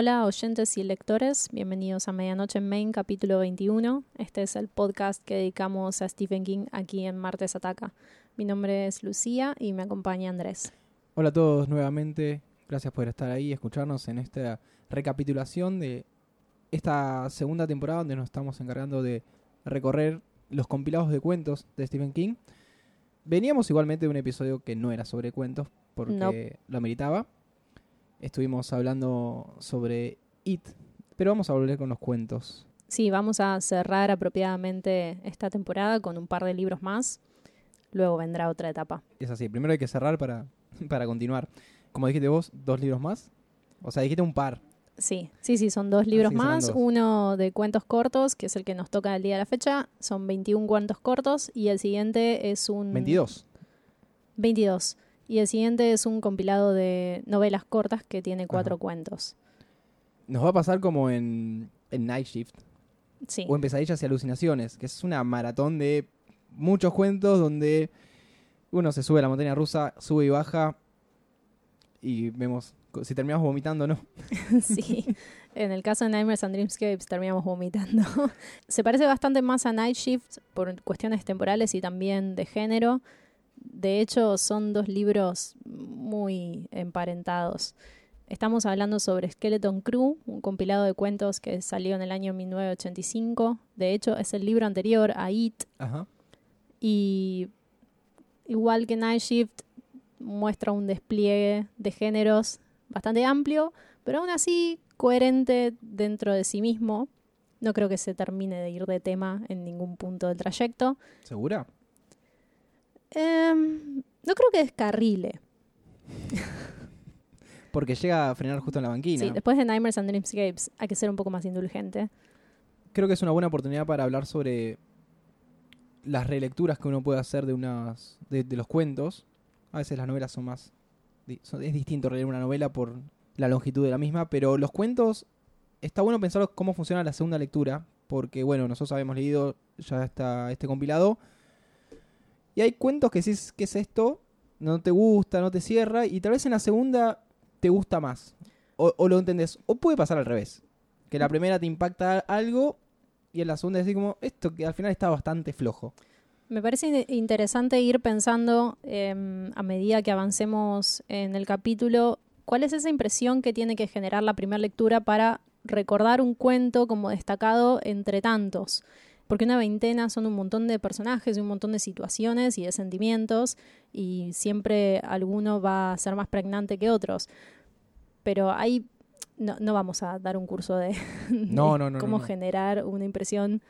Hola oyentes y lectores, bienvenidos a Medianoche en Main, capítulo 21. Este es el podcast que dedicamos a Stephen King aquí en Martes Ataca. Mi nombre es Lucía y me acompaña Andrés. Hola a todos nuevamente, gracias por estar ahí y escucharnos en esta recapitulación de esta segunda temporada donde nos estamos encargando de recorrer los compilados de cuentos de Stephen King. Veníamos igualmente de un episodio que no era sobre cuentos porque No. lo ameritaba. Estuvimos hablando sobre It, pero vamos a volver con los cuentos. Sí, vamos a cerrar apropiadamente esta temporada con un par de libros más. Luego vendrá otra etapa. Es así, primero hay que cerrar para, para continuar. Como dijiste vos, dos libros más. O sea, dijiste un par. Sí, sí, sí, son dos libros que serán más. dos. Uno de cuentos cortos, que es el que nos toca el día de la fecha. Son 21 cuentos cortos. Y el siguiente es un... 22. 22. Y el siguiente es un compilado de novelas cortas que tiene cuatro Ajá. cuentos. Nos va a pasar como en, en Night Shift. Sí. o en Pesadillas y Alucinaciones, que es una maratón de muchos cuentos donde uno se sube a la montaña rusa, sube y baja y vemos si terminamos vomitando o no. sí. En el caso de Nightmares and Dreamscapes terminamos vomitando. Se parece bastante más a Night Shift por cuestiones temporales y también de género. De hecho, son dos libros muy emparentados. Estamos hablando sobre Skeleton Crew, un compilado de cuentos que salió en el año 1985. De hecho, es el libro anterior a It, Ajá. y igual que Night Shift muestra un despliegue de géneros bastante amplio, pero aún así coherente dentro de sí mismo. No creo que se termine de ir de tema en ningún punto del trayecto. ¿Segura? Em, no creo que descarrile. Porque llega a frenar justo en la banquina. Sí, después de Nightmares and Dreamscapes hay que ser un poco más indulgente. Creo que es una buena oportunidad para hablar sobre las relecturas que uno puede hacer de unas de, de los cuentos. A veces las novelas son más son- es distinto leer una novela por la longitud de la misma, pero los cuentos está bueno pensar cómo funciona la segunda lectura, porque bueno, nosotros habíamos leído ya está este compilado y hay cuentos que decís, ¿qué es esto? No te gusta, no te cierra y tal vez en la segunda te gusta más o, o lo entendés, o puede pasar al revés, que la primera te impacta algo y en la segunda decís como esto que al final está bastante flojo. Me parece in- interesante ir pensando em, a medida que avancemos en el capítulo, cuál es esa impresión que tiene que generar la primera lectura para recordar un cuento como destacado entre tantos. Porque una veintena son un montón de personajes y un montón de situaciones y de sentimientos y siempre alguno va a ser más pregnante que otros. Pero hay... No, no vamos a dar un curso de, No, de no, no, cómo generar una impresión.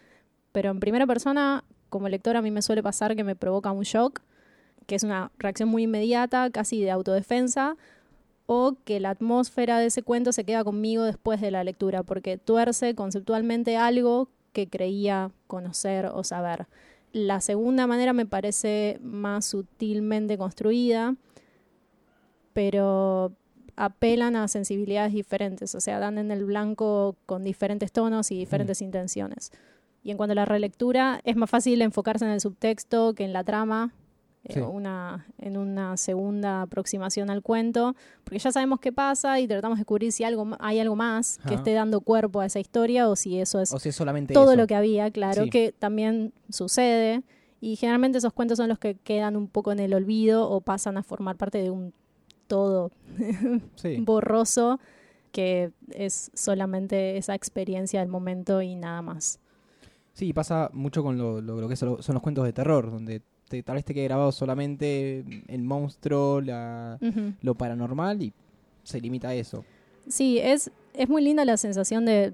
Pero en primera persona, como lector, a mí me suele pasar que me provoca un shock, que es una reacción muy inmediata, casi de autodefensa, o que la atmósfera de ese cuento se queda conmigo después de la lectura, porque tuerce conceptualmente algo que creía conocer o saber. La segunda manera me parece más sutilmente construida, pero apelan a sensibilidades diferentes, o sea, dan en el blanco con diferentes tonos y diferentes intenciones. Y en cuanto a la relectura, es más fácil enfocarse en el subtexto que en la trama, Sí. una, en una segunda aproximación al cuento, porque ya sabemos qué pasa y tratamos de descubrir si algo, hay algo más que esté dando cuerpo a esa historia o si eso es O si es solamente todo eso. lo que había, claro, Sí. que también sucede. Y generalmente esos cuentos son los que quedan un poco en el olvido o pasan a formar parte de un todo Sí. borroso que es solamente esa experiencia del momento y nada más. Sí, pasa mucho con lo, lo- lo que son los cuentos de terror, donde te- tal vez te quede grabado solamente el monstruo, la, lo paranormal y se limita a eso. Sí, es, es muy linda la sensación de,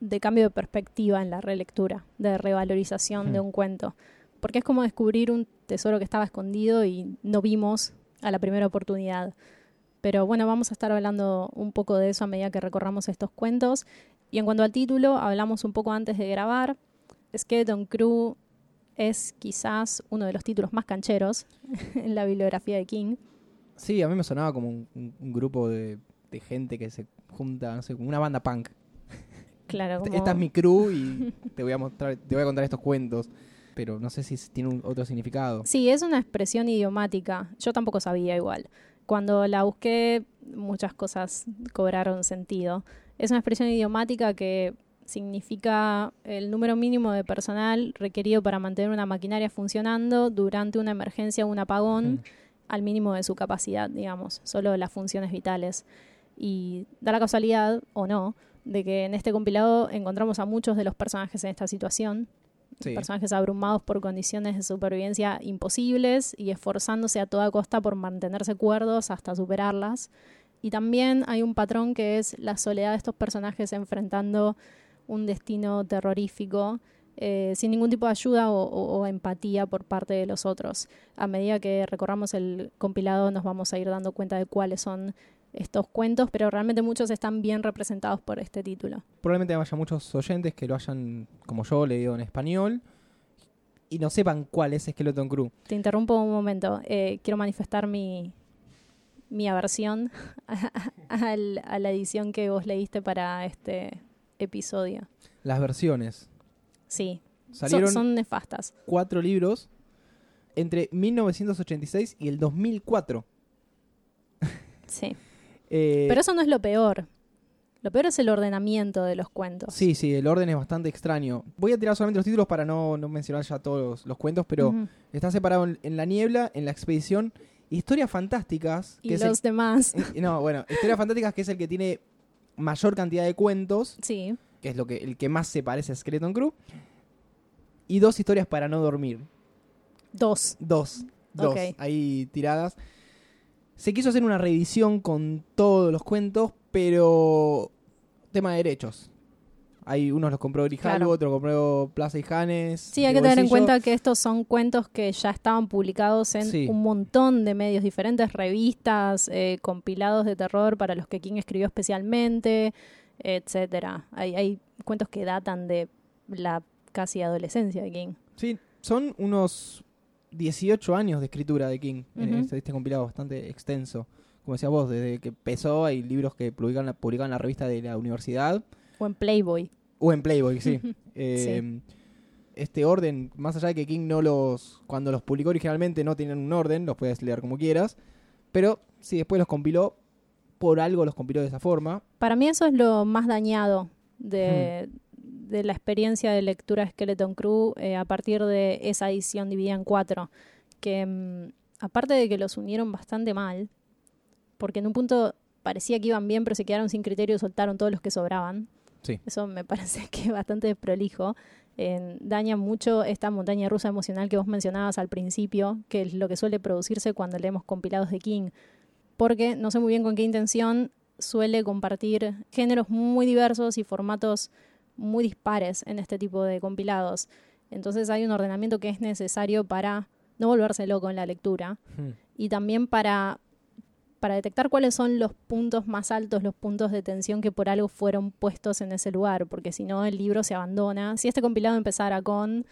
de cambio de perspectiva en la relectura, de revalorización de un cuento. Porque es como descubrir un tesoro que estaba escondido y no vimos a la primera oportunidad. Pero bueno, vamos a estar hablando un poco de eso a medida que recorramos estos cuentos. Y en cuanto al título, hablamos un poco antes de grabar. Skeleton Crew es quizás uno de los títulos más cancheros en la bibliografía de King. Sí, a mí me sonaba como un, grupo de, de gente que se junta, no sé, como una banda punk. Claro, como... Esta es mi crew y te voy a mostrar, te voy a contar estos cuentos. Pero no sé si tiene un- otro significado. Sí, es una expresión idiomática. Yo tampoco sabía igual. Cuando la busqué, muchas cosas cobraron sentido. Es una expresión idiomática que significa el número mínimo de personal requerido para mantener una maquinaria funcionando durante una emergencia o un apagón Mm. al mínimo de su capacidad, digamos, solo las funciones vitales. Y da la casualidad, o no, de que en este compilado encontramos a muchos de los personajes en esta situación, Sí. personajes abrumados por condiciones de supervivencia imposibles y esforzándose a toda costa por mantenerse cuerdos hasta superarlas. Y también hay un patrón que es la soledad de estos personajes enfrentando un destino terrorífico eh, sin ningún tipo de ayuda o, o- o empatía por parte de los otros. A medida que recorramos el compilado nos vamos a ir dando cuenta de cuáles son estos cuentos, pero realmente muchos están bien representados por este título. Probablemente haya muchos oyentes que lo hayan, como yo, leído en español y no sepan cuál es Skeleton Crew. Te interrumpo un momento. Eh, quiero manifestar mi, mi aversión a la edición que vos leíste para este episodio. Las versiones. Sí, son, Salieron son nefastas. cuatro libros entre 1986 y el 2004. Sí. Eh, Pero eso no es lo peor. Lo peor es el ordenamiento de los cuentos. Sí, sí, el orden es bastante extraño. Voy a tirar solamente los títulos para no, no mencionar ya todos los, los cuentos, pero está separado en, en La Niebla, en La Expedición, Historias Fantásticas, que Y es el- los demás. eh, no, bueno, Historias Fantásticas que es el que tiene mayor cantidad de cuentos, Sí. que es lo que el que más se parece a Skeleton Crew, y dos historias para no dormir. Dos. Dos, dos, ahí tiradas. Se quiso hacer una reedición con todos los cuentos, pero tema de derechos. Hay unos los compró Grijalvo, Claro. otro compró Plaza y Janes. Sí, hay que tener en cuenta que estos son cuentos que ya estaban publicados en Sí. un montón de medios diferentes, revistas, eh, compilados de terror para los que King escribió especialmente, etcétera. Hay, hay cuentos que datan de la casi adolescencia de King. Sí, son unos 18 años de escritura de King en Ujú. este, este compilado bastante extenso. Como decías vos, desde que empezó hay libros que publican, la- publican la revista de la universidad O en Playboy. O en Playboy, sí. Eh, Este orden, más allá de que King no los, cuando los publicó originalmente no tenían un orden, los puedes leer como quieras, pero si después los compiló, por algo los compiló de esa forma. Para mí eso es lo más dañado de, de la experiencia de lectura de Skeleton Crew eh, a partir de esa edición dividida en cuatro. Que mm, aparte de que los unieron bastante mal, porque en un punto parecía que iban bien, pero se quedaron sin criterio y soltaron todos los que sobraban. Sí. Eso me parece que es bastante desprolijo. Eh, daña mucho esta montaña rusa emocional que vos mencionabas al principio, que es lo que suele producirse cuando leemos compilados de King. Porque no sé muy bien con qué intención suele compartir géneros muy diversos y formatos muy dispares en este tipo de compilados. Entonces hay un ordenamiento que es necesario para no volverse loco en la lectura y también para, para detectar cuáles son los puntos más altos, los puntos de tensión que por algo fueron puestos en ese lugar, porque si no el libro se abandona. Si este compilado empezara con,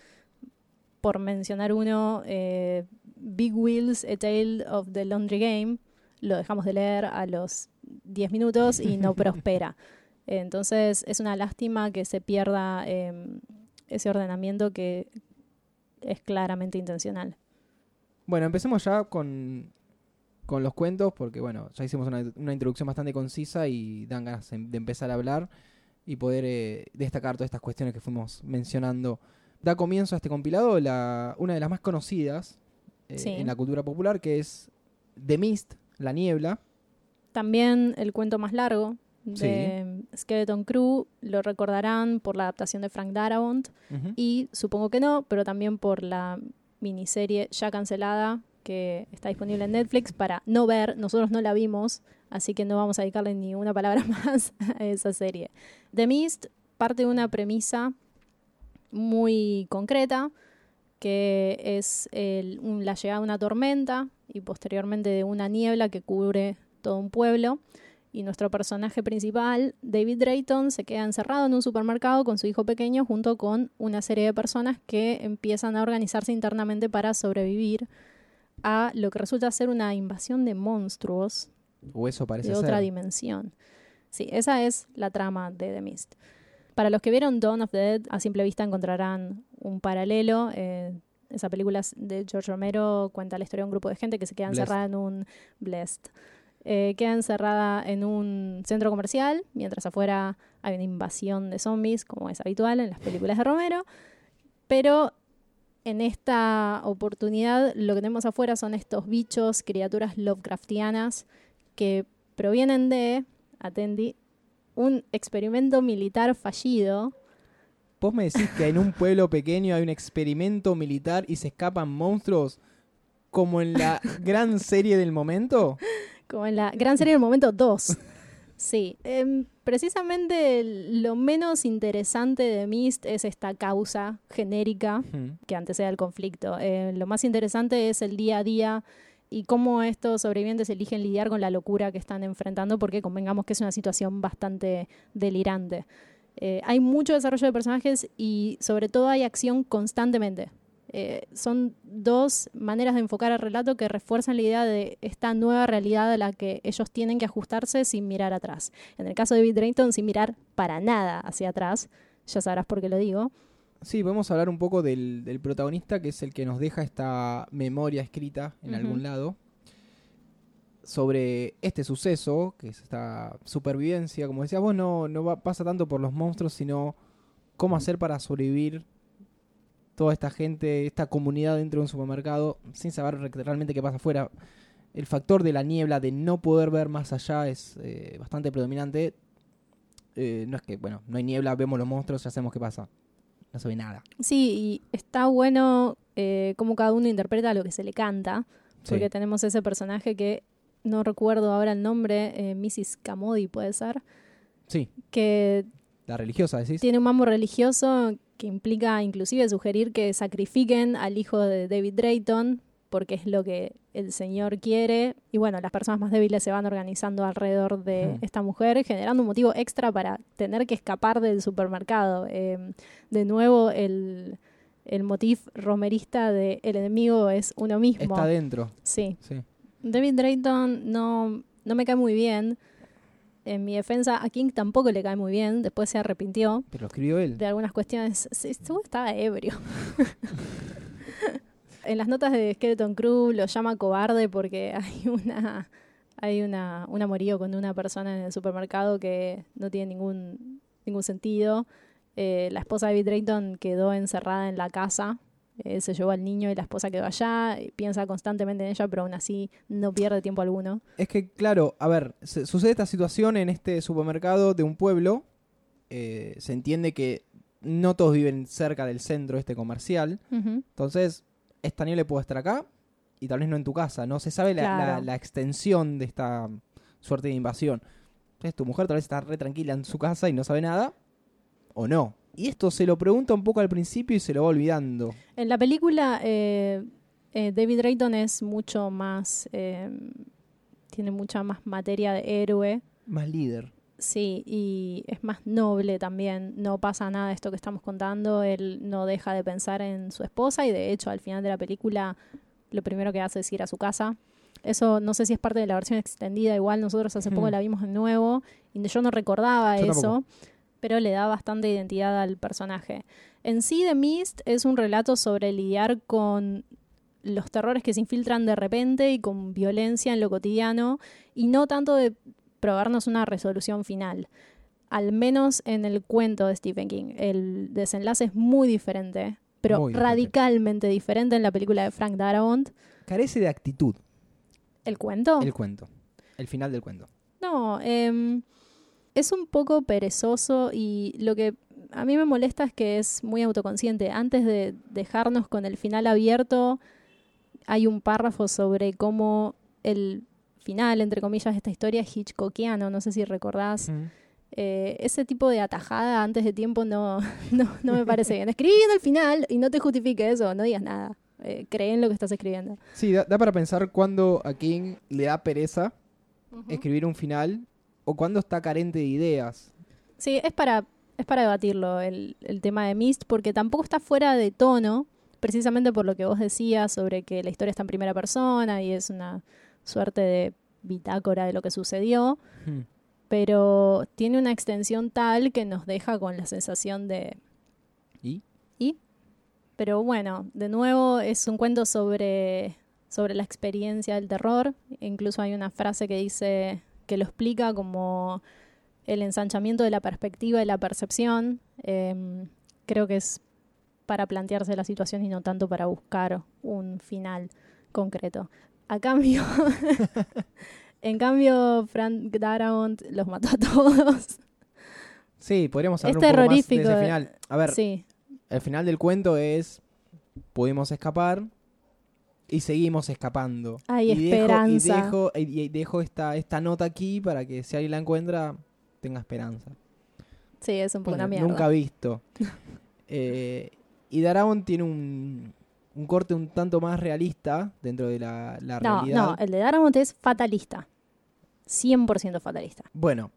por mencionar uno, eh, Big Wheels, A Tale of the Laundry Game, lo dejamos de leer a los 10 minutos y no prospera. Entonces es una lástima que se pierda eh, ese ordenamiento que es claramente intencional. Bueno, empecemos ya con, con los cuentos, porque bueno, ya hicimos una, una introducción bastante concisa y dan ganas de empezar a hablar y poder eh, destacar todas estas cuestiones que fuimos mencionando. Da comienzo a este compilado la, una de las más conocidas eh, Sí. en la cultura popular, que es The Mist, La Niebla. También el cuento más largo de Skeleton Crew lo recordarán por la adaptación de Frank Darabont y supongo que no, pero también por la miniserie ya cancelada que está disponible en Netflix para no ver, nosotros no la vimos, así que no vamos a dedicarle ni una palabra más a esa serie. The Mist parte de una premisa muy concreta, que es la llegada de una tormenta y posteriormente de una niebla que cubre todo un pueblo. Y nuestro personaje principal, David Drayton, se queda encerrado en un supermercado con su hijo pequeño junto con una serie de personas que empiezan a organizarse internamente para sobrevivir a lo que resulta ser una invasión de monstruos O eso parece de otra dimensión. Sí, esa es la trama de The Mist. Para los que vieron Dawn of the Dead, a simple vista encontrarán un paralelo. eh, esa película de George Romero cuenta la historia de un grupo de gente que se queda encerrada en un Blessed. Eh, queda encerrada en un centro comercial, mientras afuera hay una invasión de zombies, como es habitual en las películas de Romero. Pero en esta oportunidad lo que tenemos afuera son estos bichos, criaturas Lovecraftianas, que provienen de, atendi, un experimento militar fallido. Vos me decís que en un pueblo pequeño hay un experimento militar y se escapan monstruos como en la gran serie del momento. Como en la gran serie del momento 2. Sí, em, precisamente lo menos interesante de Mist es esta causa genérica que antecede al conflicto. Eh, lo más interesante es el día a día y cómo estos sobrevivientes eligen lidiar con la locura que están enfrentando, porque convengamos que es una situación bastante delirante. Eh, hay mucho desarrollo de personajes y sobre todo hay acción constantemente. Eh, son dos maneras de enfocar el relato que refuerzan la idea de esta nueva realidad a la que ellos tienen que ajustarse sin mirar atrás. En el caso de David Drayton, sin mirar para nada hacia atrás, ya sabrás por qué lo digo. Sí, podemos hablar un poco del, del protagonista, que es el que nos deja esta memoria escrita en algún lado sobre este suceso, que es esta supervivencia. Como decías vos, no, no va- pasa tanto por los monstruos, sino cómo hacer para sobrevivir toda esta gente, esta comunidad dentro de un supermercado, sin saber re- realmente qué pasa afuera. El factor de la niebla, de no poder ver más allá, es eh, bastante predominante. Eh, no es que, bueno, no hay niebla, vemos los monstruos, ya sabemos qué pasa. No se ve nada. Sí, y está bueno eh, cómo cada uno interpreta lo que se le canta, porque Sí. tenemos ese personaje que no recuerdo ahora el nombre, eh, Mrs. Camodi puede ser, Sí, que la religiosa, decís. tiene un mambo religioso que implica inclusive sugerir que sacrifiquen al hijo de David Drayton porque es lo que el señor quiere y bueno, las personas más débiles se van organizando alrededor de esta mujer generando un motivo extra para tener que escapar del supermercado. Eh, de nuevo el, el motif romerista de el enemigo es uno mismo. Está adentro. Sí. Sí. David Drayton no, no me cae muy bien. En mi defensa, a King tampoco le cae muy bien. Después se arrepintió Pero lo escribió él. de algunas cuestiones. Sí, estuvo- estaba ebrio. en las notas de Skeleton Crew lo llama cobarde porque hay una hay una, un amorío con una persona en el supermercado que no tiene ningún, ningún sentido. Eh, la esposa de David Drayton quedó encerrada en la casa. Eh, se llevó al niño y la esposa quedó allá. piensa constantemente en ella, pero aún así no pierde tiempo alguno. Es que, claro, a ver, se- sucede esta situación en este supermercado de un pueblo. eh, se entiende que no todos viven cerca del centro este comercial. Entonces, esta niebla puede estar acá y tal vez no en tu casa. No se sabe la, Claro. la- la extensión de esta suerte de invasión. Entonces, tu mujer tal vez está re tranquila en su casa y no sabe nada. O no. Y esto se lo pregunta un poco al principio y se lo va olvidando. En la película, eh, eh, David Drayton es mucho más. eh, tiene mucha más materia de héroe. Más líder. Sí, y es más noble también. No pasa nada de esto que estamos contando. Él no deja de pensar en su esposa y de hecho al final de la película lo primero que hace es ir a su casa. Eso no sé si es parte de la versión extendida. Igual nosotros hace poco Hmm. la vimos de nuevo y yo no recordaba Yo eso, tampoco. Pero le da bastante identidad al personaje. En sí, The Mist es un relato sobre lidiar con los terrores que se infiltran de repente y con violencia en lo cotidiano y no tanto de probarnos una resolución final. Al menos en el cuento de Stephen King. El desenlace es muy diferente, pero Muy radicalmente diferente en la película de Frank Darabont. Carece de actitud ¿El cuento? el cuento. El final del cuento. No, em, es un poco perezoso y lo que a mí me molesta es que es muy autoconsciente. Antes de dejarnos con el final abierto, hay un párrafo sobre cómo el final, entre comillas, de esta historia es hitchcockiano. No sé si recordás. Eh, ese tipo de atajada antes de tiempo no, no, no me parece bien. Escribí en el final y no te justifique eso, no digas nada. Eh, cree en lo que estás escribiendo. Sí, da, da para pensar cuando a King le da pereza escribir un final o cuando está carente de ideas. Sí, es para, es para debatirlo el, el tema de Mist, porque tampoco está fuera de tono, precisamente por lo que vos decías sobre que la historia está en primera persona y es una suerte de bitácora de lo que sucedió, pero tiene una extensión tal que nos deja con la sensación de... ¿Y? ¿Y? Pero bueno, de nuevo es un cuento sobre sobre la experiencia del terror. Incluso hay una frase que dice que lo explica como el ensanchamiento de la perspectiva y la percepción. Em, creo que es para plantearse la situación y no tanto para buscar un final concreto. A cambio, en cambio, Frank Darabont los mató a todos. Sí, podríamos hablar Es un poco más de terrorífico. ese final. A ver, Sí, el final del cuento es pudimos escapar y seguimos escapando. Hay y dejo- esperanza. y dejo, y- dejo esta, esta nota aquí para que si alguien la encuentra tenga esperanza. sí, es un poco una Bueno, mierda. Nunca visto. Eh, y Darabont tiene un, un corte un tanto más realista dentro de la, la no, realidad. no, el de Darabont es fatalista. 100% fatalista. Bueno.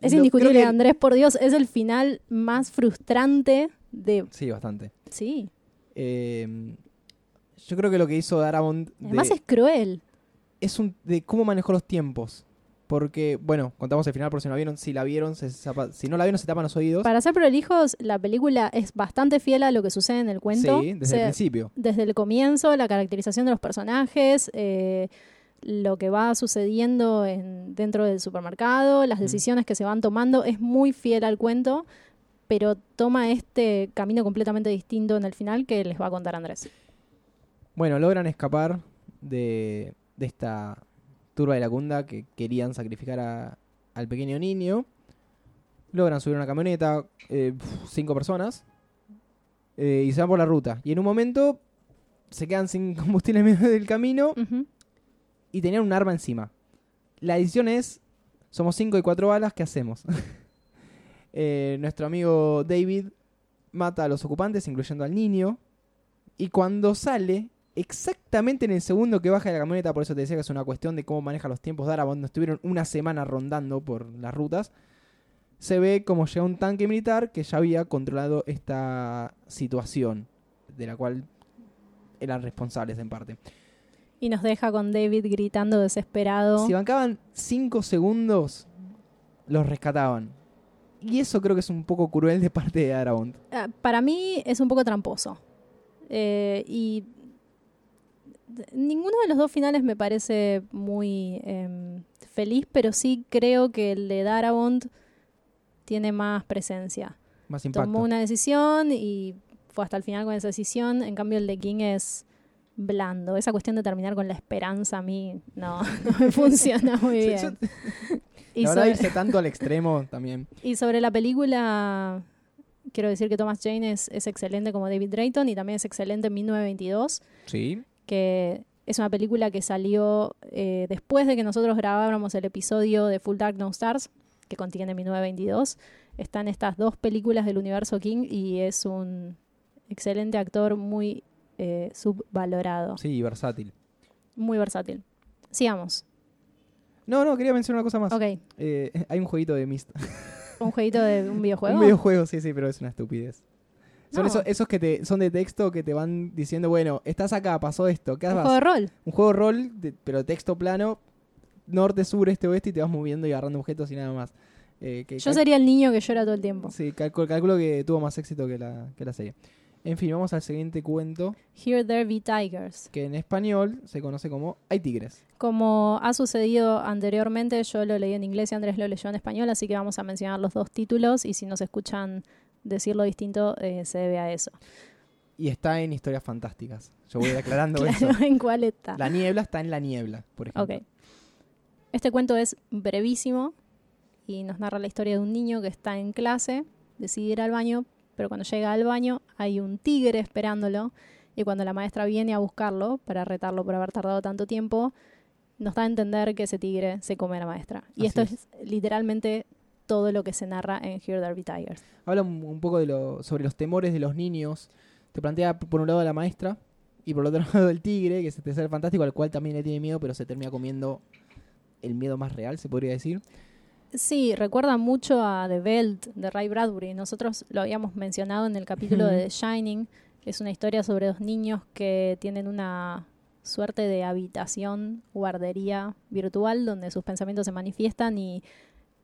Es indiscutible, que- Andrés, por Dios, es el final más frustrante de... Sí, bastante. Sí, Eh, yo creo que lo que hizo Darabont de- además es cruel. es un de cómo manejó los tiempos. Porque, bueno, contamos el final por si no la vieron. Si la vieron, se zapa- si no la vieron, se tapan los oídos. Para ser prolijos, la película es bastante fiel a lo que sucede en el cuento. Sí, desde el principio. desde el comienzo, la caracterización de los personajes, eh, lo que va sucediendo en, dentro del supermercado, las Mm. decisiones que se van tomando, es muy fiel al cuento, pero toma este camino completamente distinto en el final que les va a contar Andrés. Bueno, logran escapar de, de esta turba de la cunda que querían sacrificar a- al pequeño niño. Logran subir una camioneta, eh, cinco personas, eh, y se van por la ruta. Y en un momento se quedan sin combustible en medio del camino y tenían un arma encima. La decisión es, somos cinco y cuatro balas, ¿qué hacemos? Eh, nuestro amigo David mata a los ocupantes, incluyendo al niño, y cuando sale, exactamente en el segundo que baja de la camioneta, por eso te decía que es una cuestión de cómo maneja los tiempos de Arabont, estuvieron una semana rondando por las rutas, se ve como llega un tanque militar que ya había controlado esta situación, de la cual eran responsables en parte. Y nos deja con David gritando desesperado. Si bancaban 5 segundos, los rescataban. Y eso creo que es un poco cruel de parte de Arabont. Ah, Para mí es un poco tramposo. Eh, y ninguno de los dos finales me parece muy em, feliz, pero sí creo que el de Darabont tiene más presencia. Más impacto. Tomó una decisión y fue hasta el final con esa decisión. En cambio, el de King es blando. Esa cuestión de terminar con la esperanza a mí no, no me funciona muy Sí, bien. yo- Y la verdad, sobre- irse tanto al extremo también. y sobre la película, quiero decir que Thomas Jane es, es excelente como David Drayton y también es excelente en 1922, Sí. Que es una película que salió eh, después de que nosotros grabáramos el episodio de Full Dark No Stars, que contiene 1922. Están estas dos películas del universo King y es un excelente actor muy eh, subvalorado, Sí, y versátil. muy versátil. Sigamos. No, no, quería mencionar una cosa más. Ok, Eh, hay un jueguito de Myst. un jueguito de un videojuego. un videojuego, sí, sí, pero es una estupidez. Son No. esos, esos que te, son de texto que te van diciendo, bueno, estás acá, pasó esto, ¿qué un juego de rol. Un juego de rol, de- pero texto plano, norte, sur, este, oeste, y te vas moviendo y agarrando objetos y nada más. Eh, que Yo sería el niño que llora todo el tiempo. Sí, calculo, calculo que tuvo más éxito que la, que la serie. En fin, vamos al siguiente cuento, Here There Be Tigers. que en español se conoce como Hay tigres. Como ha sucedido anteriormente, yo lo leí en inglés y Andrés lo leyó en español, así que vamos a mencionar los dos títulos y si nos escuchan decirlo distinto, eh, se debe a eso. Y está en historias fantásticas. Yo voy a ir aclarando eso. ¿en cuál está? La niebla está en la niebla, por ejemplo. Ok. Este cuento es brevísimo y nos narra la historia de un niño que está en clase, decide ir al baño, pero cuando llega al baño hay un tigre esperándolo y cuando la maestra viene a buscarlo para retarlo por haber tardado tanto tiempo, nos da a entender que ese tigre se come a la maestra. Y Así esto es. es. literalmente todo lo que se narra en Here There Be Tigers. Habla un, un poco de lo, sobre los temores de los niños. Te plantea por un lado a la maestra y por el otro lado el tigre, que es este ser fantástico al cual también le tiene miedo, pero se termina comiendo el miedo más real, se podría decir. Sí, recuerda mucho a The Belt de Ray Bradbury. Nosotros lo habíamos mencionado en el capítulo de The Shining. Es una historia sobre dos niños que tienen una suerte de habitación, guardería virtual, donde sus pensamientos se manifiestan y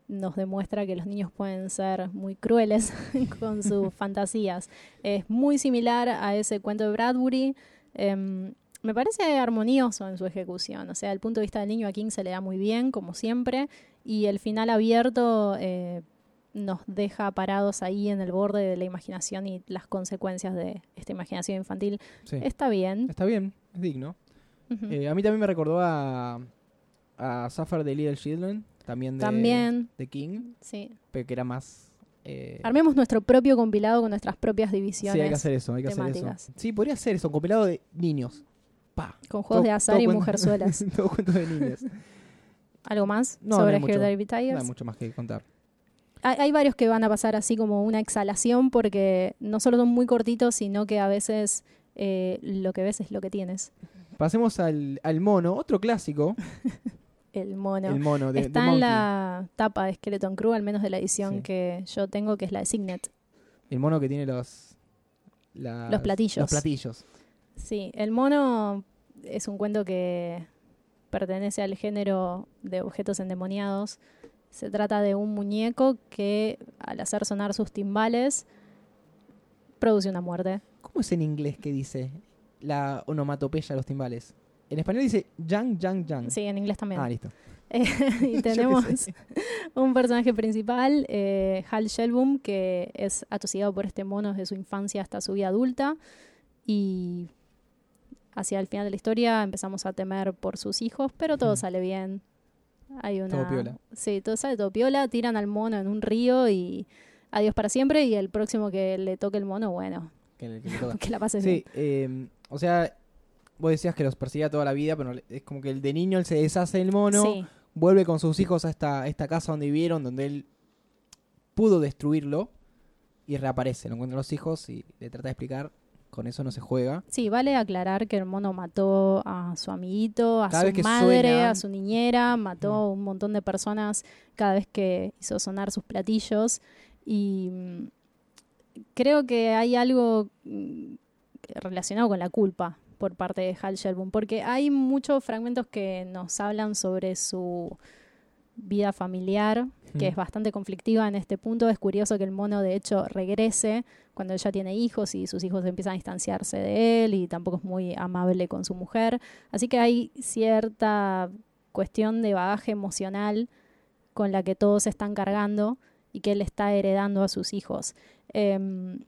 nos demuestra que los niños pueden ser muy crueles con sus fantasías. Es muy similar a ese cuento de Bradbury. Em, me parece armonioso en su ejecución. O sea, el punto de vista del niño a King se le da muy bien, como siempre, y el final abierto eh, nos deja parados ahí en el borde de la imaginación y las consecuencias de esta imaginación infantil. Sí. Está bien. Está bien, es digno. Eh, a mí también me recordó a, a Suffer the Little Children, también de, También, de King, sí. pero que era más... eh, Armemos nuestro propio compilado con nuestras propias sí, divisiones. hay que hacer eso, hay que hacer eso. Sí, podría ser eso, compilado de niños. Pa. Con juegos de azar y cuento- mujerzuelas. todo cuento de niños. ¿Algo más No, no sobre mucho. Here There Be No hay mucho más que contar. Hay, hay varios que van a pasar así como una exhalación porque no solo son muy cortitos, sino que a veces eh, lo que ves es lo que tienes. Pasemos al, al mono, otro clásico, El mono. el mono de, de Está en la tapa de Skeleton Crew, al menos de la edición Sí. que yo tengo, que es la de Signet. El mono que tiene los... las- Los platillos. Los platillos. Sí, el mono es un cuento que pertenece al género de objetos endemoniados. Se trata de un muñeco que al hacer sonar sus timbales produce una muerte. ¿Cómo es en inglés que dice la onomatopeya de los timbales? En español dice yang, yang, yang. Sí, en inglés también. Ah, listo. Eh, y tenemos un personaje principal, eh, Hal Shelboom, que es atosigado por este mono desde su infancia hasta su vida adulta. Y hacia el final de la historia empezamos a temer por sus hijos, pero todo Mm. sale bien. Hay una... Todo piola. Sí, todo sale todo piola. Tiran al mono en un río y adiós para siempre. Y el próximo que le toque el mono, bueno, Que- que le que la pase Sí, bien. eh, o sea, vos decías que los perseguía toda la vida, pero es como que el de niño él se deshace del mono, Sí, vuelve con sus hijos a esta, esta casa donde vivieron, donde él pudo destruirlo y reaparece. Lo encuentran los hijos y le trata de explicar. Con eso no se juega. Sí, vale aclarar que el mono mató a su amiguito, a Cada su madre, suena- a su niñera, mató a un montón de personas cada vez que hizo sonar sus platillos. Y mm, creo que hay algo mm, relacionado con la culpa por parte de Hal porque hay muchos fragmentos que nos hablan sobre su vida familiar, que Mm. es bastante conflictiva en este punto. Es curioso que el mono, de hecho, regrese cuando ella tiene hijos y sus hijos empiezan a distanciarse de él y tampoco es muy amable con su mujer. Así que hay cierta cuestión de bagaje emocional con la que todos se están cargando y que él está heredando a sus hijos. Em,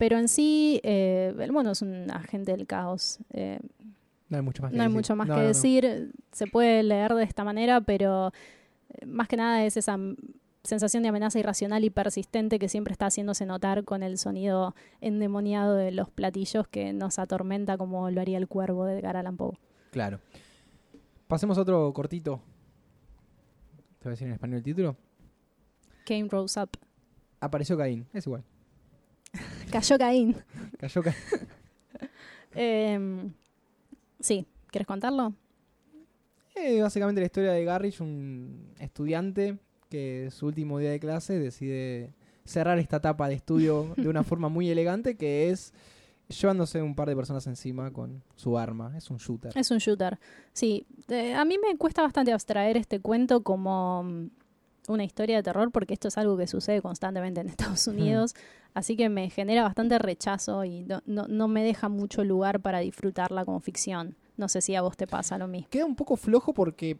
pero en sí, eh, el mono es un agente del caos. Eh, No hay mucho más que no hay decir. mucho más No, que no, decir. Se puede leer de esta manera, pero eh, más que nada es esa sensación de amenaza irracional y persistente que siempre está haciéndose notar con el sonido endemoniado de los platillos que nos atormenta como lo haría el cuervo de Edgar Allan Poe. Claro. Pasemos a otro cortito. ¿Te voy a decir en español el título? Cain rose up. Apareció Caín. Es igual. Cayó Caín. Cayó Caín. Em, sí, ¿quieres contarlo? Eh, básicamente la historia de Garrich, un estudiante que su último día de clase decide cerrar esta etapa de estudio de una forma muy elegante que es llevándose un par de personas encima con su arma. Es un shooter. Es un shooter. Sí, eh, a mí me cuesta bastante abstraer este cuento como mm, una historia de terror porque esto es algo que sucede constantemente en Estados Unidos, así que me genera bastante rechazo y no, no, no me deja mucho lugar para disfrutarla como ficción. No sé si a vos te pasa lo mismo. Queda un poco flojo porque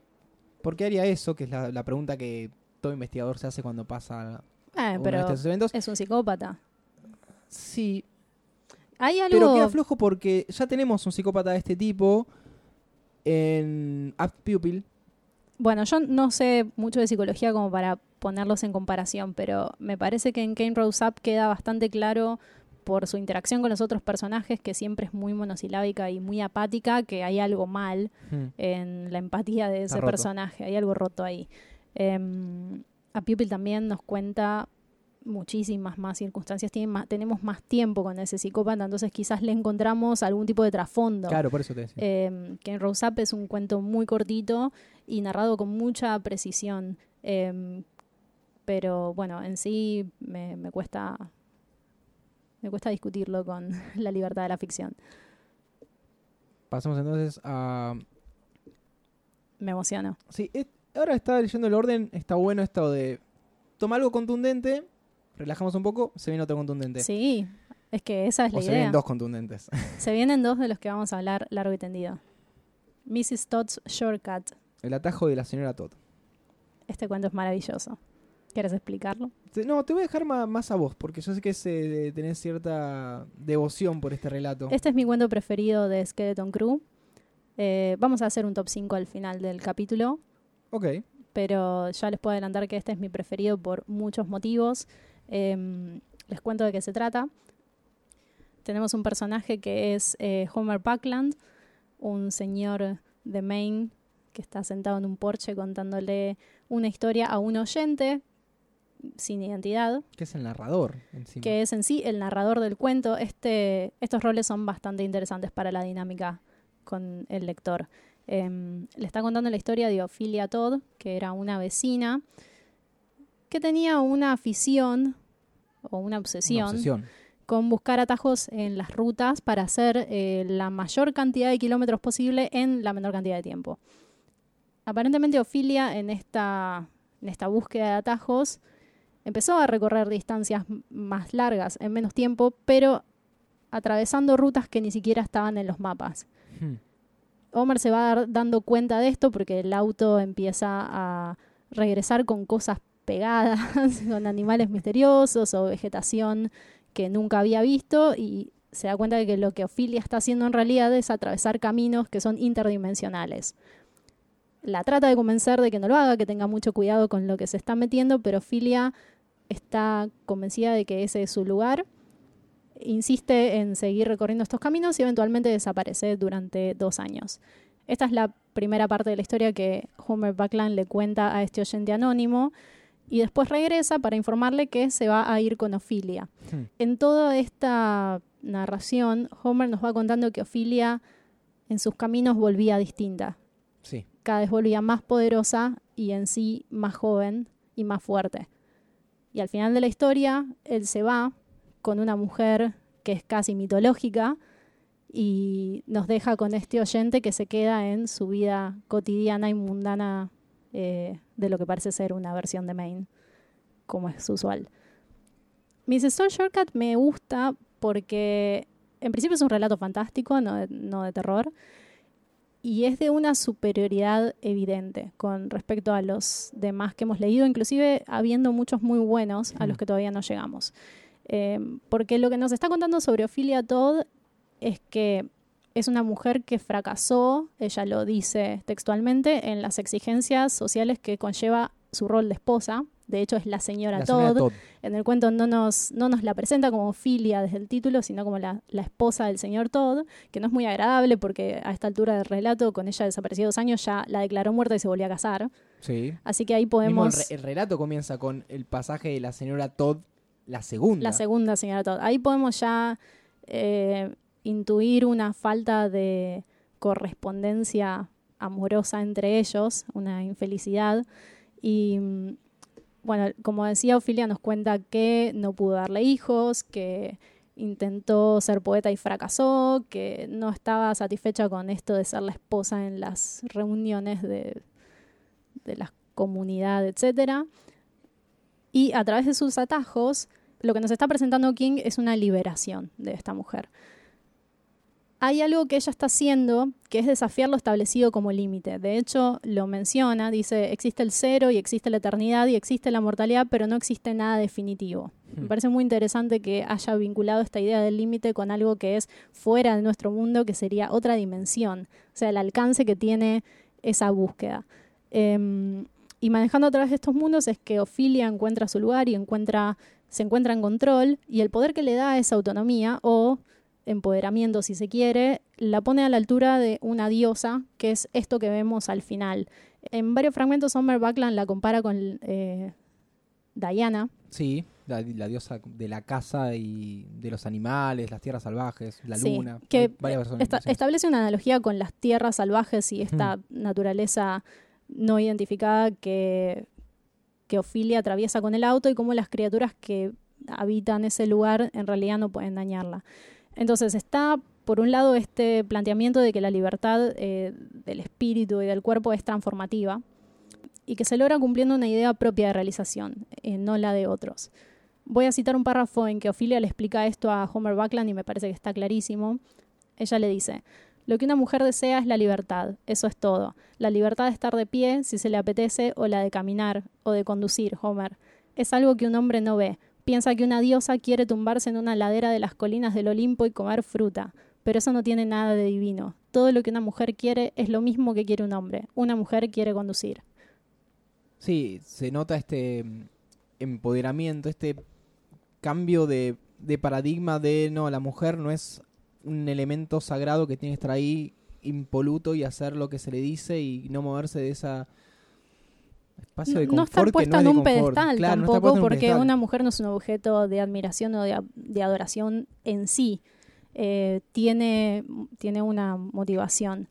¿por qué haría eso? Que es la, la pregunta que todo investigador se hace cuando pasa Eh, uno de pero estos eventos. es un psicópata. Sí, Hay pero algo... queda flojo porque ya tenemos un psicópata de este tipo en Apt Pupil. Bueno, yo no sé mucho de psicología como para ponerlos en comparación, pero me parece que en Kane Rose Up queda bastante claro por su interacción con los otros personajes, que siempre es muy monosilábica y muy apática, que hay algo mal en la empatía de ese personaje, hay algo roto ahí. Em, a Pupil también nos cuenta muchísimas más circunstancias, tiene más- tenemos más tiempo con ese psicópata, entonces quizás le encontramos algún tipo de trasfondo. Claro, por eso te decía. Eh, que en Rose Up es un cuento muy cortito y narrado con mucha precisión. Eh, pero bueno, en sí me, me cuesta me cuesta discutirlo con la libertad de la ficción. Pasamos entonces a Me emociono. Sí, es- ahora estaba leyendo el orden, está bueno esto de toma algo contundente, relajamos un poco, se viene otro contundente. Sí, Es que esa es o la se idea. vienen dos contundentes. Se vienen dos de los que vamos a hablar largo y tendido. Mrs. Todd's Shortcut. El atajo de la señora Todd. Este cuento es maravilloso. ¿Quieres explicarlo? No, te voy a dejar más, a vos, porque yo sé que eh, tenés cierta devoción por este relato. Este es mi cuento preferido de Skeleton Crew. Eh, vamos a hacer un top 5 al final del capítulo, Ok. pero ya les puedo adelantar que este es mi preferido por muchos motivos. Em, les cuento de qué se trata. Tenemos un personaje que es eh, Homer Buckland, un señor de Maine que está sentado en un porche contándole una historia a un oyente sin identidad, Que es el narrador encima. que es en sí el narrador del cuento. Este, estos roles son bastante interesantes para la dinámica con el lector. Em, le está contando la historia de Ophelia Todd, que era una vecina que tenía una afición o una Una obsesión, con buscar atajos en las rutas para hacer eh, la mayor cantidad de kilómetros posible en la menor cantidad de tiempo. Aparentemente Ophelia en esta, en esta búsqueda de atajos empezó a recorrer distancias más largas en menos tiempo, pero atravesando rutas que ni siquiera estaban en los mapas. Hmm. Homer se va dar- dando cuenta de esto porque el auto empieza a regresar con cosas pegadas, con animales misteriosos o vegetación que nunca había visto y se da cuenta de que lo que Ophelia está haciendo en realidad es atravesar caminos que son interdimensionales. La trata de convencer de que no lo haga, que tenga mucho cuidado con lo que se está metiendo, pero Ophelia está convencida de que ese es su lugar insiste en seguir recorriendo estos caminos y eventualmente desaparece durante dos años. Esta es la primera parte de la historia que Homer Buckland le cuenta a este oyente anónimo y después regresa para informarle que se va a ir con Ophelia. Hmm. En toda esta narración, Homer nos va contando que Ophelia en sus caminos volvía distinta, Sí. cada vez volvía más poderosa y en sí más joven y más fuerte. Y al final de la historia, él se va con una mujer que es casi mitológica y nos deja con este oyente que se queda en su vida cotidiana y mundana eh, de lo que parece ser una versión de Maine, como es usual. Mrs. Soul Shortcut me gusta porque en principio es un relato fantástico, no de, no de terror, y es de una superioridad evidente con respecto a los demás que hemos leído, inclusive habiendo muchos muy buenos a los Mm. que todavía no llegamos. Eh, porque lo que nos está contando sobre Ophelia Todd es que es una mujer que fracasó, ella lo dice textualmente, en las exigencias sociales que conlleva su rol de esposa. De hecho, es la señora, La Todd. señora Todd. En el cuento no nos, no nos la presenta como Ophelia desde el título, sino como la, la esposa del señor Todd, que no es muy agradable porque a esta altura del relato, con ella desapareció dos años, ya la declaró muerta y se volvió a casar. Sí. Así que ahí el, podemos... re- el relato comienza con el pasaje de la señora Todd, la segunda. La segunda señora Todd. Ahí podemos ya eh, intuir una falta de correspondencia amorosa entre ellos, una infelicidad. Y mm, bueno, como decía, Ofilia nos cuenta que no pudo darle hijos, que intentó ser poeta y fracasó, que no estaba satisfecha con esto de ser la esposa en las reuniones de, de la comunidad, etcétera. Y a través de sus atajos, lo que nos está presentando King es una liberación de esta mujer. Hay algo que ella está haciendo que es desafiar lo establecido como límite. De hecho, lo menciona, dice, existe el cero y existe la eternidad y existe la mortalidad, pero no existe nada definitivo. Me Hmm. parece muy interesante que haya vinculado esta idea del límite con algo que es fuera de nuestro mundo, que sería otra dimensión, o sea, el alcance que tiene esa búsqueda. Em, y manejando a través de estos mundos es que Ophelia encuentra su lugar y encuentra, se encuentra en control y el poder que le da esa autonomía o empoderamiento, si se quiere, la pone a la altura de una diosa, que es esto que vemos al final. En varios fragmentos, Homer Buckland la compara con eh, Diana, Sí, la, la diosa de la casa y de los animales, las tierras salvajes, la Sí, luna. que esta- establece una analogía con las tierras salvajes y esta Hmm. naturaleza no identificada que, que Ophelia atraviesa con el auto y cómo las criaturas que habitan ese lugar en realidad no pueden dañarla. Entonces está, por un lado, este planteamiento de que la libertad eh, del espíritu y del cuerpo es transformativa y que se logra cumpliendo una idea propia de realización, eh, no la de otros. Voy a citar un párrafo en que Ophelia le explica esto a Homer Buckland y me parece que está clarísimo. Ella le dice, lo que una mujer desea es la libertad, eso es todo. La libertad de estar de pie, si se le apetece, o la de caminar, o de conducir, Homer. Es algo que un hombre no ve. Piensa que una diosa quiere tumbarse en una ladera de las colinas del Olimpo y comer fruta. Pero eso no tiene nada de divino. Todo lo que una mujer quiere es lo mismo que quiere un hombre. Una mujer quiere conducir. Sí, se nota este mm, empoderamiento, este cambio de, de paradigma de no, la mujer no es un elemento sagrado que tiene que estar ahí impoluto y hacer lo que se le dice y no moverse de esa espacio de no, no confort estar puesta no en un de pedestal Claro, tampoco, un porque pedestal. una mujer no es un objeto de admiración o de, de adoración en sí. Eh, tiene, tiene una motivación.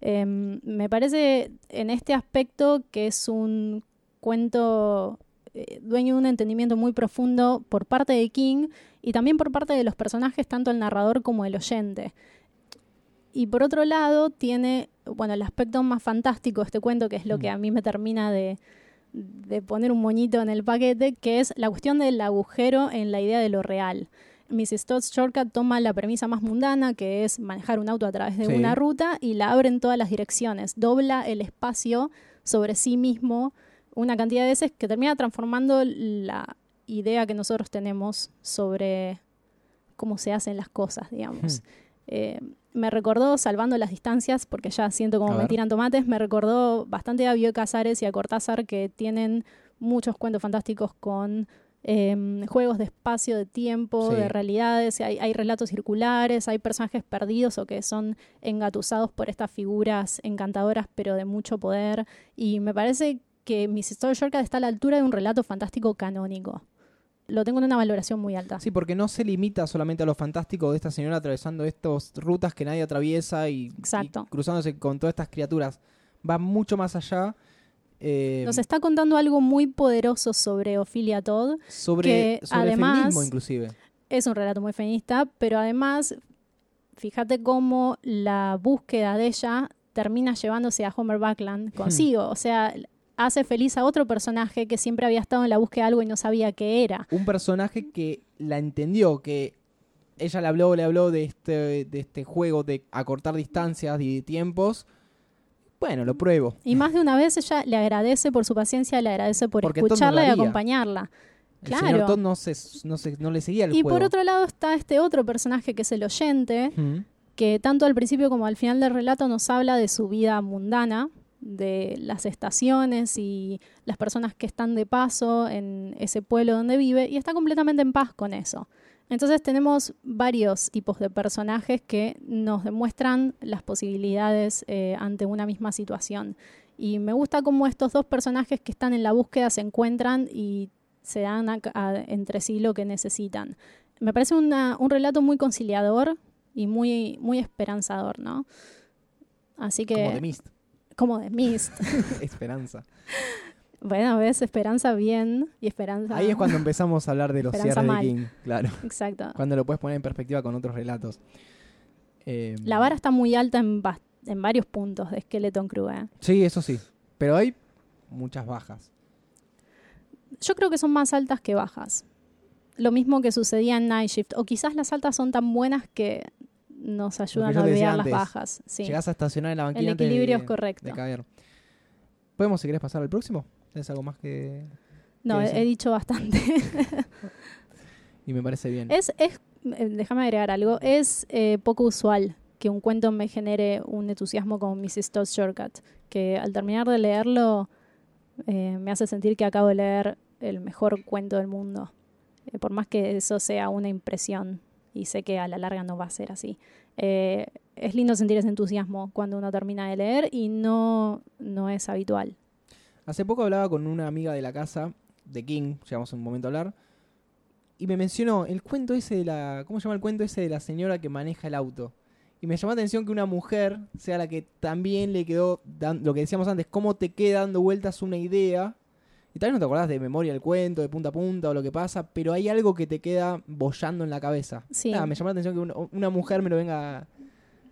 Eh, me parece en este aspecto que es un cuento eh, dueño de un entendimiento muy profundo por parte de King y también por parte de los personajes, tanto el narrador como el oyente. Y por otro lado, tiene, bueno, el aspecto más fantástico de este cuento, que es lo que Mm. a mí me termina de, de poner un moñito en el paquete, que es la cuestión del agujero en la idea de lo real. Mrs. Todd's Shortcut toma la premisa más mundana, que es manejar un auto a través de Sí. una ruta, y la abre en todas las direcciones. Dobla el espacio sobre sí mismo una cantidad de veces que termina transformando la idea que nosotros tenemos sobre cómo se hacen las cosas, digamos. Hmm. Eh, me recordó, salvando las distancias, porque ya siento como me tiran tomates, me recordó bastante a Bioy Casares y a Cortázar que tienen muchos cuentos fantásticos con eh, juegos de espacio, de tiempo, Sí. de realidades, hay, hay relatos circulares, hay personajes perdidos o que son engatusados por estas figuras encantadoras pero de mucho poder y me parece que Mrs. Shortcut está a la altura de un relato fantástico canónico. Lo tengo en una valoración muy alta. Sí, porque no se limita solamente a lo fantástico de esta señora atravesando estas rutas que nadie atraviesa y, Exacto. y cruzándose con todas estas criaturas. Va mucho más allá eh, Nos está contando algo muy poderoso sobre Ophelia Todd. sobre, que sobre además- feminismo inclusive. Es un relato muy feminista, pero además, fíjate cómo la búsqueda de ella termina llevándose a Homer Buckland consigo. O sea, hace feliz a otro personaje que siempre había estado en la búsqueda de algo y no sabía qué era. Un personaje que la entendió, que ella le habló, le habló de este, de este juego de acortar distancias y tiempos. Bueno, lo pruebo. Y más de una vez ella le agradece por su paciencia, le agradece por Porque Todd no escucharla y acompañarla. El Claro. señor Todd no, se, no, se- no le seguía el Y juego. por otro lado está este otro personaje que es el oyente, que tanto al principio como al final del relato nos habla de su vida mundana, de las estaciones y las personas que están de paso en ese pueblo donde vive, y está completamente en paz con eso. Entonces tenemos varios tipos de personajes que nos demuestran las posibilidades eh, ante una misma situación. Y me gusta cómo estos dos personajes que están en la búsqueda se encuentran y se dan a- entre sí lo que necesitan. Me parece una- un relato muy conciliador y muy, muy esperanzador, ¿no? Así que... Como. Como de Mist. Esperanza. bueno, ves, esperanza bien y esperanza... Ahí es cuando empezamos a hablar de los cierres de King. Claro. Exacto. Cuando lo puedes poner en perspectiva con otros relatos. Eh, La vara está muy alta en, en varios puntos de Skeleton Crew, ¿eh? Sí, eso sí. Pero hay muchas bajas. Yo creo que son más altas que bajas. Lo mismo que sucedía en Night Shift. O quizás las altas son tan buenas que nos ayudan a olvidar las bajas. Sí. Llegás a estacionar en la banquina El equilibrio de, es correcto. de caer. ¿Podemos, si querés, pasar al próximo? ¿Es algo más que...? No, he dicho bastante. Y me parece bien. es, es, eh, déjame agregar algo, es eh, poco usual que un cuento me genere un entusiasmo como Mrs. Todd's Shortcut, que al terminar de leerlo eh, me hace sentir que acabo de leer el mejor cuento del mundo. Eh, por más que eso sea una impresión, y sé que a la larga no va a ser así. Eh, es lindo sentir ese entusiasmo cuando uno termina de leer y no, no es habitual. Hace poco hablaba con una amiga de la casa, de King, llegamos un momento a hablar, y me mencionó el cuento ese de la... ¿Cómo se llama el cuento ese de la señora que maneja el auto? Y me llamó la atención que una mujer sea la que también le quedó, lo que decíamos antes, cómo te queda dando vueltas una idea. Y tal vez no te acordás de memoria el cuento, de punta a punta o lo que pasa, pero hay algo que te queda bollando en la cabeza. Sí. Nada, me llamó la atención que una, una mujer me lo venga,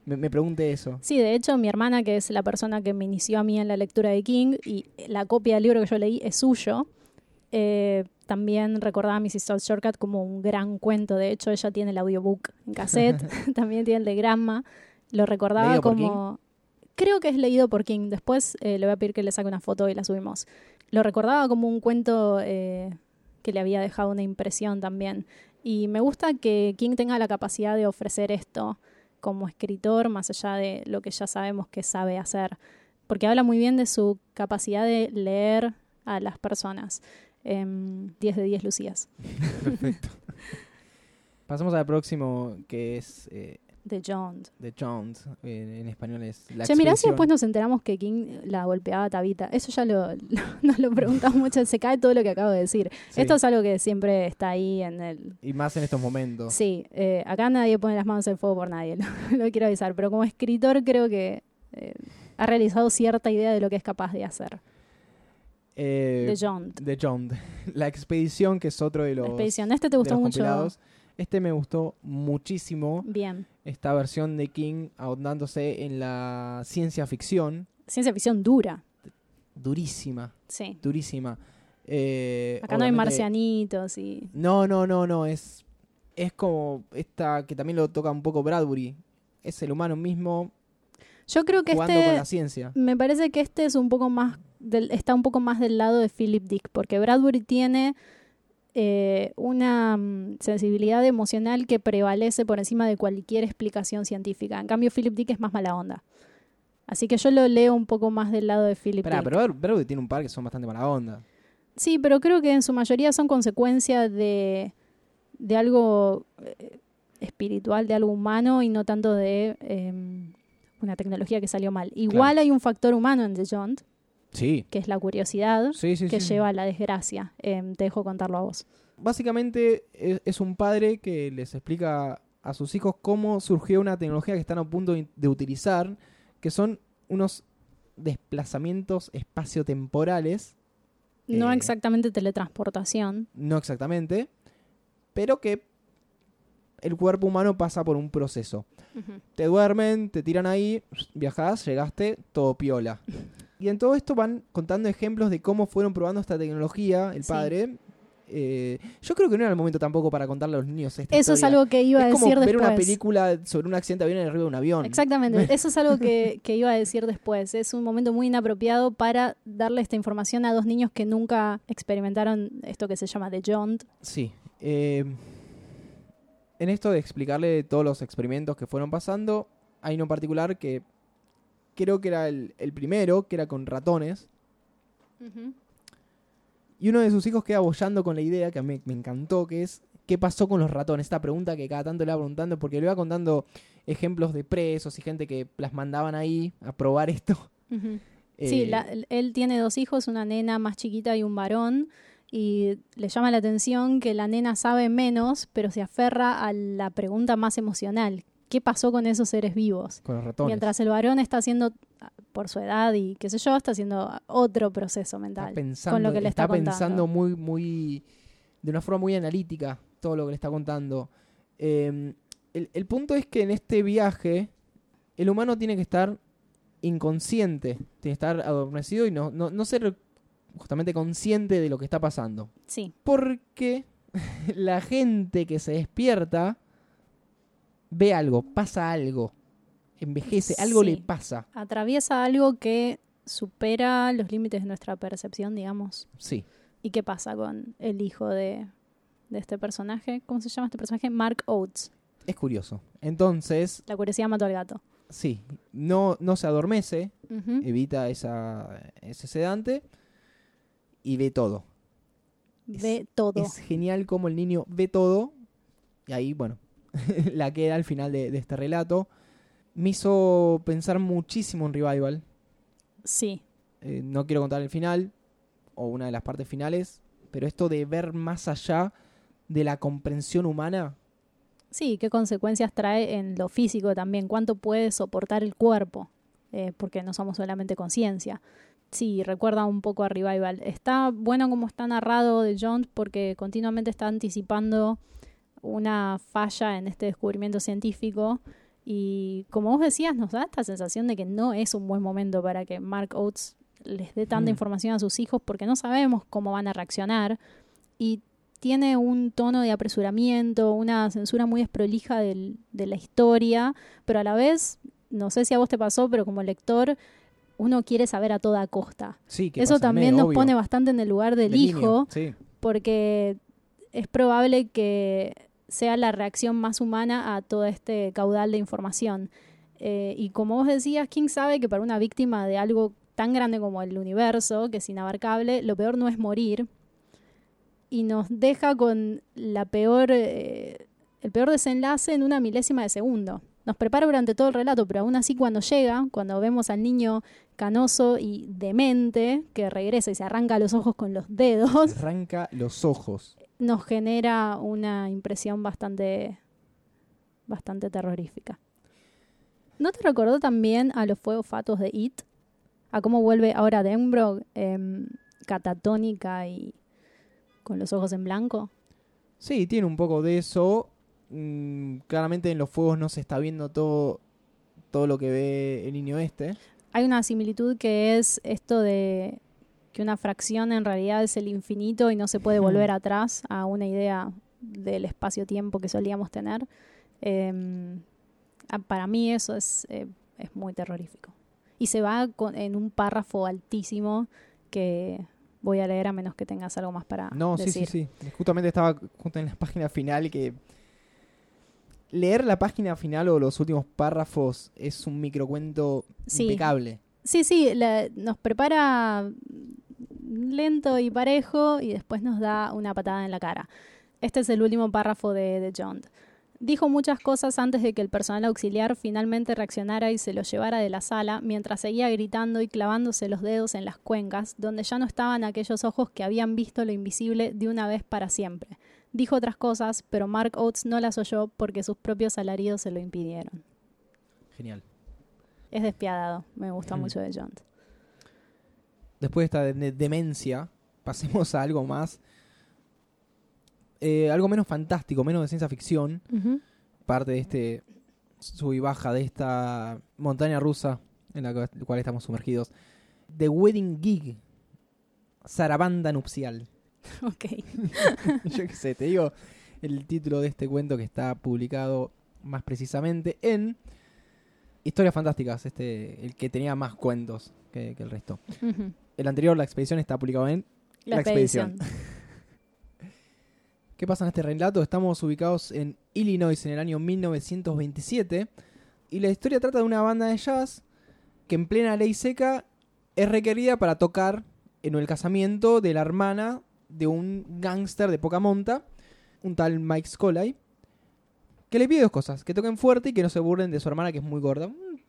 me, me pregunte eso. Sí, de hecho, mi hermana, que es la persona que me inició a mí en la lectura de King, y la copia del libro que yo leí es suyo, Eh, también recordaba a Mrs. South Shortcut como un gran cuento. De hecho, ella tiene el audiobook en cassette. también tiene el de Gramma. Lo recordaba ¿Leído por como. Creo que es leído por King. Después eh, le voy a pedir que le saque una foto y la subimos. Lo recordaba como un cuento eh, que le había dejado una impresión también. Y me gusta que King tenga la capacidad de ofrecer esto como escritor, más allá de lo que ya sabemos que sabe hacer. Porque habla muy bien de su capacidad de leer a las personas. Em, 10 de 10 Lucías. Perfecto. Pasamos al próximo, que es eh, De John. The Jones. En, en español es La Che, mirá si después nos enteramos que King la golpeaba a Tabita. Eso ya lo, lo- nos lo preguntamos mucho. Se cae todo lo que acabo de decir. Sí. Esto es algo que siempre está ahí en el... Y más en estos momentos. Sí, eh, acá nadie pone las manos en fuego por nadie, lo, lo quiero avisar. Pero como escritor creo que eh, ha realizado cierta idea de lo que es capaz de hacer. Eh, De John. The. La Expedición, que es otro de los, La expedición. Este te gustó mucho. compilados. Este me gustó muchísimo. Bien. Esta versión de King ahondándose en la ciencia ficción. Ciencia ficción dura. Durísima, Sí. durísima. Eh, Acá no hay marcianitos y. No, no, no, no. Es, es como esta que también lo toca un poco Bradbury. Es el humano mismo Yo creo que jugando este. con la ciencia. Me parece que este es un poco más. Del, está un poco más del lado de Philip Dick, porque Bradbury tiene eh, una mm, sensibilidad emocional que prevalece por encima de cualquier explicación científica. En cambio, Philip Dick es más mala onda. Así que yo lo leo un poco más del lado de Philip Dick. pero Bradbury tiene un par que son bastante mala onda. Sí, pero creo que en su mayoría son consecuencia de, de algo eh, espiritual, de algo humano y no tanto de eh, una tecnología que salió mal. Igual hay un factor humano en The John, Sí. que es la curiosidad Sí, sí, que sí. lleva a la desgracia. Em, te dejo contarlo a vos. Básicamente es, es un padre que les explica a sus hijos cómo surgió una tecnología que están a punto de de utilizar, que son unos desplazamientos espaciotemporales, No Eh. exactamente teletransportación. no exactamente, pero que el cuerpo humano pasa por un proceso. Te duermen, te tiran ahí, viajás, llegaste, todo piola. Y en todo esto van contando ejemplos de cómo fueron probando esta tecnología, el Sí. padre. Eh, yo creo que no era el momento tampoco para contarle a los niños esta Eso es algo que iba a es como decir ver después. una película sobre un accidente de avión arriba de un avión. Exactamente, eso es algo que, que iba a decir después. Es un momento muy inapropiado para darle esta información a dos niños que nunca experimentaron esto que se llama The Jaunt. Sí. eh, en esto de explicarle todos los experimentos que fueron pasando, hay uno en particular que creo que era el, el primero, que era con ratones. Y uno de sus hijos queda bollando con la idea que a mí me encantó, que es ¿qué pasó con los ratones? Esta pregunta que cada tanto le va preguntando, porque le va contando ejemplos de presos y gente que las mandaban ahí a probar esto. Sí, Eh, la- él tiene dos hijos, una nena más chiquita y un varón, y le llama la atención que la nena sabe menos, pero se aferra a la pregunta más emocional. ¿Qué pasó con esos seres vivos? con los ratones. Mientras el varón está haciendo, por su edad y qué sé yo, está haciendo otro proceso está mental. pensando, con lo que le está, pensando contando. muy, muy, de una forma muy analítica todo lo que le está contando. Eh, el, el punto es que en este viaje el humano tiene que estar inconsciente, tiene que estar adormecido y no, no, no ser justamente consciente de lo que está pasando. Sí, Porque la gente que se despierta ve algo, pasa algo, envejece, algo le pasa. atraviesa algo que supera los límites de nuestra percepción, digamos. Sí. ¿Y qué pasa con el hijo de, de este personaje? ¿Cómo se llama este personaje? Mark Oates. Es curioso. Entonces, La curiosidad mató al gato. Sí, no, no se adormece, evita esa, ese sedante y ve todo. Ve todo. Es genial como el niño ve todo y ahí, bueno, la queda al final de, de este relato. Me hizo pensar muchísimo en Revival. Sí, Eh, no quiero contar el final o una de las partes finales, pero esto de ver más allá de la comprensión humana, sí, qué consecuencias trae en lo físico también, cuánto puede soportar el cuerpo, Eh, porque no somos solamente conciencia. Sí, recuerda un poco a Revival. Está bueno como está narrado de John porque continuamente está anticipando una falla en este descubrimiento científico y como vos decías, nos da esta sensación de que no es un buen momento para que Mark Oates les dé tanta Mm. información a sus hijos porque no sabemos cómo van a reaccionar. Y tiene un tono de apresuramiento, una censura muy desprolija del- de la historia, pero a la vez, no sé si a vos te pasó, pero como lector, uno quiere saber a toda costa. Sí, que Eso pasa también nos obvio. pone bastante en el lugar del, Del hijo, niño, Sí. porque es probable que sea la reacción más humana a todo este caudal de información. Eh, y como vos decías, King sabe que para una víctima de algo tan grande como el universo, que es inabarcable, lo peor no es morir. Y nos deja con la peor, eh, el peor desenlace en una milésima de segundo. Nos prepara durante todo el relato, pero aún así cuando llega, cuando vemos al niño canoso y demente, que regresa y se arranca los ojos con los dedos, Arranca los ojos. Nos genera una impresión bastante, bastante terrorífica. ¿No te recordó también a los fuegos fatos de It? A cómo vuelve ahora Denbrough em, catatónica y con los ojos en blanco. Sí, tiene un poco de eso. Mm, claramente en los fuegos no se está viendo todo, todo lo que ve el niño este. Hay una similitud que es esto de que una fracción en realidad es el infinito y no se puede volver atrás a una idea del espacio-tiempo que solíamos tener. Em, para mí eso es, eh, es muy terrorífico. Y se va con- en un párrafo altísimo que voy a leer a menos que tengas algo más para No, sí, sí, sí. Justamente estaba justo en la página final que leer la página final o los últimos párrafos es un microcuento Sí. impecable. Sí, sí, la- nos prepara lento y parejo y después nos da una patada en la cara. Este es el último párrafo de, de John. Dijo muchas cosas antes de que el personal auxiliar finalmente reaccionara y se lo llevara de la sala, mientras seguía gritando y clavándose los dedos en las cuencas, donde ya no estaban aquellos ojos que habían visto lo invisible de una vez para siempre. Dijo otras cosas, pero Mark Oates no las oyó porque sus propios alaridos se lo impidieron. Genial. Es despiadado, me gusta Mm. mucho de John. Después de esta de- demencia, pasemos a algo más. eh, algo menos fantástico, menos de ciencia ficción. Parte de este sub y baja de esta montaña rusa en la cu- cual estamos sumergidos. The Wedding Gig. Zarabanda nupcial. Ok. Yo qué sé, te digo el título de este cuento que está publicado más precisamente en Historias Fantásticas, este, el que tenía más cuentos que, que el resto. El anterior, La Expedición, está publicado en La, La expedición. expedición. ¿Qué pasa en este relato? Estamos ubicados en Illinois en el año 1927 y la historia trata de una banda de jazz que en plena ley seca es requerida para tocar en el casamiento de la hermana de un gángster de poca monta, un tal Mike Scolay, que le pide dos cosas, que toquen fuerte y que no se burlen de su hermana que es muy gorda. Un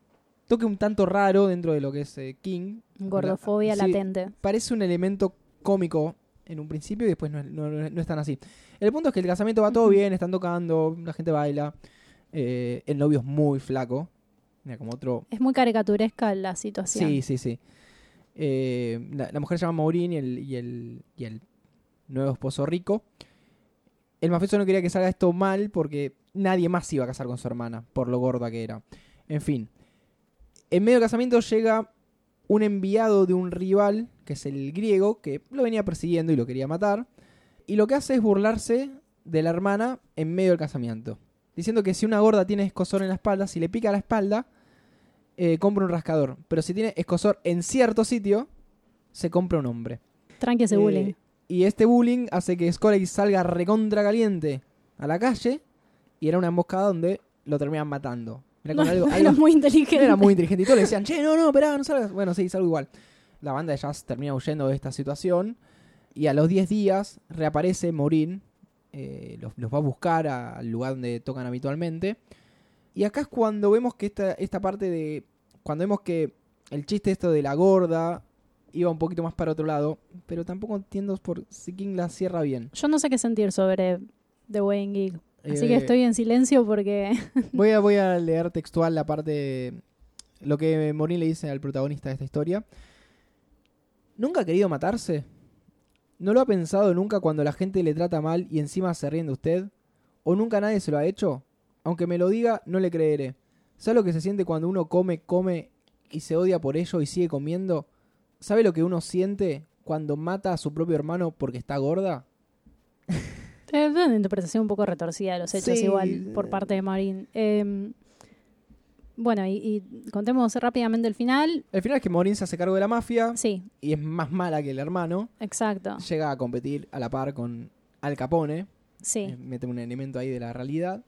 toque un tanto raro dentro de lo que es eh, King, Gordofobia Sí. latente. parece un elemento cómico en un principio y después no, es- no, no- es tan así. El punto es que el casamiento va todo bien, están tocando, la gente baila, eh, el novio es muy flaco, mira, como otro... Es muy caricaturesca la situación. Sí, sí, sí. Eh, la, la mujer se llama Maureen y el, y, el, y el nuevo esposo rico. El mafioso no quería que salga esto mal porque nadie más se iba a casar con su hermana, por lo gorda que era. En fin. En medio del casamiento llega un enviado de un rival, que es el griego, que lo venía persiguiendo y lo quería matar. Y lo que hace es burlarse de la hermana en medio del casamiento. Diciendo que si una gorda tiene escosor en la espalda, si le pica la espalda, eh, compra un rascador. Pero si tiene escosor en cierto sitio, se compra un hombre. Tranqui ese Eh, bullying. Y este bullying hace que Scoley salga recontra caliente a la calle y era una emboscada donde lo terminan matando. Era No, algo, no era muy inteligente. era muy inteligente. Y todos le decían, che, no, no, esperá, no salgas. Bueno, sí, salgo igual. La banda de jazz termina huyendo de esta situación. Y a los 10 días reaparece Morín. eh, los, los va a buscar a- al lugar donde tocan habitualmente. Y acá es cuando vemos que esta, esta parte de. Cuando vemos que el chiste esto de la gorda iba un poquito más para otro lado. Pero tampoco entiendo por si King la cierra bien. Yo no sé qué sentir sobre The Wedding Gig. Así que Eh, estoy en silencio porque Voy a, voy a leer textual la parte. Lo que Morín le dice al protagonista de esta historia. ¿Nunca ha querido matarse? ¿No lo ha pensado nunca cuando la gente le trata mal y encima se ríen de usted? ¿O nunca nadie se lo ha hecho? Aunque me lo diga, no le creeré. ¿Sabe lo que se siente cuando uno come, come y se odia por ello y sigue comiendo? ¿Sabe lo que uno siente cuando mata a su propio hermano porque está gorda? Una interpretación un poco retorcida de los hechos, Sí. igual, por parte de Marín. Eh, bueno, y, y contemos rápidamente el final. El final es que Morin se hace cargo de la mafia Sí, y es más mala que el hermano. exacto. Llega a competir a la par con Al Capone. Sí, Eh, mete un elemento ahí de la realidad.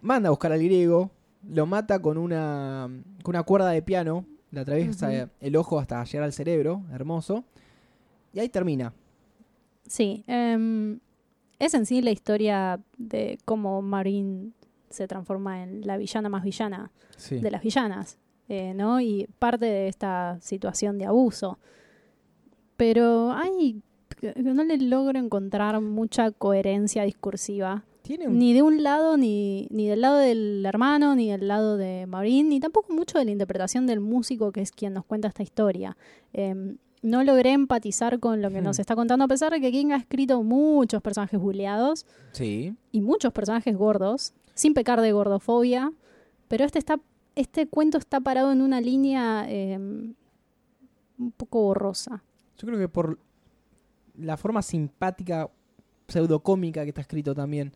Manda a buscar al griego. Lo mata con una, con una cuerda de piano. Le atraviesa el ojo hasta llegar al cerebro. Hermoso. Y ahí termina. sí. Em, es en sí la historia de cómo Marín se transforma en la villana más villana Sí. de las villanas, eh, ¿no? Y parte de esta situación de abuso. Pero hay no le logro encontrar mucha coherencia discursiva, un ni de un lado, ni, ni del lado del hermano, ni del lado de Maureen, ni tampoco mucho de la interpretación del músico que es quien nos cuenta esta historia. Em, no logré empatizar con lo que Hmm. nos está contando, a pesar de que King ha escrito muchos personajes buleados Sí. y muchos personajes gordos, sin pecar de gordofobia, pero este está este cuento está parado en una línea eh, un poco borrosa. Yo creo que por la forma simpática, pseudocómica que está escrito también.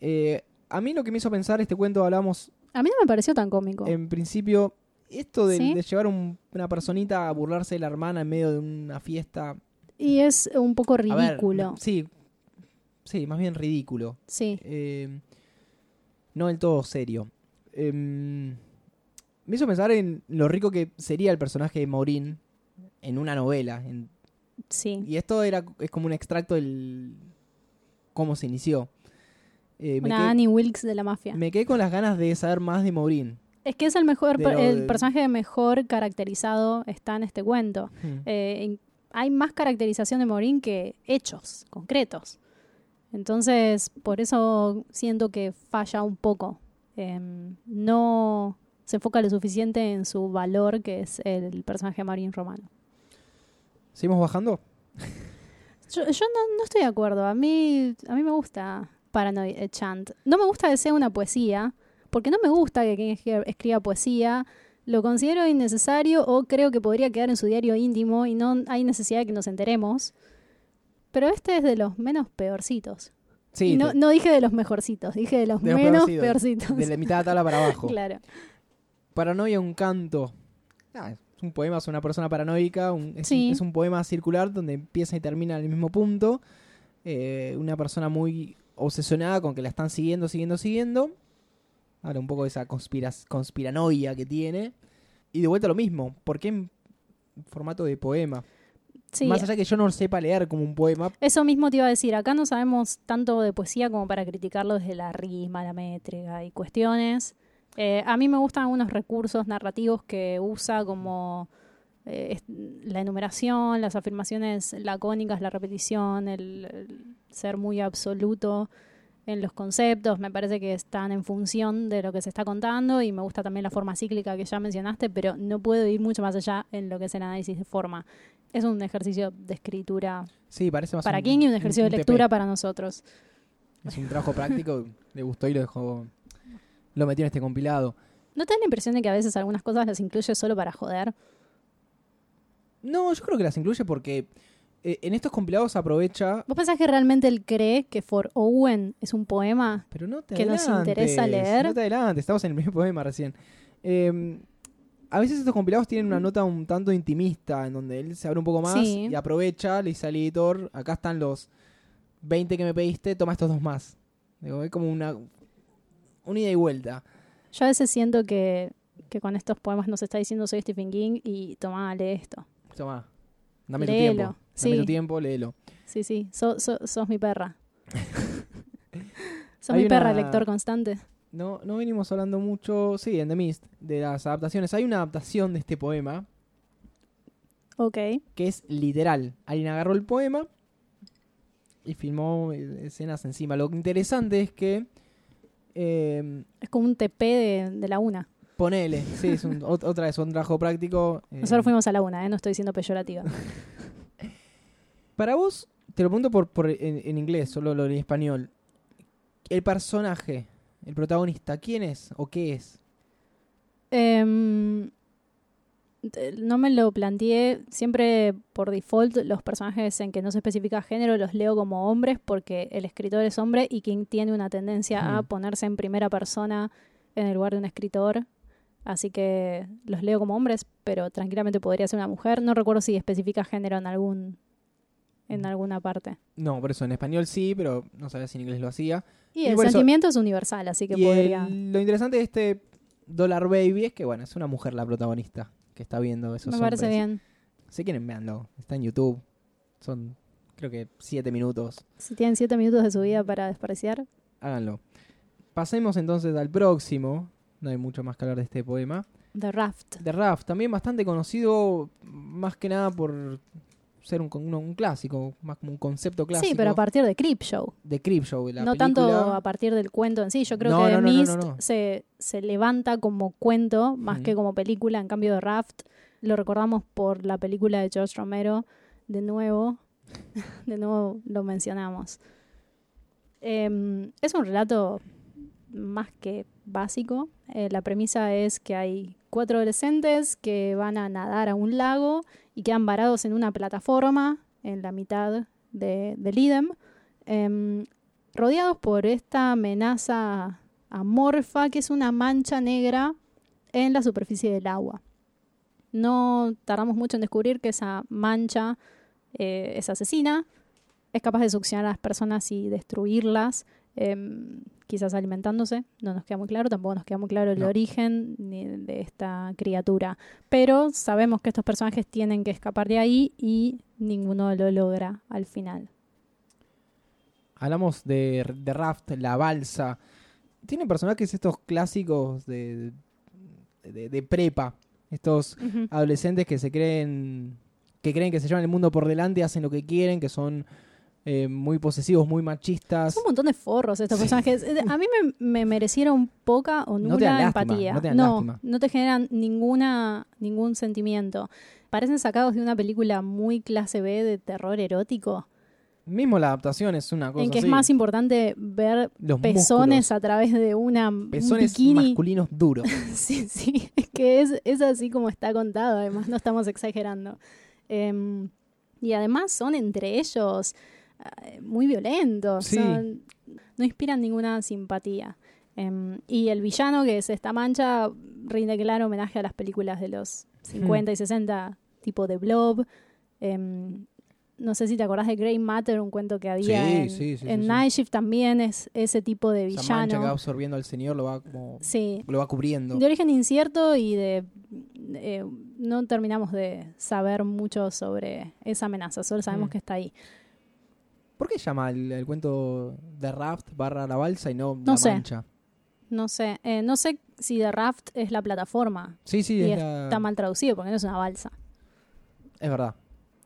Eh, a mí lo que me hizo pensar este cuento, hablamos A mí no me pareció tan cómico. en principio, esto de, ¿Sí? de llevar un- una personita a burlarse de la hermana en medio de una fiesta. y es un poco ver, ridículo. sí, sí, más bien ridículo. sí, Eh, no del todo serio. Em, me hizo pensar en lo rico que sería el personaje de Maureen en una novela. en- sí. y esto era es como un extracto del cómo se inició. Eh, me, Una quedé, Annie Wilkes de la mafia. me quedé con las ganas de saber más de Maureen. Es que es el mejor, de el personaje mejor caracterizado está en este cuento. Hmm. Eh, hay más caracterización de Morín que hechos concretos. Entonces, por eso siento que falla un poco. Em, no se enfoca lo suficiente en su valor, que es el personaje de Marín Romano. ¿Seguimos bajando? Yo, yo no, no estoy de acuerdo. A mí, a mí me gusta Paranoid Chant. No me gusta que sea una poesía, porque no me gusta que quien escri- escriba poesía. Lo considero innecesario o creo que podría quedar en su diario íntimo y no hay necesidad de que nos enteremos. Pero este es de los menos peorcitos. Sí, Y no, dije de los mejorcitos, dije de los De los menos peorcitos. peorcitos. de la mitad de la tabla para abajo. claro. Paranoia, un canto. Ah, es un poema, es una persona paranoica. un- es, Sí. un, es un poema circular donde empieza y termina en el mismo punto. Eh, una persona muy obsesionada con que la están siguiendo, siguiendo, siguiendo. Habla un poco de esa conspiras, conspiranoia que tiene. Y de vuelta lo mismo. ¿Por qué en formato de poema? Sí, Más allá que yo no sepa leer como un poema. Eso mismo te iba a decir, acá no sabemos tanto de poesía como para criticarlo desde la rima, la métrica y cuestiones. Eh, a mí me gustan algunos recursos narrativos que usa como eh, la enumeración, las afirmaciones lacónicas, la repetición, el, el ser muy absoluto en los conceptos, me parece que están en función de lo que se está contando y me gusta también la forma cíclica que ya mencionaste, pero no puedo ir mucho más allá en lo que es el análisis de forma. Es un ejercicio de escritura Sí, parece más para un- King y un ejercicio de lectura para nosotros. Es un trabajo práctico. le gustó y lo dejó. Lo metió en este compilado. ¿No te da la impresión de que a veces algunas cosas las incluye solo para joder? No, yo creo que las incluye porque eh, en estos compilados aprovecha. ¿Vos pensás que realmente él cree que For Owen es un poema? Pero no te que nos interesa leer. No te adelantes, estamos en el mismo poema recién. Eh, a veces estos compilados tienen una nota un tanto intimista, en donde él se abre un poco más Sí. y aprovecha, le dice al editor, acá están los 20 que me pediste, toma estos dos más. Digo, es como una, una ida y vuelta. Yo a veces siento que, que con estos poemas nos está diciendo soy Stephen King y toma, lee esto. Toma, dame tu Léelo, Dame sí. tu tiempo, léelo. Sí, sí, so- so- sos mi perra. sos Hay mi perra, una- lector constante. No, no venimos hablando mucho, sí, en The Mist, de las adaptaciones. Hay una adaptación de este poema Ok. que es literal. Alguien agarró el poema y filmó eh, escenas encima. Lo interesante es que eh, Es como un TP de, de la una. ponele, sí, es un- ot- otra vez un trabajo práctico. eh, Nosotros fuimos a la una, ¿eh? no estoy siendo peyorativa. Para vos, te lo pregunto por, por en, en inglés, solo lo en español. El personaje, el protagonista, ¿quién es o qué es? Em, no me lo planteé. Siempre por default los personajes en que no se especifica género los leo como hombres porque el escritor es hombre y quien tiene una tendencia a ponerse en primera persona en el lugar de un escritor. Así que los leo como hombres, pero tranquilamente podría ser una mujer. No recuerdo si especifica género en algún en alguna parte. No, por eso en español sí, pero no sabía si en inglés lo hacía. Y, Y el eso- sentimiento es universal, así que y podría. el- lo interesante de este Dollar Baby es que, bueno, es una mujer la protagonista que está viendo esos Me parece bien. Si quieren, véanlo. Está en YouTube. Son, creo que, siete minutos. Si tienen siete minutos de su vida para despreciar. Háganlo. Pasemos entonces al próximo. No hay mucho más que hablar de este poema. The Raft. De Raft, también bastante conocido, más que nada por ser un, un- un clásico, más como un concepto clásico. Sí, pero a partir de Creepshow. de Creepshow, la no película. tanto a partir del cuento en sí. Yo creo No, que no, no, Mist. Se, se levanta como cuento más que como película. En cambio de Raft lo recordamos por la película de George Romero. De nuevo, de nuevo lo mencionamos. Em, es un relato más que básico. Eh, la premisa es que hay cuatro adolescentes que van a nadar a un lago y quedan varados en una plataforma en la mitad de, del idem, em, rodeados por esta amenaza amorfa que es una mancha negra en la superficie del agua. No tardamos mucho en descubrir que esa mancha eh, es asesina, es capaz de succionar a las personas y destruirlas, em, quizás alimentándose, no nos queda muy claro, tampoco nos queda muy claro el No. origen ni de esta criatura, pero sabemos que estos personajes tienen que escapar de ahí y ninguno lo logra al final. Hablamos de, de Raft, la balsa. Tiene personajes estos clásicos de, de, de prepa. Estos adolescentes que se creen que creen que se llevan el mundo por delante, hacen lo que quieren, que son eh, muy posesivos, muy machistas. Son un montón de forros estos Sí. personajes. Eh, A mí me, me merecieron poca o No te dan nula lástima, empatía. no te dan no, te generan ninguna, ningún sentimiento. Parecen sacados de una película muy clase B de terror erótico, Mismo la adaptación es una cosa en que es más importante ver Los pezones a través de una un Pezones bikini. masculinos duros. Sí, sí, es que es, es así como está contado, además, no estamos exagerando. Em, y además son entre ellos muy violentos, Sí. son- no inspiran ninguna simpatía. Em, y el villano, que es esta mancha, rinde claro homenaje a las películas de los 50 y 60, tipo de Blob. Em, no sé si te acordás de Grey Matter, un cuento que había Sí, en, sí, en. Night Shift también, es ese tipo de Esa mancha que va villano. absorbiendo al señor lo va como lo va cubriendo. de origen incierto y de eh, no terminamos de saber mucho sobre esa amenaza, solo sabemos Mm. que está ahí. ¿Por qué llama el, el cuento de Raft barra la balsa y no, No la sé. mancha? No sé, eh, no sé si The Raft es la plataforma Sí, sí, y es, la- está mal traducido porque no es una balsa. es verdad.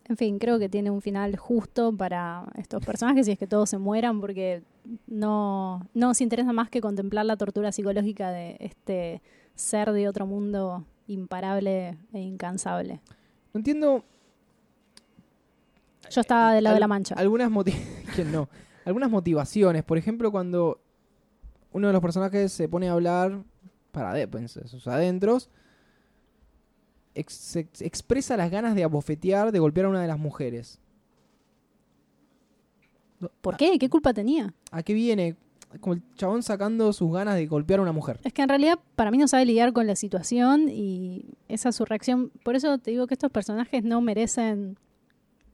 En fin, creo que tiene un final justo para estos personajes y es que todos se mueran porque no, no nos interesa más que contemplar la tortura psicológica de este ser de otro mundo imparable e incansable. No entiendo Yo estaba del lado de la mancha. algunas moti- ¿Quién no? Algunas motivaciones. Por ejemplo, cuando uno de los personajes se pone a hablar para de, en sus adentros, ex- ex- expresa las ganas de abofetear, de golpear a una de las mujeres. ¿Por qué? ¿Qué culpa tenía? ¿A qué viene? Como el chabón sacando sus ganas de golpear a una mujer. Es que en realidad para mí no sabe lidiar con la situación y esa es su reacción. Por eso te digo que estos personajes no merecen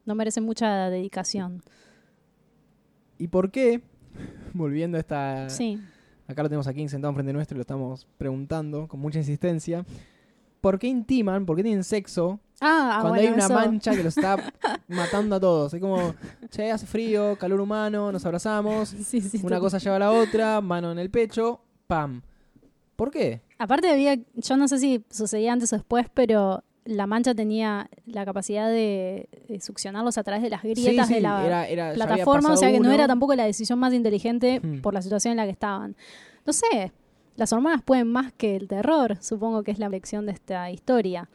no merecen mucha dedicación. ¿Y por qué? Volviendo a esta... Sí. Acá lo tenemos aquí sentado enfrente nuestro y lo estamos preguntando con mucha insistencia. ¿Por qué intiman? ¿Por qué tienen sexo Ah, cuando bueno, hay una eso- mancha que los está matando a todos? Es como, che, hace frío, calor humano, nos abrazamos, Sí, sí, una cosa lleva a la otra, mano en el pecho, pam. ¿Por qué? Aparte había, yo no sé si sucedía antes o después, pero la mancha tenía la capacidad de, de succionarlos a través de las grietas sí, de la era, era- plataforma, o sea que no era tampoco la decisión más inteligente Hmm. por la situación en la que estaban. No sé, las hormonas pueden más que el terror, supongo que es la lección de esta historia.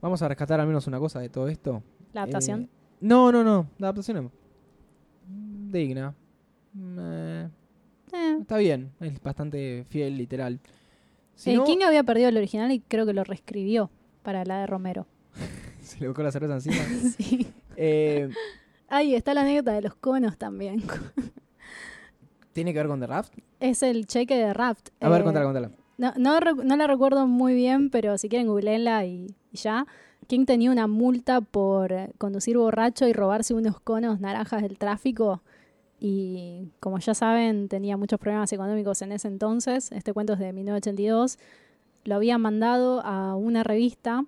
Vamos a rescatar al menos una cosa de todo esto. La adaptación. Eh, no, no, no. La adaptación es digna. Eh, Eh, está bien. Es bastante fiel, literal. Si no- King había perdido el original y creo que lo reescribió. Para la de Romero. Se le buscó la cerveza encima. sí. Eh, Ahí está la anécdota de los conos también. ¿Tiene que ver con The Raft? es el cheque de Raft. A ver, Eh, contala, contala. No, no, no la recuerdo muy bien, pero si quieren googleenla y, y ya. King tenía una multa por conducir borracho y robarse unos conos naranjas del tráfico. Y como ya saben, tenía muchos problemas económicos en ese entonces. Este cuento es de 1982. Lo había mandado a una revista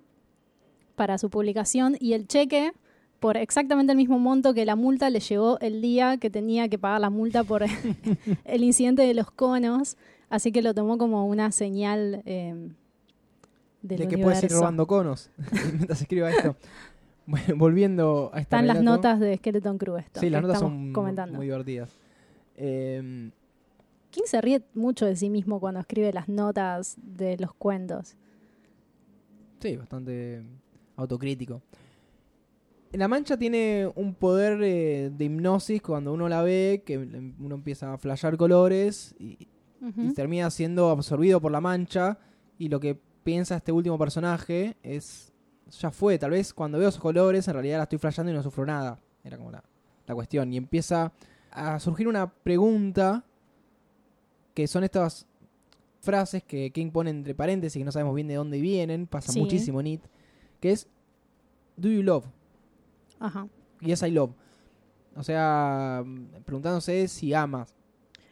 para su publicación y el cheque, por exactamente el mismo monto que la multa, le llegó el día que tenía que pagar la multa por el incidente de los conos. Así que lo tomó como una señal eh, del De que puedes ir universo. robando conos mientras escriba esto. Bueno, volviendo a esta Están las notas de Skeleton Crew esto. Sí, las notas son comentando. muy divertidas. Eh, King se ríe mucho de sí mismo cuando escribe las notas de los cuentos. sí, bastante autocrítico. La mancha tiene un poder eh, de hipnosis cuando uno la ve, que uno empieza a flashear colores y, termina siendo absorbido por la mancha y lo que piensa este último personaje es ya fue, tal vez cuando veo esos colores en realidad la estoy flasheando y no sufro nada. Era como la, la cuestión. Y empieza a surgir una pregunta que son estas frases que King pone entre paréntesis que no sabemos bien de dónde vienen, pasa Sí. muchísimo en It, que es Do you love? Ajá. Yes I love. O sea, preguntándose si amas.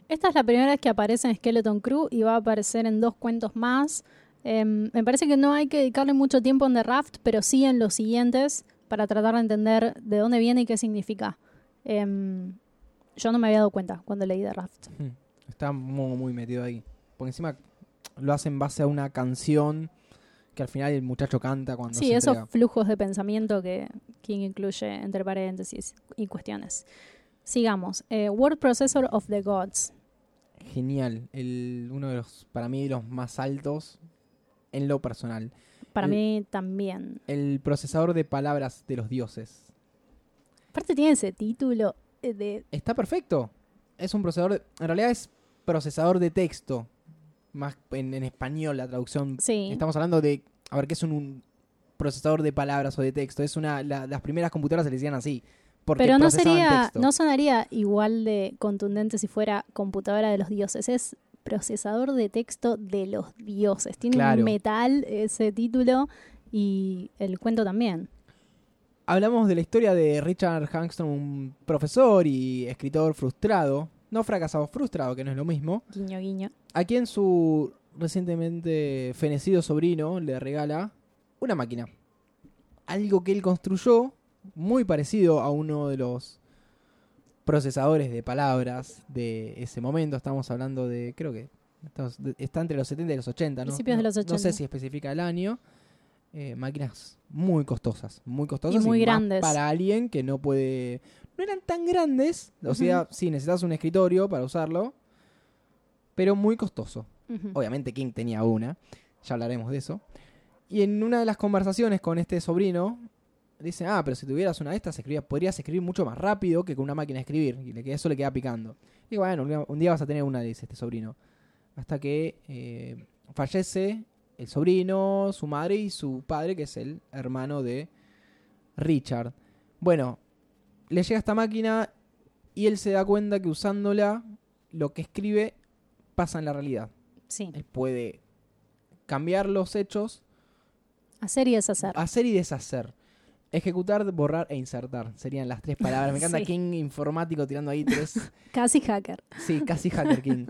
Esta es la primera vez que aparece en Skeleton Crew y va a aparecer en dos cuentos más. Em, me parece que no hay que dedicarle mucho tiempo en The Raft, pero sí en los siguientes para tratar de entender de dónde viene y qué significa. Em, yo no me había dado cuenta cuando leí The Raft. Hmm. Está muy, muy metido ahí. Porque encima lo hace en base a una canción que al final el muchacho canta cuando Sí, se esos entrega. flujos de pensamiento que King incluye entre paréntesis y cuestiones. Sigamos. Eh, Word Processor of the Gods. Genial. El, uno de los, para mí, los más altos en lo personal. Para El- mí también. El procesador de palabras de los dioses. Aparte tiene ese título eh, de... Está perfecto. Es un procesador, de- en realidad es procesador de texto. Más en, en español la traducción. Sí. Estamos hablando de, a ver, ¿qué es un, un procesador de palabras o de texto? Es una, la- las primeras computadoras se le decían así. Porque Pero no sería, texto. no sonaría igual de contundente si fuera computadora de los dioses. Es procesador de texto de los dioses. Tiene Claro. un metal ese título y el cuento también. Hablamos de la historia de Richard Hankstrom, un profesor y escritor frustrado. No fracasado, frustrado, que no es lo mismo. Guiño, guiño. A quien su recientemente fenecido sobrino le regala una máquina. Algo que él construyó, muy parecido a uno de los procesadores de palabras de ese momento. Estamos hablando de, creo que está entre los 70 y los 80, ¿no? Principios de No- los No 80. sé si especifica el año. Eh, máquinas muy costosas, muy costosas. muy más grandes. Para alguien que no puede... No eran tan grandes, o sea, sí, necesitas un escritorio para usarlo, pero muy costoso. Obviamente King tenía una, ya hablaremos de eso. Y en una de las conversaciones con este sobrino, dice, ah, pero si tuvieras una de estas, escribías, podrías escribir mucho más rápido que con una máquina de escribir. Y eso le queda picando. Y bueno, un día, un día vas a tener una, dice este sobrino. Hasta que eh, fallece el sobrino, su madre y su padre, que es el hermano de Richard. Bueno, le llega esta máquina y él se da cuenta que usándola, lo que escribe pasa en la realidad. Sí. Él puede cambiar los hechos, Hacer y deshacer. hacer y deshacer. Ejecutar, borrar e insertar. Serían las tres palabras. Me encanta Sí. King informático tirando ahí tres. Casi hacker. Sí, casi Hacker King.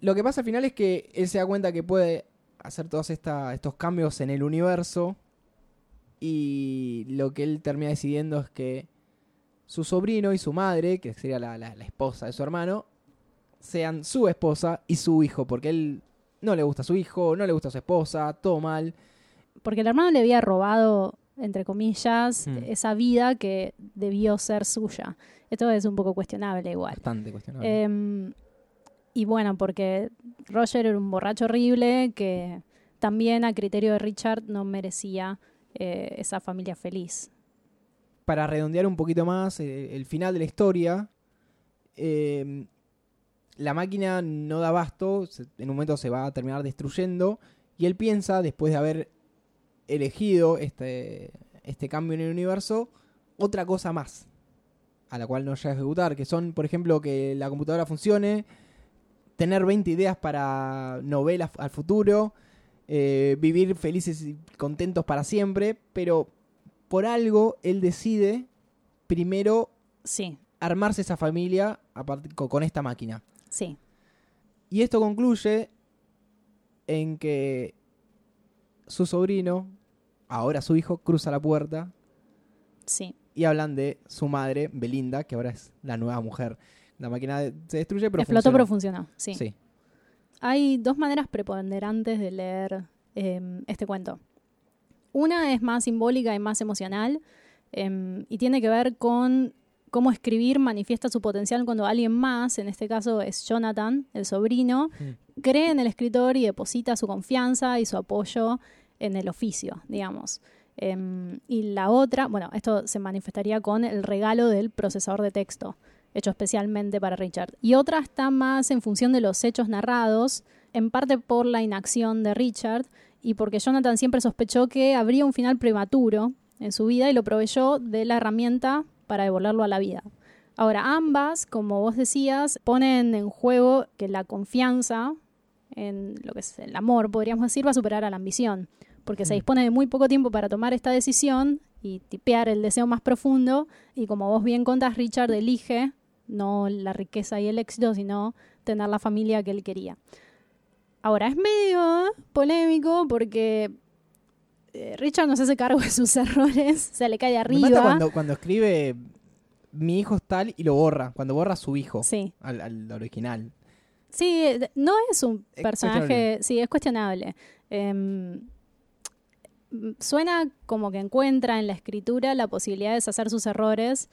Lo que pasa al final es que él se da cuenta que puede hacer todos esta- estos cambios en el universo. Y lo que él termina decidiendo es que su sobrino y su madre, que sería la, la- la esposa de su hermano, sean su esposa y su hijo. Porque él no le gusta a su hijo, no le gusta a su esposa, todo mal. Porque el hermano le había robado, entre comillas, Mm. esa vida que debió ser suya. Esto es un poco cuestionable igual. Bastante cuestionable. Em, y bueno, porque Roger era un borracho horrible que también a criterio de Richard no merecía eh, esa familia feliz. Para redondear un poquito más eh, el final de la historia, eh, la máquina no da abasto, en un momento se va a terminar destruyendo, y él piensa, después de haber elegido este, este cambio en el universo otra cosa más a la cual no llega a ejecutar, que son, por ejemplo, que la computadora funcione, tener 20 ideas para novelas al futuro, eh, vivir felices y contentos para siempre, pero por algo él decide primero Sí, armarse esa familia con esta máquina. sí. Y esto concluye en que su sobrino, ahora su hijo, cruza la puerta Sí. y hablan de su madre, Belinda, que ahora es la nueva mujer. La máquina se destruye, pero Explotó, funciona. pero funcionó. Sí. Sí. Hay dos maneras preponderantes de leer eh, este cuento. Una es más simbólica y más emocional eh, y tiene que ver con cómo escribir manifiesta su potencial cuando alguien más, en este caso es Jonathan, el sobrino, Mm. cree en el escritor y deposita su confianza y su apoyo en el oficio, digamos. Em, y la otra, bueno, esto se manifestaría con el regalo del procesador de texto, hecho especialmente para Richard. Y otra está más en función de los hechos narrados, en parte por la inacción de Richard y porque Jonathan siempre sospechó que habría un final prematuro en su vida y lo proveyó de la herramienta para devolverlo a la vida. Ahora, ambas, como vos decías, ponen en juego que la confianza en lo que es el amor, podríamos decir, va a superar a la ambición, porque se Mm. dispone de muy poco tiempo para tomar esta decisión y tipear el deseo más profundo, y como vos bien contás, Richard elige no la riqueza y el éxito, sino tener la familia que él quería. Ahora, es medio polémico porque eh, Richard no se hace cargo de sus errores, se le cae de Me arriba. mata cuando, cuando escribe mi hijo es tal y lo borra, cuando borra a su hijo, Sí. al, al original. Sí, eh, no es un personaje, sí, es cuestionable. Em, suena como que encuentra en la escritura la posibilidad de deshacer sus errores,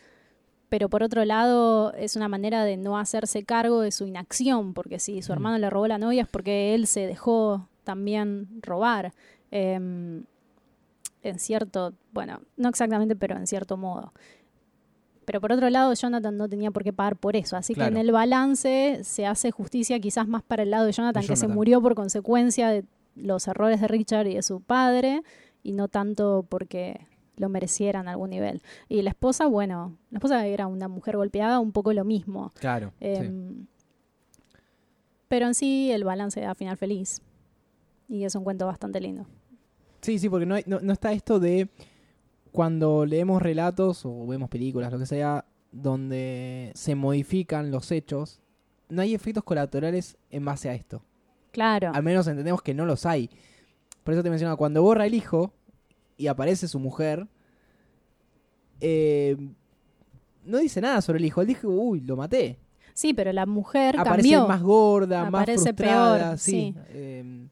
pero por otro lado es una manera de no hacerse cargo de su inacción, porque si su Mm. hermano le robó la novia es porque él se dejó también robar. Em, en cierto, bueno, no exactamente, pero en cierto modo. Pero por otro lado, Jonathan no tenía por qué pagar por eso. Así que en el balance se hace justicia quizás más para el lado de Jonathan, De que se murió por consecuencia de los errores de Richard y de su padre, y no tanto porque lo merecieran a algún nivel. Y la esposa, bueno, la esposa era una mujer golpeada, un poco lo mismo. Claro. sí. Em, Pero en sí el balance da final feliz. Y es un cuento bastante lindo. Sí, sí, porque no, hay- no, no está esto de cuando leemos relatos o vemos películas, lo que sea, donde se modifican los hechos, no hay efectos colaterales en base a esto. Claro. Al menos entendemos que no los hay. Por eso te mencionaba, cuando borra el hijo y aparece su mujer, eh, no dice nada sobre el hijo. Él dijo, uy, lo maté. Sí, pero la mujer Aparece cambió. más gorda, más frustrada, peor, sí. sí. Eh,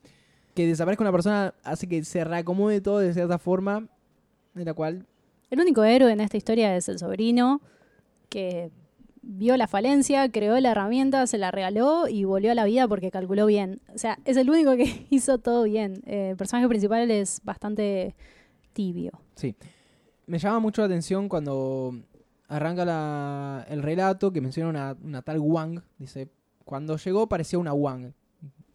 que desaparezca una persona hace que se reacomode todo de cierta forma, de la cual El único héroe en esta historia es el sobrino que vio la falencia, creó la herramienta, se la regaló y volvió a la vida porque calculó bien. O sea, es el único que hizo todo bien. Eh, el personaje principal es bastante tibio. Sí. Me llama mucho la atención cuando arranca la- el relato que menciona una, una tal Wang. Dice, cuando llegó parecía una Wang.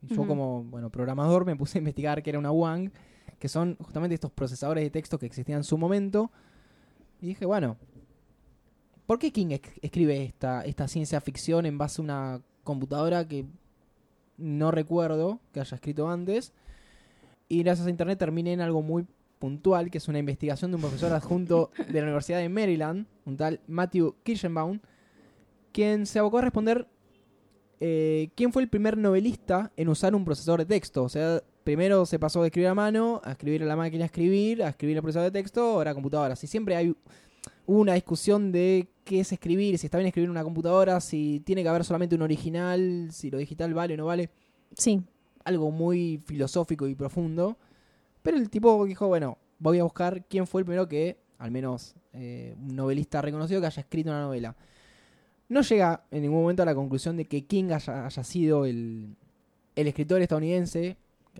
Y yo como, bueno, programador me puse a investigar qué era una Wang, que son justamente estos procesadores de texto que existían en su momento. Y dije, bueno, ¿por qué King es- escribe esta, esta ciencia ficción en base a una computadora que no recuerdo que haya escrito antes? Y gracias a internet terminé en algo muy puntual, que es una investigación de un profesor adjunto de la Universidad de Maryland, un tal Matthew Kirschenbaum, quien se abocó a responder eh, quién fue el primer novelista en usar un procesador de texto. O sea, primero se pasó de escribir a mano, a escribir a la máquina a escribir, a escribir el procesador de texto, ahora a computadoras. Y siempre hay hubo una discusión de qué es escribir, si está bien escribir en una computadora, si tiene que haber solamente un original, si lo digital vale o no vale Sí, algo muy filosófico y profundo. Pero el tipo dijo, bueno, voy a buscar quién fue el primero que, al menos eh, un novelista reconocido, que haya escrito una novela. No llega en ningún momento a la conclusión de que King haya, haya sido el, el escritor estadounidense,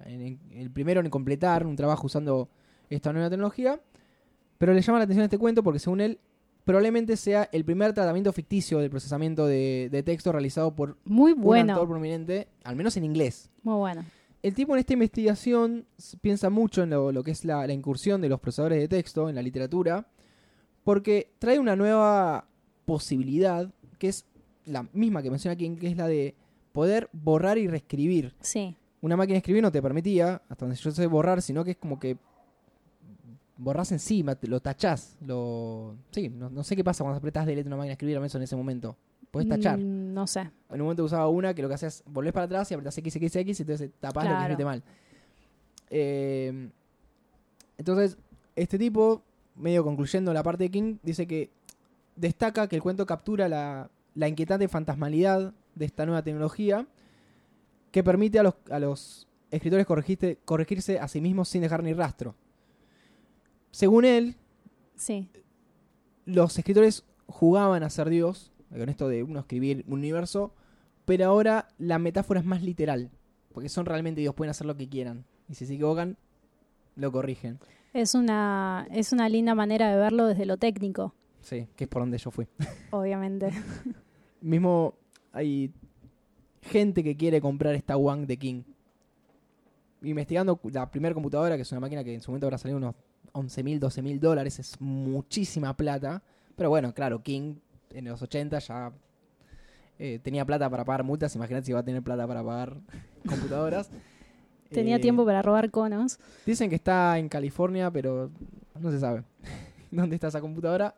en- en- el primero en completar un trabajo usando esta nueva tecnología. Pero le llama la atención este cuento porque según él probablemente sea el primer tratamiento ficticio del procesamiento de, de texto realizado por muy un bueno. actor prominente, al menos en inglés. Muy bueno. El tipo en esta investigación piensa mucho en lo, lo que es la, la incursión de los procesadores de texto en la literatura, porque trae una nueva posibilidad, que es la misma que menciona King, que es la de poder borrar y reescribir. Sí. Una máquina de escribir no te permitía, hasta donde yo sé borrar, sino que es como que borras encima, te lo tachás. Lo... Sí, no, no sé qué pasa cuando apretás delete una máquina de escribir, al menos en ese momento. Podés tachar. Mm, no sé. En un momento usaba una que lo que hacías, volvés para atrás y apretás X, X, X, y entonces tapás lo que Claro. escribiste mal. Eh, entonces, este tipo, medio concluyendo la parte de King, dice que destaca que el cuento captura la, la inquietante fantasmalidad de esta nueva tecnología que permite a los, a los escritores corregirte- corregirse a sí mismos sin dejar ni rastro. Según él, Sí. los escritores jugaban a ser Dios, con esto de uno escribir un universo, pero ahora la metáfora es más literal, porque son realmente Dios, pueden hacer lo que quieran. Y si se equivocan, lo corrigen. Es una, es una linda manera de verlo desde lo técnico, Sí, que es por donde yo fui. obviamente. Mismo hay gente que quiere comprar esta One de King. Investigando la primera computadora, que es una máquina que en su momento habrá salido unos 11 mil, 12 mil dólares, es muchísima plata. Pero bueno, claro, King en los 80 ya eh, tenía plata para pagar multas. Imagínate si va a tener plata para pagar computadoras. Tenía Eh, tiempo para robar conos. Dicen que está en California, pero no se sabe dónde está esa computadora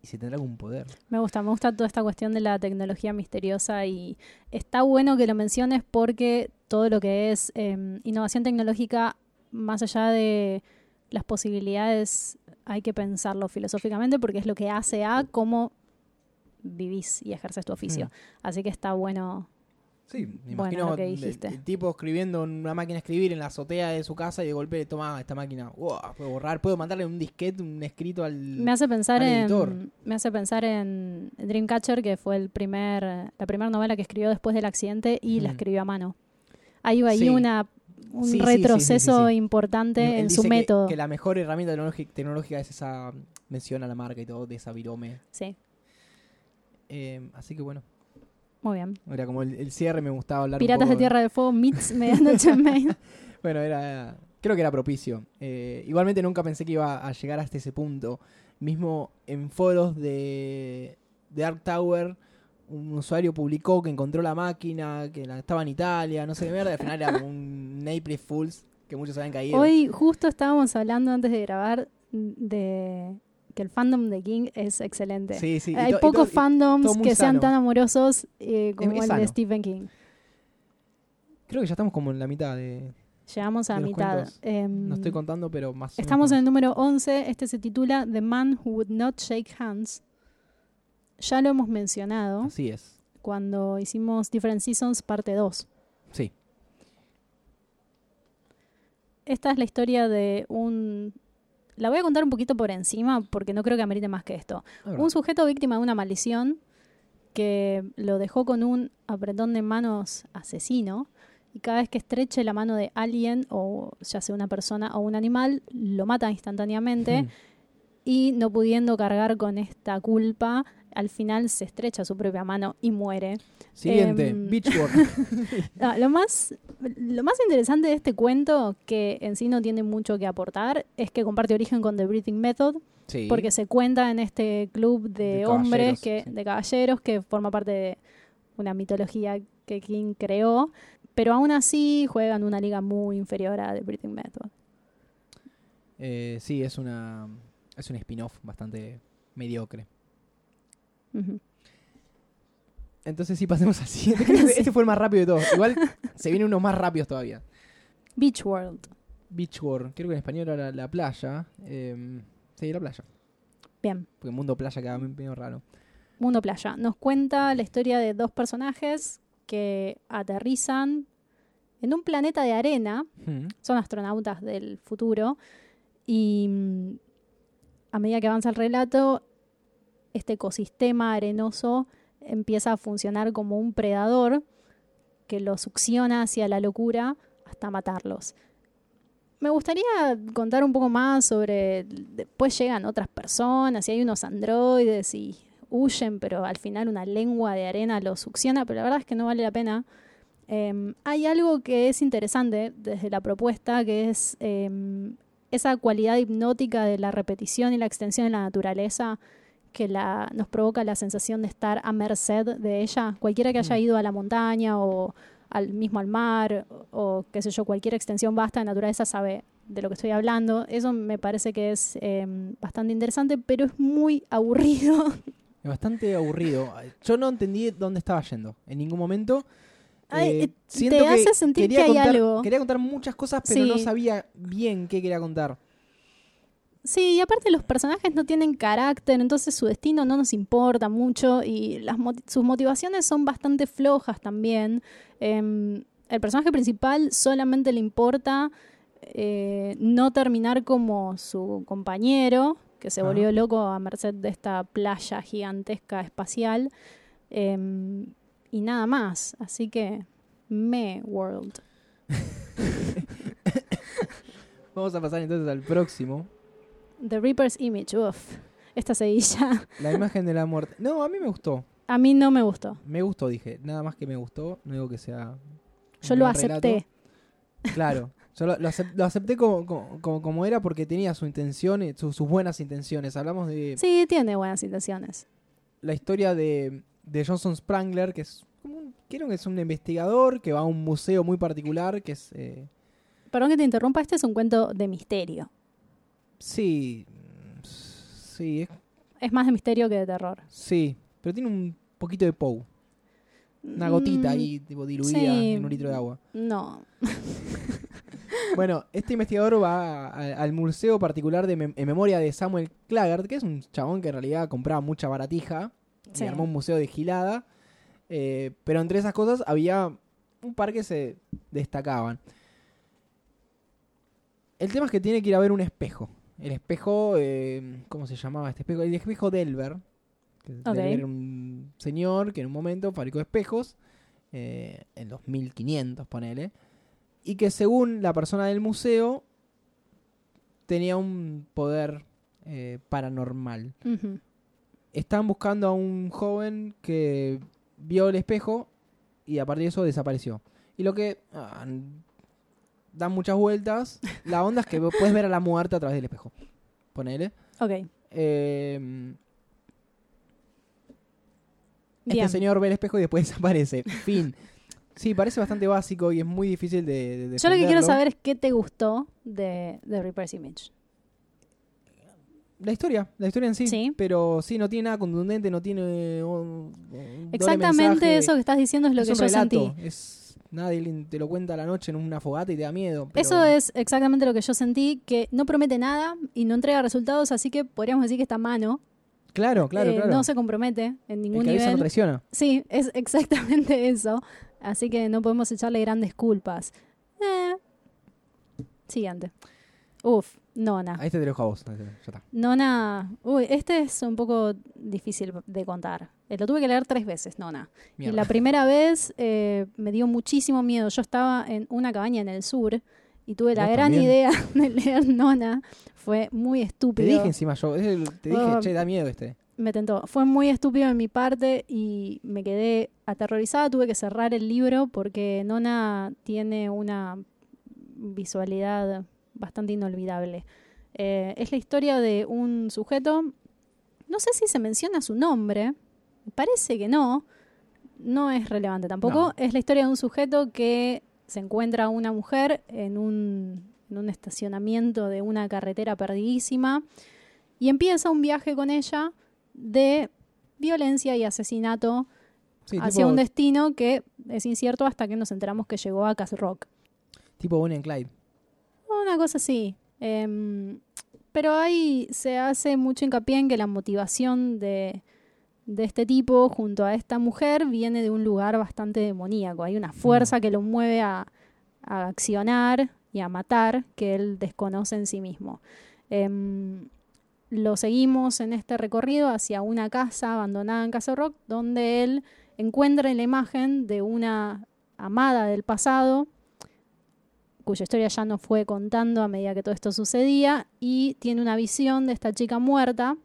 y si tendrá algún poder. Me gusta, me gusta toda esta cuestión de la tecnología misteriosa y está bueno que lo menciones porque todo lo que es eh, innovación tecnológica, más allá de las posibilidades, hay que pensarlo filosóficamente porque es lo que hace a cómo vivís y ejerces tu oficio. Mm. Así que está bueno. Sí, me Bueno, imagino lo que el- dijiste. El, tipo escribiendo en una máquina de escribir en la azotea de su casa y de golpe toma esta máquina. Wow, puedo borrar, puedo mandarle un disquete, un escrito al. Me hace pensar en editor. me hace pensar en Dreamcatcher que fue el primer la primera novela que escribió después del accidente y la escribió a mano. Hay ahí Sí. una un Sí, retroceso sí, sí, importante Él en dice su que- método. Que, la mejor herramienta tecnológica, es esa. Menciona la marca y todo de esa virome. Sí, Eh, así que bueno, muy bien. era como el, el cierre, me gustaba hablar. un Piratas de poco- Tierra del Fuego meets Medianoche Maine. Bueno, era. Creo que era propicio. Eh, igualmente nunca pensé que iba a llegar hasta ese punto. Mismo en foros de, de Dark Tower, un usuario publicó que encontró la máquina, que la, estaba en Italia, no sé qué mierda. y Al final era como April Fools que muchos habían caído. Hoy justo estábamos hablando antes de grabar de que el fandom de King es excelente. sí, sí. Hay pocos fandoms que sean tan amorosos eh, como Es- es el de. Stephen King. Creo que ya estamos como en la mitad de. Llegamos a De la mitad. Em, No estoy contando, pero más. Estamos en el número 11. Este se titula The Man Who Would Not Shake Hands. Ya lo hemos mencionado Así es. cuando hicimos Different Seasons parte 2. Sí. Esta es la historia de un... La voy a contar un poquito por encima porque no creo que amerite más que esto. Un sujeto víctima de una maldición que lo dejó con un apretón de manos asesino y cada vez que estreche la mano de alguien o ya sea una persona o un animal lo mata instantáneamente Mm. y no pudiendo cargar con esta culpa al final se estrecha su propia mano y muere. Siguiente, Em, Beachwork. Ah, lo, más, lo más interesante de este cuento, que en sí no tiene mucho que aportar, es que comparte origen con The Breathing Method, sí. porque se cuenta en este club de, De hombres, que, sí. de caballeros, que forma parte de una mitología que King creó, pero aún así juegan una liga muy inferior a The Breathing Method. Eh, sí, es una. Es un spin-off bastante mediocre. Entonces sí, pasemos al siguiente. Creo que Sí. Este fue el más rápido de todos. Igual se vienen unos más rápidos todavía. Beach World. Beach World, creo que en español era la playa. Eh, sí, la playa. Bien. Porque el mundo playa queda medio raro. Mundo Playa. Nos cuenta la historia de dos personajes que aterrizan en un planeta de arena son astronautas del futuro y mm, a medida que avanza el relato, este ecosistema arenoso empieza a funcionar como un predador que los succiona hacia la locura hasta matarlos. Me gustaría contar un poco más sobre, después llegan otras personas y hay unos androides y huyen, pero al final una lengua de arena los succiona, pero la verdad es que no vale la pena. Em, hay algo que es interesante desde la propuesta, que es em, esa cualidad hipnótica de la repetición y la extensión de la naturaleza que la, nos provoca la sensación de estar a merced de ella. Cualquiera que haya Mm. ido a la montaña o al mismo al mar o qué sé yo, cualquier extensión vasta de naturaleza sabe de lo que estoy hablando. Eso me parece que es em, bastante interesante, pero es muy aburrido. Es bastante aburrido. Yo no entendí dónde estaba yendo en ningún momento. Ay, Eh, eh, te que hace sentir que hay contar, algo. Quería contar muchas cosas, pero no sabía bien qué quería contar. Sí, y aparte los personajes no tienen carácter, entonces su destino no nos importa mucho y las moti- sus motivaciones son bastante flojas también. Em, el personaje principal solamente le importa eh, no terminar como su compañero, que se volvió loco a merced de esta playa gigantesca espacial, em, y nada más. Así que, me world. Vamos a pasar entonces al próximo. The Reaper's Image, uff. Esta seguilla La imagen de la muerte. No, a mí me gustó. a mí no me gustó. Me gustó, dije. Nada más que me gustó. No digo que sea. Yo lo relato. acepté. Claro. Yo lo, lo acep- lo acepté como, como, como- como era porque tenía su intención, su- sus buenas intenciones. Hablamos de Sí, tiene buenas intenciones. la historia de, de Johnson Sprangler, que es como un, creo que es un investigador que va a un museo muy particular, que es eh, Perdón que te interrumpa, este es un cuento de misterio. Sí, mm, sí, es- Es más de misterio que de terror. sí, pero tiene un poquito de Poe, una gotita Mm, ahí tipo diluida sí. en un litro de agua. No. Bueno, este investigador va a- al museo particular de mem- en memoria de Samuel Claggart, que es un chabón que en realidad compraba mucha baratija Sí. y armó un museo de gilada. eh, pero entre esas cosas había un par que se destacaban. El tema es que tiene que ir a ver un espejo. El espejo, eh, ¿cómo se llamaba este espejo? El espejo Delver. Que. Delver era un señor que en un momento fabricó espejos, eh, en los 1500, ponele. Y que según la persona del museo, tenía un poder eh, paranormal. Ujú. Están buscando a un joven que vio el espejo y a partir de eso desapareció. Y lo que ah, dan muchas vueltas, la onda es que puedes ver a la muerte a través del espejo. Ponele. Ok. Eh, este señor ve el espejo y después desaparece. Fin. Sí, parece bastante básico y es muy difícil de, de Yo lo que quiero saber es qué te gustó de, de Reaper's Image. La historia, la historia en sí, Sí. Pero sí, no tiene nada contundente, no tiene. un- un Exactamente eso que estás diciendo es lo es que yo relato, sentí. Es, nadie te lo cuenta a la noche en una fogata y te da miedo. pero- Eso es exactamente lo que yo sentí, que no promete nada y no entrega resultados, así que podríamos decir que está a mano. Claro, claro, Eh, claro. No se compromete en El ningún que avisa no nivel. traiciona. Sí, es exactamente eso. Así que no podemos echarle grandes culpas. Eh. Siguiente. Uf, Nona. Ahí te dejo a vos. te- Ya está. Nona. Uy, este es un poco difícil de contar. Eh, lo tuve que leer tres veces, Nona. Y la primera vez eh, me dio muchísimo miedo. Yo estaba en una cabaña en el sur y tuve la gran también. idea de leer Nona. Fue muy Te estúpido. dije encima yo, el- te dije, che, da miedo este. me tentó. Fue muy estúpido de mi parte y me quedé aterrorizada. Tuve que cerrar el libro porque Nona tiene una visualidad bastante inolvidable. Eh, es la historia de un sujeto, no sé si se menciona su nombre, parece que no, no es relevante tampoco. No. Es la historia de un sujeto que se encuentra una mujer en un, en un estacionamiento de una carretera perdidísima y empieza un viaje con ella de violencia y asesinato Sí, hacia tipo, un destino que es incierto hasta que nos enteramos que llegó a Castle Rock. tipo Bonnie and Clyde. Una cosa así. Em, pero ahí se hace mucho hincapié en que la motivación de, de este tipo junto a esta mujer viene de un lugar bastante demoníaco. Hay una fuerza que lo mueve a, a accionar y a matar que él desconoce en sí mismo. Em, lo seguimos en este recorrido hacia una casa abandonada en Castle Rock, donde él encuentra la imagen de una amada del pasado, cuya historia ya nos fue contando a medida que todo esto sucedía, y tiene una visión de esta chica muerta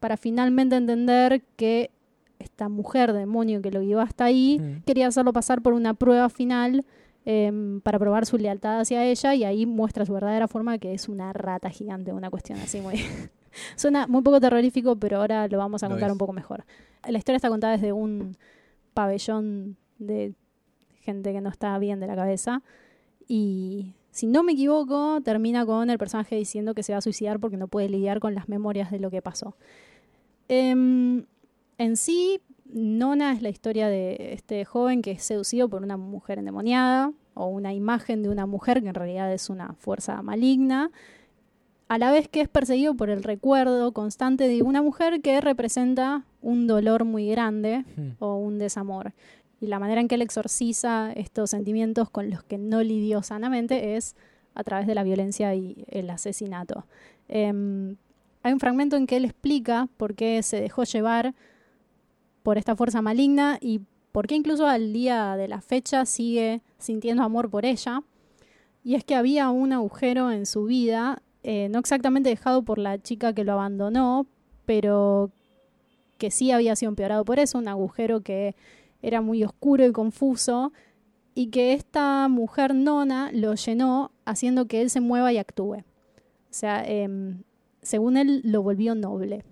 para finalmente entender que esta mujer demonio que lo guió hasta ahí Mm. quería hacerlo pasar por una prueba final em, para probar su lealtad hacia ella y ahí muestra su verdadera forma que es una rata gigante, una cuestión así muy... Suena muy poco terrorífico, pero ahora lo vamos a contar un poco mejor. La historia está contada desde un pabellón de gente que no está bien de la cabeza y si no me equivoco termina con el personaje diciendo que se va a suicidar porque no puede lidiar con las memorias de lo que pasó. Em, en sí, Nona es la historia de este joven que es seducido por una mujer endemoniada o una imagen de una mujer que en realidad es una fuerza maligna, a la vez que es perseguido por el recuerdo constante de una mujer que representa un dolor muy grande Mm. o un desamor. Y la manera en que él exorciza estos sentimientos con los que no lidió sanamente es a través de la violencia y el asesinato. Em, hay un fragmento en que él explica por qué se dejó llevar por esta fuerza maligna y por qué incluso al día de la fecha sigue sintiendo amor por ella. Y es que había un agujero en su vida, eh, no exactamente dejado por la chica que lo abandonó, pero que sí había sido empeorado por eso, un agujero que era muy oscuro y confuso, y que esta mujer nona lo llenó haciendo que él se mueva y actúe. O sea, em, según él, lo volvió noble.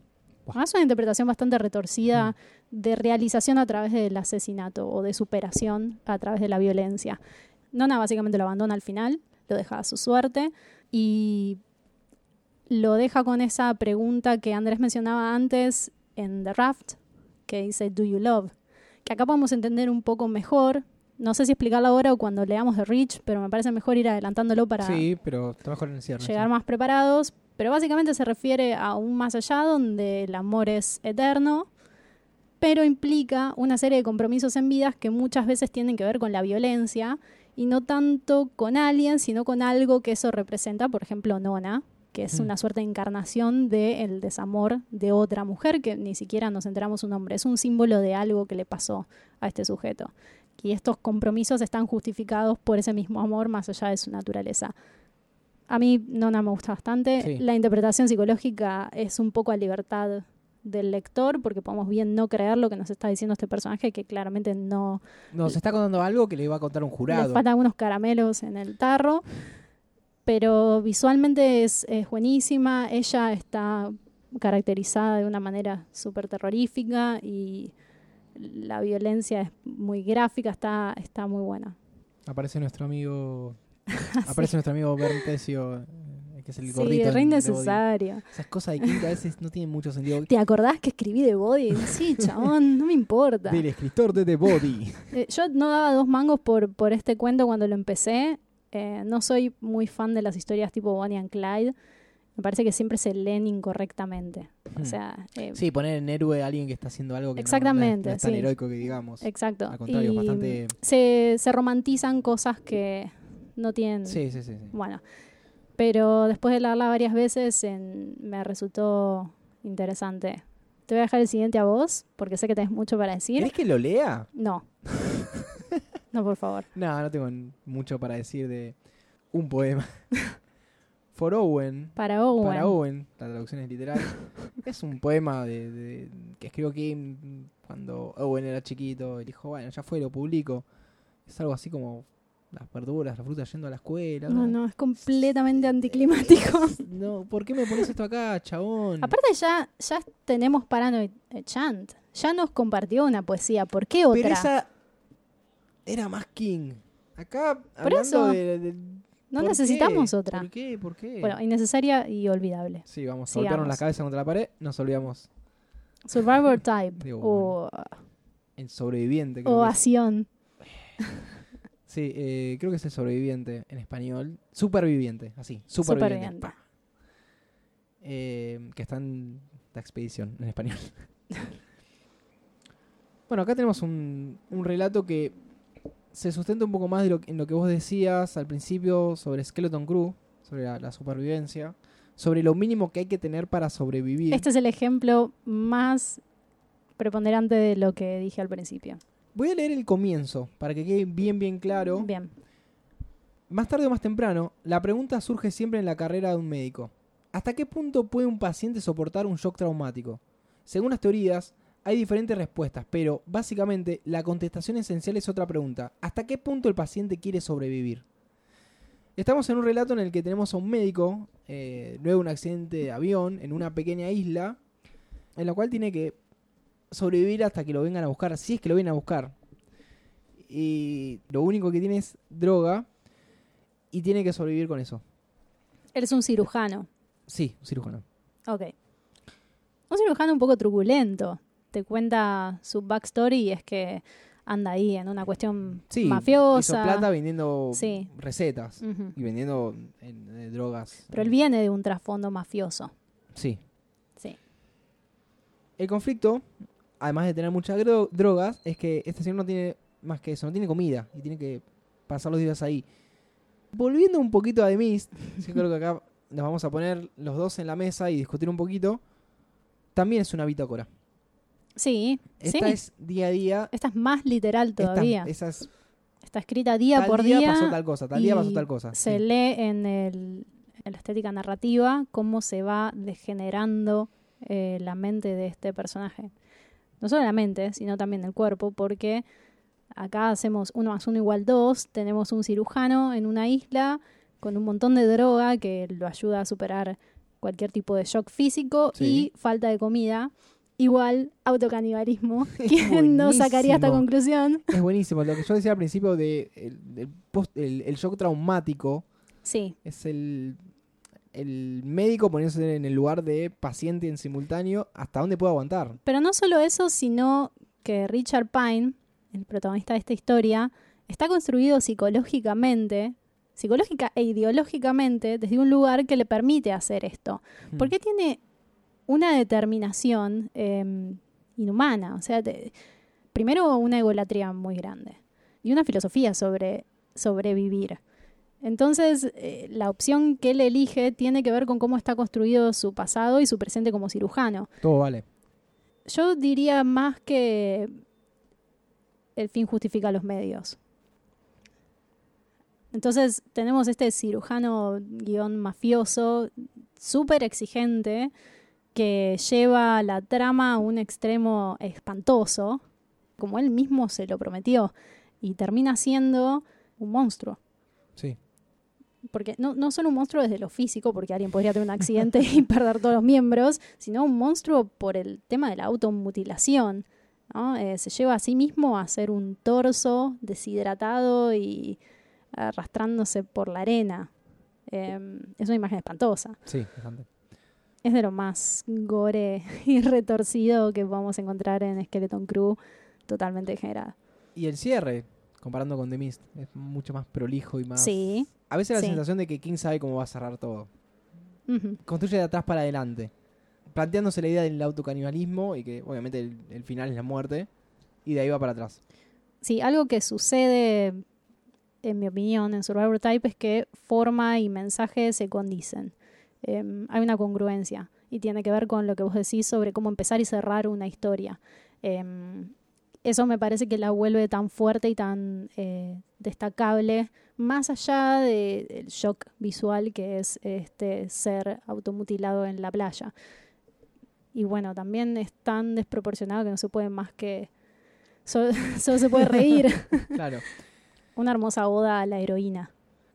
Es una interpretación bastante retorcida Mm. de realización a través del asesinato o de superación a través de la violencia. Nona básicamente lo abandona al final, lo deja a su suerte y lo deja con esa pregunta que Andrés mencionaba antes en The Raft, que dice, ¿Do you love? Que acá podemos entender un poco mejor. No sé si explicarlo ahora o cuando leamos The Rich, pero me parece mejor ir adelantándolo para Sí, pero está mejor en el cierre. llegar sí. más preparados. Pero básicamente se refiere a un más allá donde el amor es eterno, pero implica una serie de compromisos en vidas que muchas veces tienen que ver con la violencia y no tanto con alguien, sino con algo que eso representa, por ejemplo, Nona, que es Mm. una suerte de encarnación del desamor de otra mujer que ni siquiera nos enteramos su nombre. Es un símbolo de algo que le pasó a este sujeto. Y estos compromisos están justificados por ese mismo amor más allá de su naturaleza. A mí Nona me gusta bastante. Sí. La interpretación psicológica es un poco a libertad del lector, porque podemos bien no creer lo que nos está diciendo este personaje, que claramente no Nos está contando algo que le va a contar un le jurado. faltan algunos caramelos en el tarro, pero visualmente es, es buenísima. Ella está caracterizada de una manera súper terrorífica y la violencia es muy gráfica, está, está muy buena. Aparece nuestro amigo. Aparece nuestro amigo Berntesio, eh, que es el Sí, gordito. re The innecesario. Esas cosas de química a veces no tienen mucho sentido. ¿Te acordás que escribí de Body? Sí, chabón, no me importa. Del escritor de The Body. Eh, yo no daba dos mangos por, por este cuento cuando lo empecé. Eh, no soy muy fan de las historias tipo Bonnie and Clyde. Me parece que siempre se leen incorrectamente. O Hmm. sea, eh, Sí, poner en héroe a alguien que está haciendo algo que no- Exactamente, no, es tan sí. heroico que digamos. exacto. Al contrario, Y bastante- se, se romantizan cosas que no tienen. Sí, sí, sí. sí. Bueno, pero después de leerla varias veces en- me resultó interesante. Te voy a dejar el siguiente a vos, porque sé que tenés mucho para decir. ¿Querés que lo lea? No. no, por favor. No, no tengo mucho para decir de un poema. For Owen. Para Owen. Para Owen, la traducción es literal. es un poema de, de- que escribió Kim cuando Owen era chiquito. Y dijo, bueno, ya fue, lo publico. Es algo así como las verduras, las frutas yendo a la escuela. No, no, es completamente anticlimático. No, ¿por qué me pones esto acá, chabón? Aparte ya, ya tenemos Paranoid Chant. Ya nos compartió una poesía. ¿Por qué otra? Pero esa era más King. Acá, Por hablando eso. de, de- no ¿por necesitamos qué? otra. ¿Por qué? ¿Por qué? Bueno, innecesaria y olvidable. sí, vamos, sigamos. golpearon la cabeza contra la pared, nos olvidamos. Survivor Type. Digo, o El sobreviviente, creo que es. Ovación. Sí, eh, creo que es el sobreviviente en español. Superviviente, así. Superviviente. Superviviente. pa. Eh, que está en la expedición en español. bueno, acá tenemos un, un relato que se sustenta un poco más de lo, que- en lo que vos decías al principio sobre Skeleton Crew, sobre la, la supervivencia, sobre lo mínimo que hay que tener para sobrevivir. Este es el ejemplo más preponderante de lo que dije al principio. Voy a leer el comienzo para que quede bien, bien claro. Bien. Más tarde o más temprano, la pregunta surge siempre en la carrera de un médico. ¿Hasta qué punto puede un paciente soportar un shock traumático? Según las teorías, hay diferentes respuestas, pero básicamente la contestación esencial es otra pregunta. ¿Hasta qué punto el paciente quiere sobrevivir? Estamos en un relato en el que tenemos a un médico, eh, luego de un accidente de avión, en una pequeña isla, en la cual tiene que sobrevivir hasta que lo vengan a buscar, si es que lo vienen a buscar. Y lo único que tiene es droga y tiene que sobrevivir con eso. Él es un cirujano. Sí, un cirujano. Ok. Un cirujano un poco truculento. Te cuenta su backstory y es que anda ahí en una cuestión Sí, mafiosa. hizo plata vendiendo Sí. recetas y vendiendo en- eh, drogas. Pero él viene de un trasfondo mafioso. Sí. Sí. El conflicto, además de tener muchas dro- drogas, es que este señor no tiene más que eso, no tiene comida y tiene que pasar los días ahí. Volviendo un poquito a The Mist, yo creo que acá nos vamos a poner los dos en la mesa y discutir un poquito. También es una bitácora. Sí, Esta sí. es día a día. Esta es más literal esta- todavía. esa es- Está escrita día tal por día, día. pasó tal cosa, tal día pasó tal cosa. Se sí. lee en, el, en la estética narrativa cómo se va degenerando eh, la mente de este personaje. No solo la mente, sino también el cuerpo, porque acá hacemos uno más uno igual dos, tenemos un cirujano en una isla con un montón de droga que lo ayuda a superar cualquier tipo de shock físico Sí. y falta de comida. Igual autocanibalismo. ¿Quién no sacaría esta conclusión? Es buenísimo. Lo que yo decía al principio de el, del post- el- el shock traumático Sí, es el, el médico poniéndose en el lugar de paciente en simultáneo hasta dónde puede aguantar. Pero no solo eso, sino que Richard Pine, el protagonista de esta historia, está construido psicológicamente, psicológica e ideológicamente, desde un lugar que le permite hacer esto. Hmm. Porque tiene una determinación eh, inhumana. O sea, te- primero una egolatría muy grande y una filosofía sobre sobrevivir. Entonces, eh, la opción que él elige tiene que ver con cómo está construido su pasado y su presente como cirujano. Todo vale. Yo diría más que el fin justifica los medios. Entonces tenemos este cirujano guion mafioso, súper exigente, que lleva la trama a un extremo espantoso, como él mismo se lo prometió, y termina siendo un monstruo. Sí. Porque no, no solo un monstruo desde lo físico, porque alguien podría tener un accidente y perder todos los miembros, sino un monstruo por el tema de la automutilación. ¿no? Eh, se lleva a sí mismo a ser un torso deshidratado y arrastrándose por la arena. Eh, es una imagen espantosa. Sí, bastante. Es de lo más gore y retorcido que vamos a encontrar en Skeleton Crew, totalmente degenerada. Y el cierre, comparando con The Mist, es mucho más prolijo y más... Sí. A veces la Sí. sensación de que King sabe cómo va a cerrar todo. Construye de atrás para adelante. Planteándose la idea del autocanibalismo y que obviamente el, el final es la muerte. Y de ahí va para atrás. Sí, algo que sucede, en mi opinión, en Survivor Type es que forma y mensaje se condicen. Em, hay una congruencia y tiene que ver con lo que vos decís sobre cómo empezar y cerrar una historia. Em, eso me parece que la vuelve tan fuerte y tan eh, destacable, más allá de- del shock visual que es este ser automutilado en la playa. Y bueno, también es tan desproporcionado que no se puede más que... Solo, solo se puede reír. Claro. Una hermosa oda a la heroína.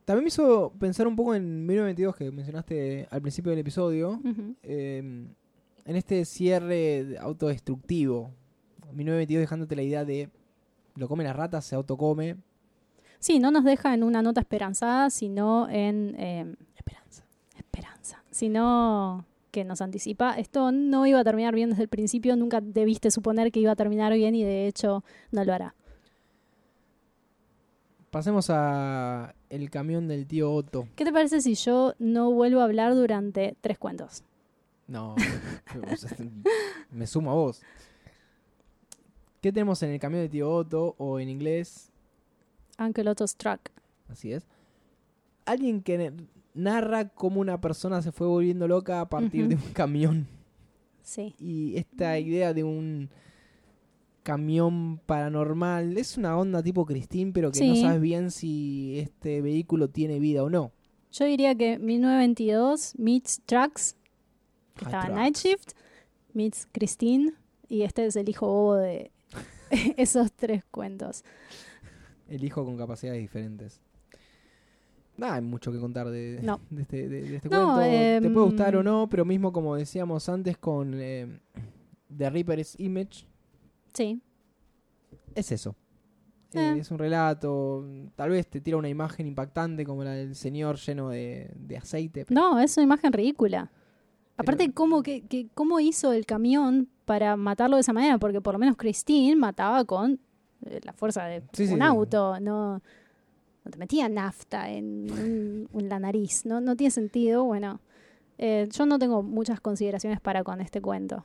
También me hizo pensar un poco en 1922 que mencionaste al principio del episodio. Eh, en este cierre autodestructivo. 1922 dejándote la idea de lo come las ratas, se autocome. Sí, no nos deja en una nota esperanzada, sino en eh, Esperanza. esperanza. Sino que nos anticipa, esto no iba a terminar bien desde el principio, nunca debiste suponer que iba a terminar bien y de hecho no lo hará. Pasemos a el camión del tío Otto. ¿Qué te parece si yo no vuelvo a hablar durante tres cuentos? No, me sumo a vos. ¿Qué tenemos en el camión del tío Otto o en inglés? Uncle Otto's Truck. Así es. Alguien que narra cómo una persona se fue volviendo loca a partir de un camión. Sí. Y esta idea de un camión paranormal es una onda tipo Christine, pero que no sabes bien si este vehículo tiene vida o no. Yo diría que 1922 meets Trucks, que Ah, estaba Trucks. Night Shift, meets Christine y este es el hijo bobo de esos tres cuentos. El hijo con capacidades diferentes. Nada, hay mucho que contar de, No. de este, de- de este No, cuento. Te em, puede gustar o no, pero mismo como decíamos antes con eh, The Reaper's Image, Sí, es eso. Eh. Eh, es un relato, tal vez te tira una imagen impactante como la del señor lleno de, de aceite. no, es una imagen ridícula. Aparte, ¿cómo, que, que- ¿cómo hizo el camión para matarlo de esa manera? Porque por lo menos Christine mataba con eh, la fuerza de Sí, un sí. auto, no, no te metía nafta en, en la nariz, no, no tiene sentido. Bueno, eh, yo no tengo muchas consideraciones para con este cuento.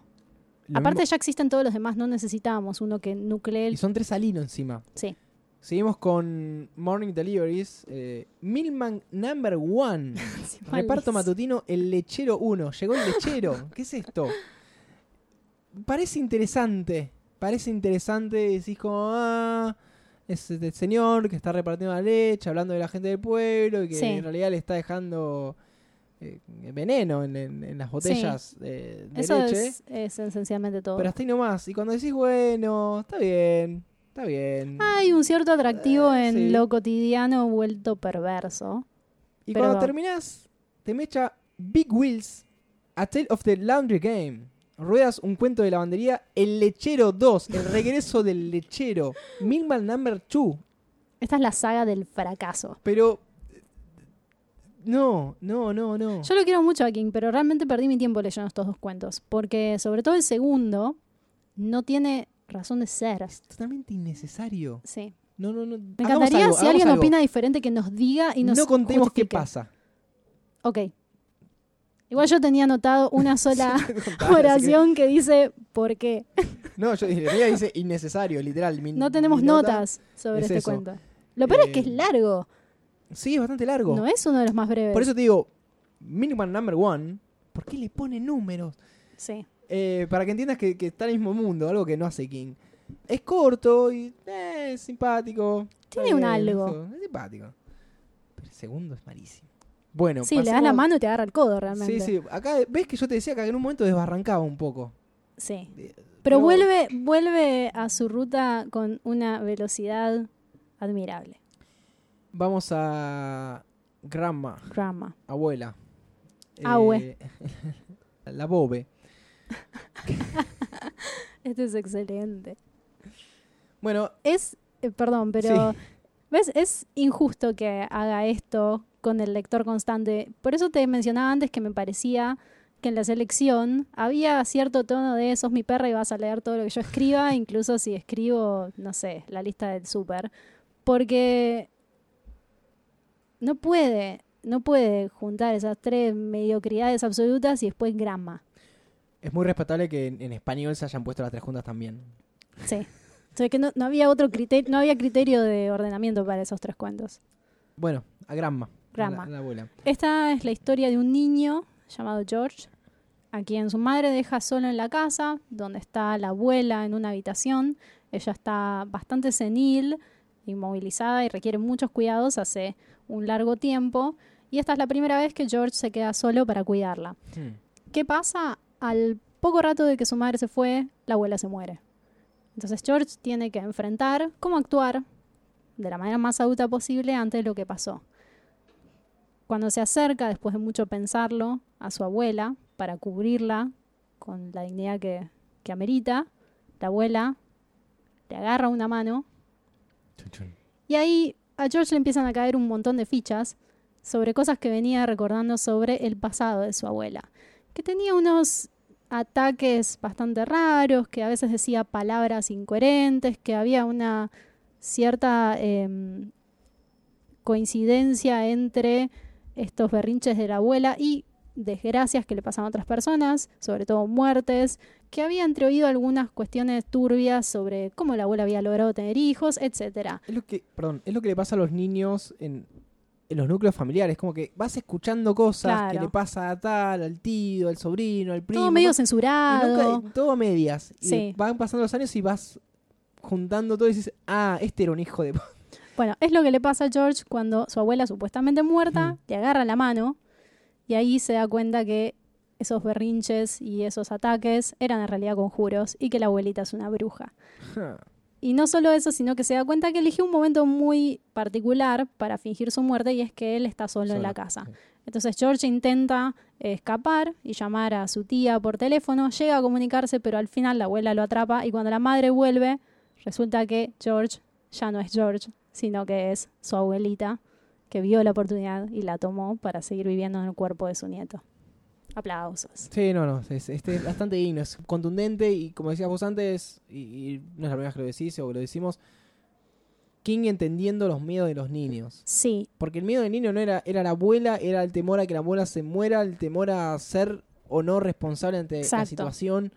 Aparte mismo- ya existen todos los demás, no necesitábamos uno que nuclee y el... son tres al hilo encima. Sí, Seguimos con Morning Deliveries. eh, Milman Number One. sí, Reparto matutino El Lechero 1. Llegó el lechero. ¿Qué es esto? Parece interesante. Parece interesante. Decís como, ah, es este señor que está repartiendo la leche, hablando de la gente del pueblo y que Sí. en realidad le está dejando eh, veneno en, en- en las botellas eh, de Eso leche. es, es esencialmente todo. Pero hasta ahí nomás. Y cuando decís, bueno, está bien, está bien. Hay un cierto atractivo Eh, en sí. lo cotidiano vuelto perverso. Y Pero- cuando terminás, te mecha Big Wheels, A Tale of the Laundry Game. Ruedas un cuento de lavandería, El Lechero 2, El regreso del lechero, Milman Number 2. Esta es la saga del fracaso. Pero. No, no, no, no. Yo lo quiero mucho a King, pero realmente perdí mi tiempo leyendo estos dos cuentos. Porque sobre todo el segundo no tiene razón de ser. Es totalmente innecesario. Sí. No, no, no. Me encantaría algo, si alguien algo. opina diferente que nos diga y nos No contemos qué pasa. Ok. Igual yo tenía anotado una sola oración que dice ¿por qué? No, yo diría dice innecesario, literal. Mi- No tenemos nota- notas sobre es este eso. cuento. Lo peor es que Eh, es largo. Sí, es bastante largo. No es uno de los más breves. Por eso te digo, Milman Number 1, ¿por qué le pone números? Sí. Eh, para que entiendas que, que está en el mismo mundo, algo que no hace King. Es corto y eh, es simpático. Tiene un algo. eso, Es simpático. Pero el segundo es malísimo. Bueno, Sí, le das la mano y te agarra el codo realmente. Sí, sí. Acá ves que yo te decía que en un momento desbarrancaba un poco. Sí. Eh, Pero vuelve, vuelve a su ruta con una velocidad admirable. Vamos a Grandma, Grandma. abuela. Abue. Eh, la bobe. Este es excelente. Bueno, Es, eh, perdón, pero Sí. ¿ves? Es injusto que haga esto con el lector constante. Por eso te mencionaba antes que me parecía que en la selección había cierto tono de sos mi perra y vas a leer todo lo que yo escriba, incluso si escribo, no sé, la lista del súper. Porque no puede, no puede juntar esas tres mediocridades absolutas y después grama. es muy respetable que en, en español se hayan puesto las tres juntas también. Sí. O sea que no, no había otro criterio, no había criterio de ordenamiento para esos tres cuentos. Bueno, a. Grandma. La, la abuela. Esta es la historia de un niño llamado George, a quien su madre deja solo en la casa, donde está la abuela en una habitación. Ella está bastante senil, inmovilizada y requiere muchos cuidados hace un largo tiempo. Y esta es la primera vez que George se queda solo para cuidarla. Hmm. ¿Qué pasa? Al poco rato de que su madre se fue, la abuela se muere. Entonces George tiene que enfrentar cómo actuar de la manera más adulta posible ante lo que pasó. Cuando se acerca, después de mucho pensarlo, a su abuela para cubrirla con la dignidad que, que amerita, la abuela le agarra una mano y ahí a George le empiezan a caer un montón de fichas sobre cosas que venía recordando sobre el pasado de su abuela, que tenía unos ataques bastante raros, que a veces decía palabras incoherentes, que había una cierta em, coincidencia entre estos berrinches de la abuela y desgracias que le pasan a otras personas, sobre todo muertes, que había entreoído algunas cuestiones turbias sobre cómo la abuela había logrado tener hijos, etcétera. Es lo que, perdón, es lo que le pasa a los niños en, en los núcleos familiares. Como que vas escuchando cosas que le pasa a tal, al tío, al sobrino, al primo. Todo medio censurado. nunca- todo a medias. Y van pasando los años y vas juntando todo y dices, ah, este era un hijo de... p-". Bueno, es lo que le pasa a George cuando su abuela supuestamente muerta Mm. le agarra la mano y ahí se da cuenta que esos berrinches y esos ataques eran en realidad conjuros y que la abuelita es una bruja. Y no solo eso, sino que se da cuenta que eligió un momento muy particular para fingir su muerte y es que él está solo, en la casa. Entonces George intenta escapar y llamar a su tía por teléfono, llega a comunicarse, pero al final la abuela lo atrapa y cuando la madre vuelve, resulta que George ya no es George, sino que es su abuelita que vio la oportunidad y la tomó para seguir viviendo en el cuerpo de su nieto. Aplausos. Sí, no, no, es, este es bastante digno, es contundente y como decías vos antes, y, no es la primera vez que lo decís o lo decimos, King entendiendo los miedos de los niños. Sí. Porque el miedo del niño no era, era la abuela, era el temor a que la abuela se muera, el temor a ser o no responsable ante la situación.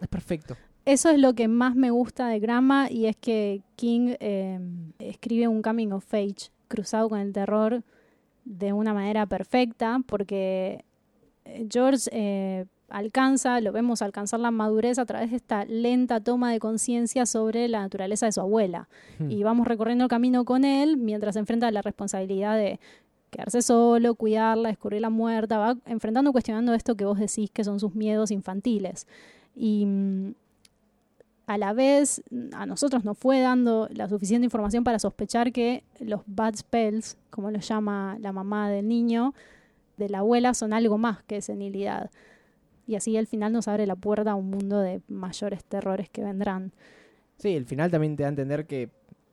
Es perfecto. Eso es lo que más me gusta de Grandma y es que King eh, escribe un coming of age cruzado con el terror de una manera perfecta porque George eh, alcanza, lo vemos alcanzar la madurez a través de esta lenta toma de conciencia sobre la naturaleza de su abuela. Hmm. Y vamos recorriendo el camino con él mientras enfrenta la responsabilidad de quedarse solo, cuidarla, descubrir la muerta, va enfrentando, cuestionando esto que vos decís que son sus miedos infantiles. Y mm, a la vez a nosotros nos fue dando la suficiente información para sospechar que los bad spells, como lo llama la mamá del niño, de la abuela son algo más que senilidad. Y así al final nos abre la puerta a un mundo de mayores terrores que vendrán. Sí, el final también te da a entender que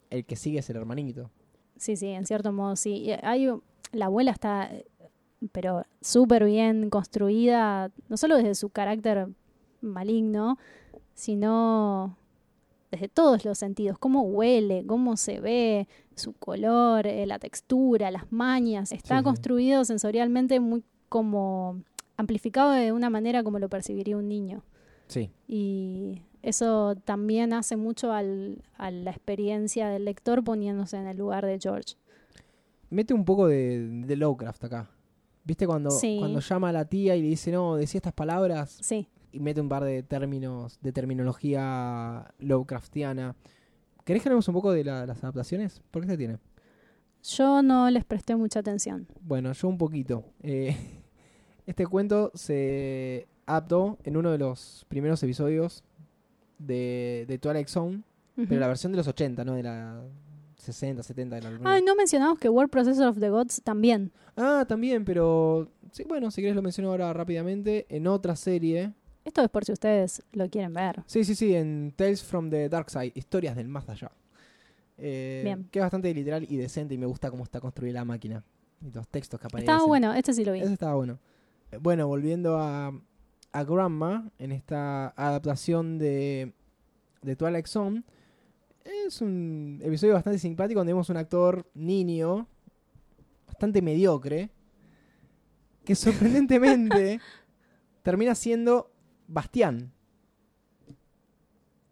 el que sigue es el hermanito. Sí, sí, en cierto modo sí. Hay, la abuela está, pero súper bien construida, no solo desde su carácter maligno, sino desde todos los sentidos, cómo huele, cómo se ve, su color, eh, la textura, las mañas. Está construido sensorialmente muy como amplificado de una manera como lo percibiría un niño. Sí. Y eso también hace mucho al, a la experiencia del lector poniéndose en el lugar de George. Mete un poco de, de Lovecraft acá. ¿Viste cuando, cuando llama a la tía y le dice, no, decía estas palabras? Sí. Y mete un par de términos, de terminología Lovecraftiana. ¿Querés que hablemos un poco de las adaptaciones? ¿Por qué se tiene? Yo no les presté mucha atención. Bueno, yo un poquito. Eh, este cuento se adaptó en uno de los primeros episodios de, de Twilight Zone, pero la versión de los 80, no de la 60, 70 de la Ah, no mencionamos que Word Processor of the Gods también. Ah, también, pero sí, bueno, si querés lo menciono ahora rápidamente. En otra serie esto es por si ustedes lo quieren ver. Sí, sí, sí, en Tales from the Dark Side, historias del más allá. Eh, Bien. Que es bastante literal y decente y me gusta cómo está construida la máquina. Y los textos que aparecen. Estaba bueno, este sí lo vi. Ese estaba bueno. Eh, bueno, volviendo a, a Grandma, en esta adaptación de, de Twilight Zone, es un episodio bastante simpático donde vemos un actor niño, bastante mediocre, que sorprendentemente termina siendo Bastián.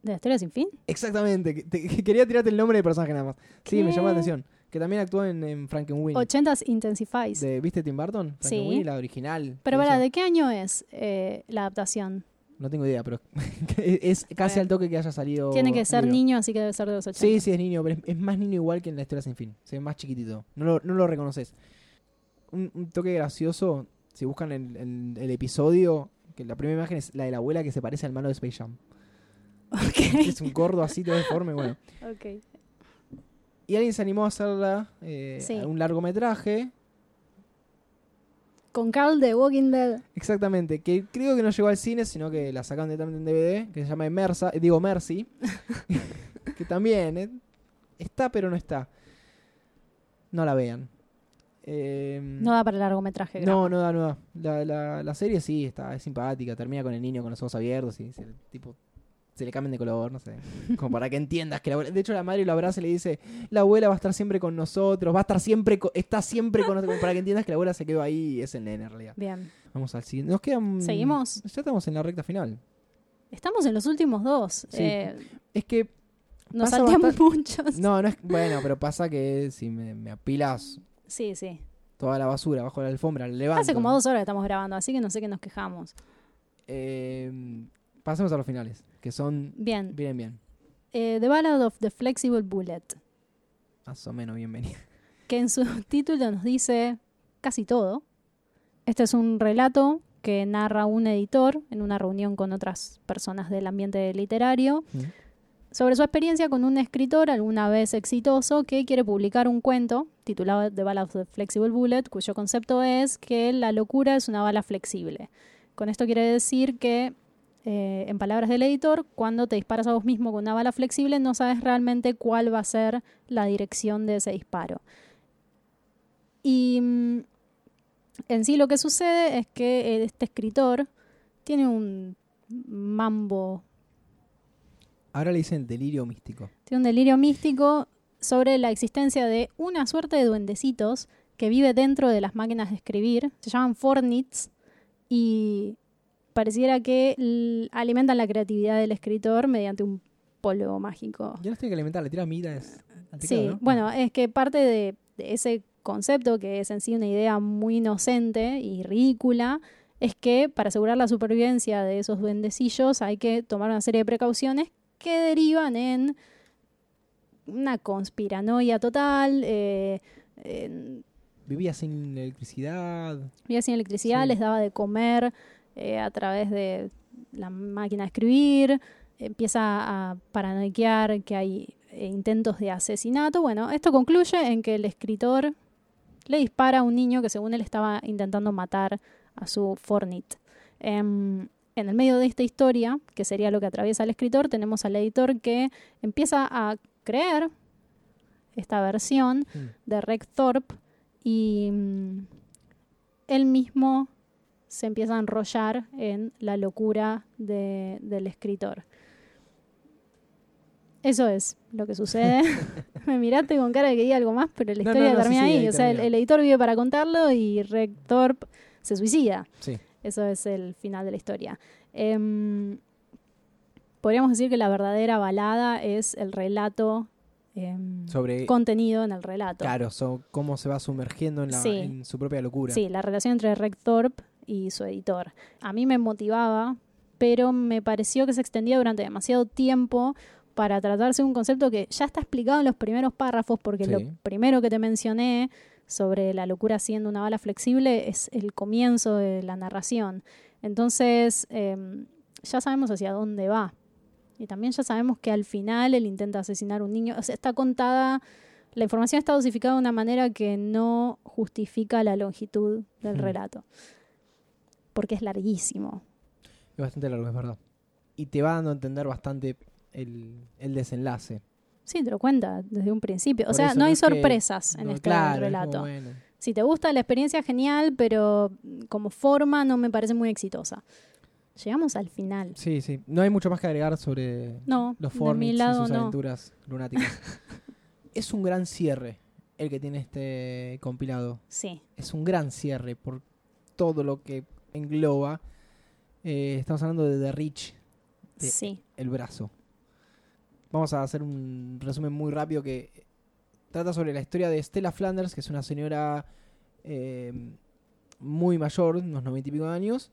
¿De la historia sin fin? Exactamente. quería tirarte el nombre del personaje nada más. Sí, me llamó la atención. Que también actuó en, en Frankenweenie. 80s Intensifies. De, ¿Viste Tim Burton? Sí. la original. Pero para, ¿de qué año es eh, la adaptación? No tengo idea, pero es casi al toque que haya salido. Tiene que ser niño, así que debe ser de los 80. Sí, sí, es niño, pero es, más niño igual que en la historia sin fin. Se ve más chiquitito. No lo, no lo reconoces. Un, toque gracioso, si buscan el, el episodio, la primera imagen es la de la abuela que se parece al malo de Space Jam. Es un gordo así, todo deforme, bueno. Y alguien se animó a hacerla eh, un largometraje. Con Carl de Walking Dead. Exactamente, que creo que no llegó al cine, sino que la sacaron directamente en DVD, que se llama Emersa, eh, digo Mercy, que también eh, está pero no está. No la vean. Em, no da para largometraje. No, no da, no da. La, la, serie sí, está, es simpática. Termina con el niño con los ojos abiertos y se, tipo, se le cambian de color, no sé. Como para que entiendas que la abuela, De hecho, la madre lo abraza y le dice: La abuela va a estar siempre con nosotros, va a estar siempre, está siempre con nosotros. para que entiendas que la abuela se quedó ahí y es el nene en realidad. Bien. Vamos al siguiente. Nos quedan. ¿Seguimos? Ya estamos en la recta final. Estamos en los últimos dos. Eh, es que. Nos salteamos muchos. No, no es. Bueno, pero pasa que si me, me apilas Sí, sí. Toda la basura bajo la alfombra, la levanto. Hace como dos horas que estamos grabando, así que no sé qué nos quejamos. Eh, pasemos a los finales, que son... Bien. Bien, bien. Eh, the Ballad of the Flexible Bullet. Más o menos bienvenido. Que en su título nos dice casi todo. Este es un relato que narra un editor en una reunión con otras personas del ambiente literario Mm. Sobre su experiencia con un escritor alguna vez exitoso que quiere publicar un cuento titulado The Ballad of the Flexible Bullet, cuyo concepto es que la locura es una bala flexible. Con esto quiere decir que, eh, en palabras del editor, cuando te disparas a vos mismo con una bala flexible no sabes realmente cuál va a ser la dirección de ese disparo. Y mm, en sí lo que sucede es que este escritor tiene un mambo Ahora le dicen delirio místico. tiene un delirio místico sobre la existencia de una suerte de duendecitos que vive dentro de las máquinas de escribir. Se llaman Fornits y pareciera que alimentan la creatividad del escritor mediante un polvo mágico. Ya no tiene que alimentar, le tira miras. Sí, ¿no? bueno, es que parte de, de ese concepto, que es en sí una idea muy inocente y ridícula, es que para asegurar la supervivencia de esos duendecillos hay que tomar una serie de precauciones que derivan en una conspiranoia total, eh, Vivía sin electricidad. vivía sin electricidad, Sí. les daba de comer eh, a través de la máquina de escribir, empieza a paranoiquear que hay eh, intentos de asesinato. Bueno, esto concluye en que el escritor le dispara a un niño que según él estaba intentando matar a su Fornit. Em, en el medio de esta historia, que sería lo que atraviesa el escritor, tenemos al editor que empieza a creer esta versión Mm. de Reg Thorpe y mm, él mismo se empieza a enrollar en la locura de- del escritor. Eso es lo que sucede. Me miraste con cara de que diga algo más, pero la No, historia no, no, sí, termina sí, ahí. ahí O sea, el, editor vive para contarlo y Reg Thorpe se suicida. Sí. Eso es el final de la historia. Em, podríamos decir que la verdadera balada es el relato em, Sobre. contenido en el relato. Claro, so- cómo se va sumergiendo en, la, Sí. en su propia locura. Sí, la relación entre Reg Thorpe y su editor. A mí me motivaba, pero me pareció que se extendía durante demasiado tiempo para tratarse de un concepto que ya está explicado en los primeros párrafos, porque lo primero que te mencioné sobre la locura siendo una bala flexible es el comienzo de la narración. Entonces, em, ya sabemos hacia dónde va. Y también ya sabemos que al final él intenta asesinar a un niño. O sea, está contada, la información está dosificada de una manera que no justifica la longitud del relato. Porque es larguísimo. Es bastante largo, es verdad. Y te va dando a entender bastante el, el desenlace. Sí, te lo cuenta desde un principio. O sea, no hay que- sorpresas en no, este claro, es relato. bueno. Si te gusta la experiencia, genial, pero como forma no me parece muy exitosa. Llegamos al final. Sí, sí. No hay mucho más que agregar sobre No, los Fornits y sus aventuras lunáticas. es un gran cierre el que tiene este compilado. Sí, Es un gran cierre por todo lo que engloba. Eh, estamos hablando de The Rich, de sí. el brazo. Vamos a hacer un resumen muy rápido que trata sobre la historia de Stella Flanders, que es una señora eh, muy mayor, unos noventa y pico de años,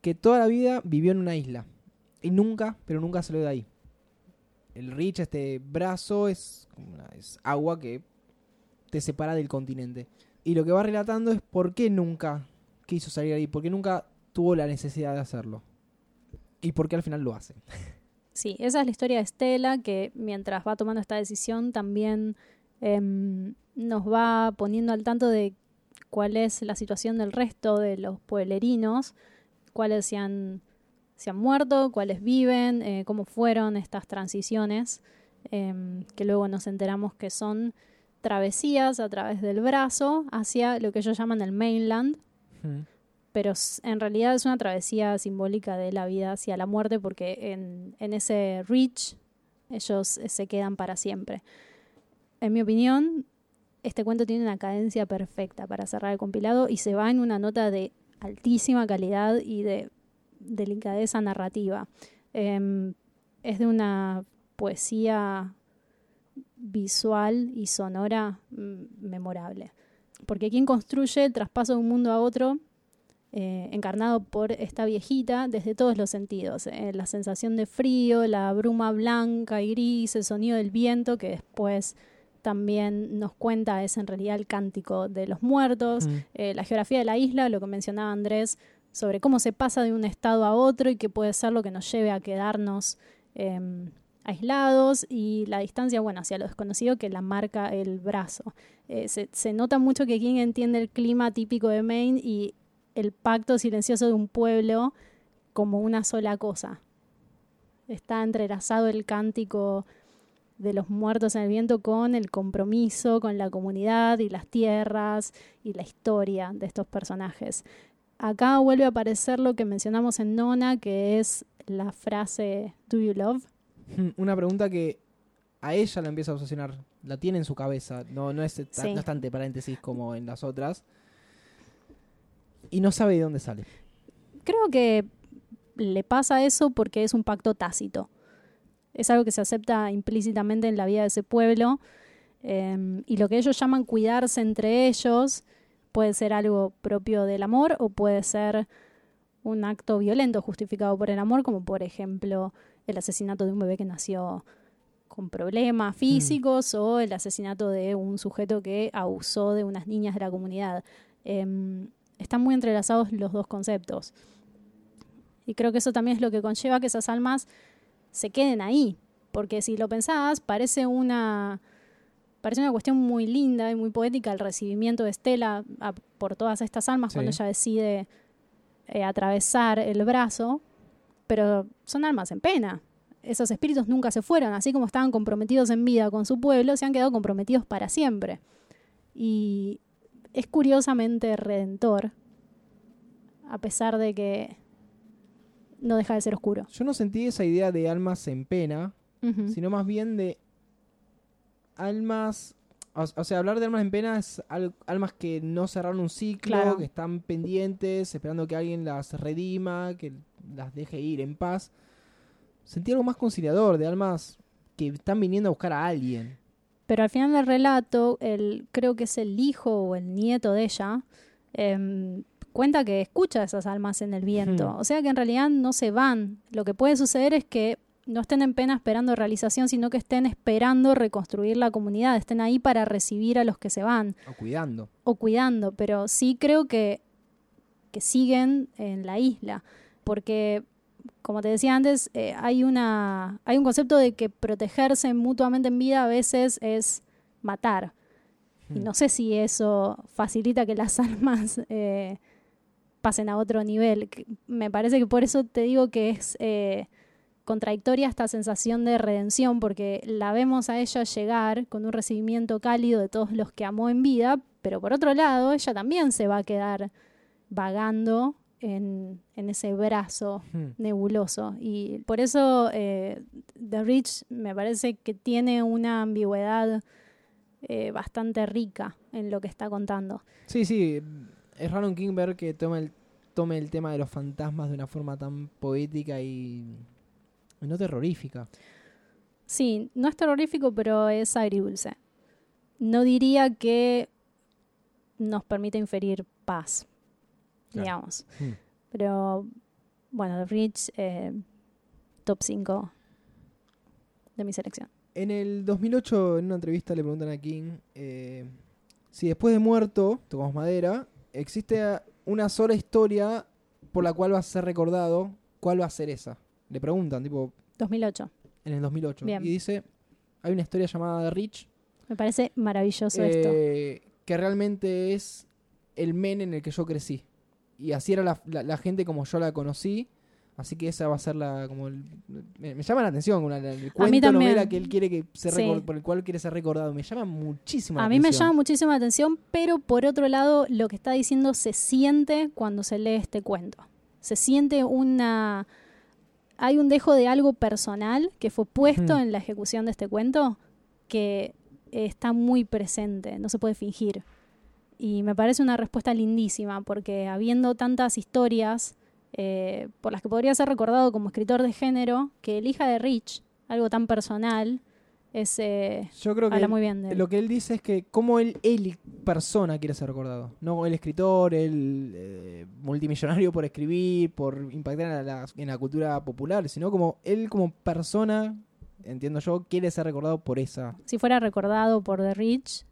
que toda la vida vivió en una isla. Y nunca, pero nunca salió de ahí. El Rich, este brazo, es, es agua que te separa del continente. Y lo que va relatando es por qué nunca quiso salir de ahí, por qué nunca tuvo la necesidad de hacerlo. Y por qué al final lo hace. Sí, esa es la historia de Estela, que mientras va tomando esta decisión también em, nos va poniendo al tanto de cuál es la situación del resto de los pueblerinos, cuáles se han, se han muerto, cuáles viven, eh, cómo fueron estas transiciones, em, que luego nos enteramos que son travesías a través del brazo hacia lo que ellos llaman el mainland, pero en realidad es una travesía simbólica de la vida hacia la muerte porque en, en ese reach ellos eh, se quedan para siempre. En mi opinión, este cuento tiene una cadencia perfecta para cerrar el compilado y se va en una nota de altísima calidad y de delicadeza narrativa. Em, es de una poesía visual y sonora mm, memorable. Porque quien construye el traspaso de un mundo a otro eh, encarnado por esta viejita desde todos los sentidos. eh, la sensación de frío, la bruma blanca y gris, el sonido del viento, que después también nos cuenta es en realidad el cántico de los muertos, Mm. eh, la geografía de la isla, lo que mencionaba Andrés sobre cómo se pasa de un estado a otro y que puede ser lo que nos lleve a quedarnos em, aislados y la distancia, bueno, hacia lo desconocido que la marca el brazo. Eh, se, se, nota mucho que King entiende el clima típico de Maine y el pacto silencioso de un pueblo como una sola cosa. Está entrelazado el cántico de los muertos en el viento con el compromiso con la comunidad y las tierras y la historia de estos personajes. Acá vuelve a aparecer lo que mencionamos en Nona, que es la frase Do you love? Hmm, una pregunta que a ella la empieza a obsesionar, la tiene en su cabeza, no, no es bastante paréntesis como en las otras, y no sabe de dónde sale. Creo que le pasa eso porque es un pacto tácito. Es algo que se acepta implícitamente en la vida de ese pueblo, em, y lo que ellos llaman cuidarse entre ellos puede ser algo propio del amor o puede ser un acto violento justificado por el amor, como por ejemplo el asesinato de un bebé que nació con problemas mm. físicos o el asesinato de un sujeto que abusó de unas niñas de la comunidad. Em, están muy entrelazados los dos conceptos. Y creo que eso también es lo que conlleva que esas almas se queden ahí. Porque si lo pensás, parece una, parece una cuestión muy linda y muy poética el recibimiento de Estela por todas estas almas cuando ella decide eh, atravesar el brazo, pero son almas en pena. Esos espíritus nunca se fueron, así como estaban comprometidos en vida con su pueblo, se han quedado comprometidos para siempre. Y es curiosamente redentor, a pesar de que no deja de ser oscuro. Yo no sentí esa idea de almas en pena, sino más bien de almas o, sea, hablar de almas en pena es almas que no cerraron un ciclo, que están pendientes, esperando que alguien las redima, que las deje ir en paz. Sentí algo más conciliador, de almas que están viniendo a buscar a alguien. Pero al final del relato, el, creo que es el hijo o el nieto de ella, em, cuenta que escucha a esas almas en el viento. O sea que en realidad no se van. Lo que puede suceder es que no estén en pena esperando realización, sino que estén esperando reconstruir la comunidad, estén ahí para recibir a los que se van. O cuidando. O cuidando, pero sí creo que, que siguen en la isla, porque, como te decía antes, eh, hay, una, hay un concepto de que protegerse mutuamente en vida a veces es matar. Y hmm. no sé si eso facilita que las almas eh, pasen a otro nivel. Me parece que por eso te digo que es... Eh, contradictoria esta sensación de redención, porque la vemos a ella llegar con un recibimiento cálido de todos los que amó en vida, pero por otro lado, ella también se va a quedar vagando en, ese brazo hmm. nebuloso. Y por eso eh, The Rich me parece que tiene una ambigüedad eh, bastante rica en lo que está contando. Sí, sí, es raro un King ver que tome el, tome el tema de los fantasmas de una forma tan poética y no terrorífica. Sí, no es terrorífico, pero es agridulce. No diría que nos permite inferir paz, digamos. Hmm. Pero, bueno, The Rich, eh, top 5 de mi selección. En el 2008, en una entrevista, le preguntan a King eh, si después de muerto, tocamos madera, existe una sola historia por la cual va a ser recordado, ¿cuál va a ser esa? Le preguntan, tipo... 2008. En el 2008. Y dice, hay una historia llamada The Rich. Me parece maravilloso esto. Eh, que realmente es el men en el que yo crecí. Y así era la, gente como yo la conocí. Así que esa va a ser la como me, llama la atención una, el cuento novela que él quiere que se por el cual quiere ser recordado. Me llama muchísimo la A mí me llama muchísimo la atención, pero por otro lado lo que está diciendo se siente cuando se lee este cuento. Se siente una hay un dejo de algo personal que fue puesto en la ejecución de este cuento que está muy presente, no se puede fingir. Y me parece una respuesta lindísima, porque habiendo tantas historias eh, por las que podría ser recordado como escritor de género, que elija de Rich algo tan personal ese Yo creo que muy bien lo que él dice es que como él, él persona quiere ser recordado, no el escritor, el eh, multimillonario por escribir, por impactar en la, cultura popular, sino como él como persona, entiendo yo, quiere ser recordado por esa. Si fuera recordado por The Rich,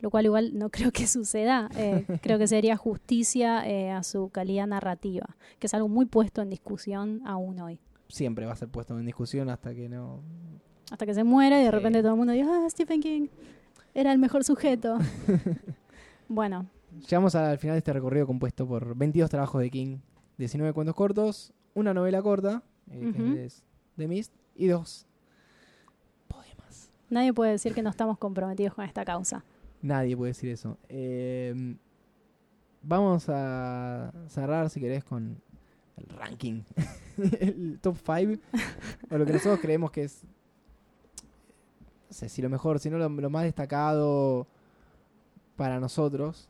lo cual igual no creo que suceda. Eh, creo que sería justicia eh, a su calidad narrativa, que es algo muy puesto en discusión aún hoy. Siempre va a ser puesto en discusión hasta que no. Hasta que se muere y de Sí. repente todo el mundo dice, ah, Stephen King era el mejor sujeto. bueno, Llegamos al final de este recorrido compuesto por 22 trabajos de King, 19 cuentos cortos, una novela corta, eh, que Ujú. es The Mist, y dos poemas. nadie puede decir que no estamos comprometidos con esta causa. Nadie puede decir eso. Eh, vamos a cerrar, si querés, con el ranking. el top 5. o lo que nosotros creemos que es. No sé si lo mejor, si no lo, lo más destacado para nosotros.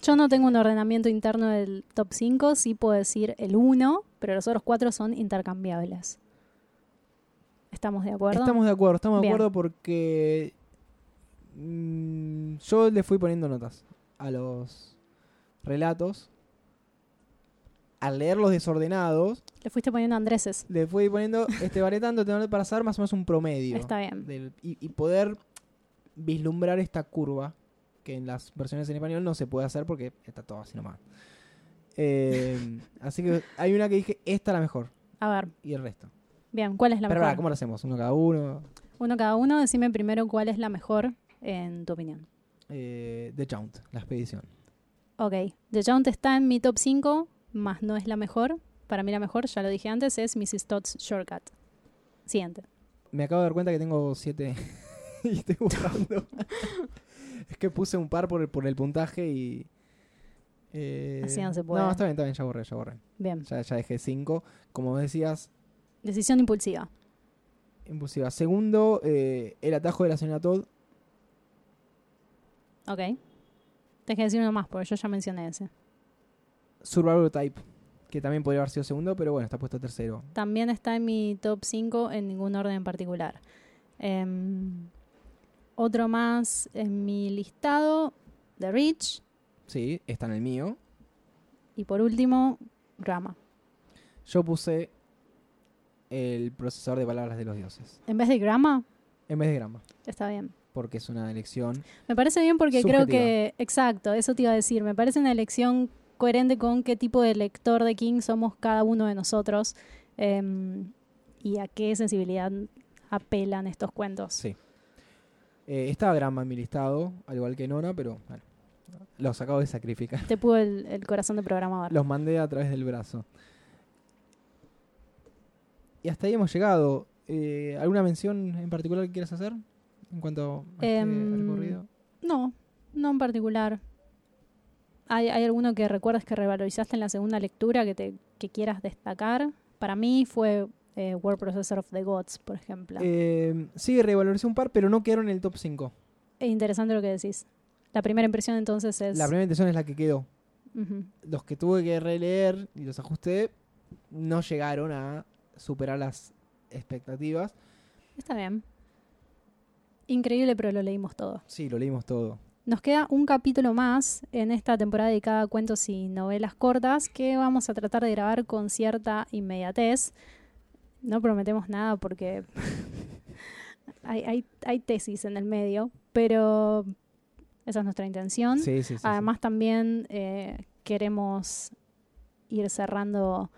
Yo no tengo un ordenamiento interno del top 5, sí puedo decir el 1, pero los otros cuatro son intercambiables. ¿Estamos de acuerdo? Estamos de acuerdo, estamos de acuerdo porque. Mm, yo le fui poniendo notas a los relatos. Al leerlos desordenados, Le fuiste poniendo Andreses. le fui poniendo este vale para saber más o menos un promedio. Está bien. del- y, y poder vislumbrar esta curva que en las versiones en español no se puede hacer porque está todo así nomás. Eh, así que hay una que dije, esta es la mejor. A ver, Y el resto. bien, ¿cuál es la Pero mejor? pará, ¿cómo lo hacemos? ¿Uno cada uno? Uno cada uno, decime primero cuál es la mejor en tu opinión. Eh, The Jaunt, la expedición. Ok, The Jaunt está en mi top 5, más no es la mejor. Para mí la mejor, ya lo dije antes, es Mrs. Todd's Shortcut. Siguiente. Me acabo de dar cuenta que tengo siete y estoy buscando. es que puse un par por el, por el puntaje y... eh, Así no se puede. No, está bien, está bien, ya borré, ya borré. Bien, Ya, ya dejé cinco. Como decías, decisión impulsiva. impulsiva. Segundo, eh, el atajo de la señora Todd. Ok. Tienes que decir uno más, porque yo ya mencioné ese. Survivor Type, que también podría haber sido segundo, pero bueno, está puesto tercero. También está en mi top 5 en ningún orden en particular. Em, otro más en mi listado, The Rich. Sí, está en el mío. Y por último, Grama. Yo puse el procesador de palabras de los dioses. En vez de Grama, En vez de grama, está bien. Porque es una elección. Me parece bien porque creo que, exacto, eso te iba a decir, me parece una elección coherente con qué tipo de lector de King somos cada uno de nosotros em, y a qué sensibilidad apelan estos cuentos. Sí. Eh, estaba grama en mi listado, al igual que Nona, pero bueno, los acabo de sacrificar. Te pudo el, el corazón de programador. Los mandé a través del brazo. Y hasta ahí hemos llegado. Eh, ¿Alguna mención en particular que quieras hacer en cuanto a este Em, recorrido? No, no en particular. ¿Hay, hay alguno que recuerdas que revalorizaste en la segunda lectura que, te, que quieras destacar? Para mí fue eh, Word Processor of the Gods, por ejemplo. Eh, sí, revaloricé un par, pero no quedaron en el top 5. es interesante lo que decís. La primera impresión entonces es... La primera intención es la que quedó. Los que tuve que releer y los ajusté no llegaron a superar las expectativas. Está bien. Increíble, pero lo leímos todo. Sí, lo leímos todo. Nos queda un capítulo más en esta temporada dedicada a cuentos y novelas cortas que vamos a tratar de grabar con cierta inmediatez. No prometemos nada porque hay, hay, hay tesis en el medio, pero esa es nuestra intención. Sí, sí, sí. sí. Además también eh, queremos ir cerrando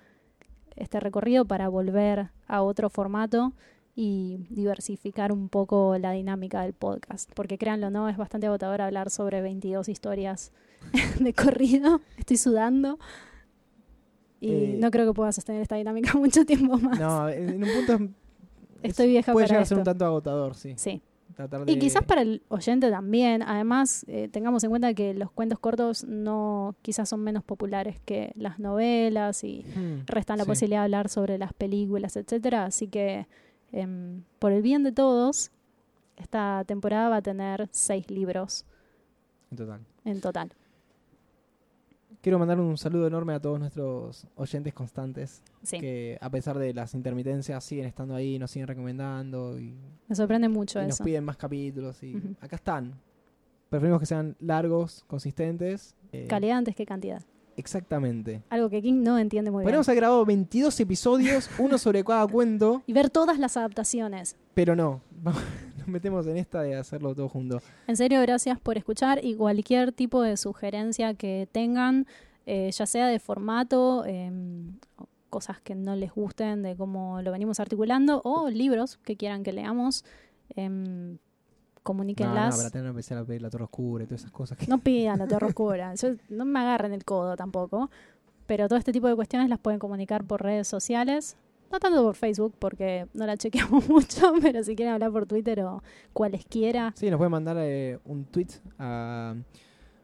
este recorrido para volver a otro formato y diversificar un poco la dinámica del podcast. Porque créanlo, ¿no? Es bastante agotador hablar sobre 22 historias de corrido. Estoy sudando. Y Eh, no creo que pueda sostener esta dinámica mucho tiempo más. No, en un punto es- Estoy vieja puede para llegar a ser un tanto agotador, sí. Sí. De... Y quizás para el oyente también. Además, eh, tengamos en cuenta que los cuentos cortos no quizás son menos populares que las novelas y Hmm, restan la sí. posibilidad de hablar sobre las películas, etcétera. Así que, em, por el bien de todos, esta temporada va a tener seis libros En total. en total. Quiero mandar un saludo enorme a todos nuestros oyentes constantes Sí, que a pesar de las intermitencias siguen estando ahí, nos siguen recomendando y, me sorprende mucho y nos eso. piden más capítulos y acá están. Preferimos que sean largos, consistentes. eh, Calidad antes que cantidad. Exactamente. Algo que King no entiende muy bien. Podríamos haber grabado 22 episodios, uno sobre cada cuento, Y ver todas las adaptaciones. pero no. nos metemos en esta de hacerlo todo junto. En serio, gracias por escuchar y cualquier tipo de sugerencia que tengan, eh, ya sea de formato, em, cosas que no les gusten de cómo lo venimos articulando o libros que quieran que leamos. Em, No, no, comuníquenlas. para tener que empezar a pedir la torre oscura y todas esas cosas. Que... No pidan la torre oscura. Yo- no me agarren el codo tampoco. Pero todo este tipo de cuestiones las pueden comunicar por redes sociales. No tanto por Facebook, porque no la chequeamos mucho, pero si quieren hablar por Twitter o cualesquiera, Sí, nos pueden mandar eh, un tweet a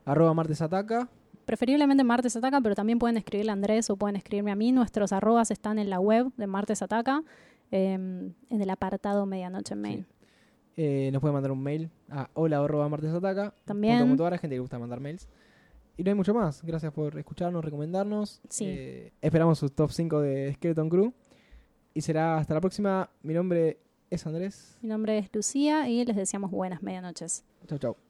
arroba martesataca. preferiblemente Martes Ataca, pero también pueden escribirle a Andrés o pueden escribirme a mí. Nuestros arrobas están en la web de Martes Ataca, eh, en el apartado Medianoche Mail. Eh, nos pueden mandar un mail a hola arroba martesataca. También. Punto, punto, ahora, gente que le gusta mandar mails. Y no hay mucho más. Gracias por escucharnos, recomendarnos. Sí. Eh, esperamos su top 5 de Skeleton Crew. Y será hasta la próxima. Mi nombre es Andrés. Mi nombre es Lucía y les deseamos buenas medianoches. Chau, chau.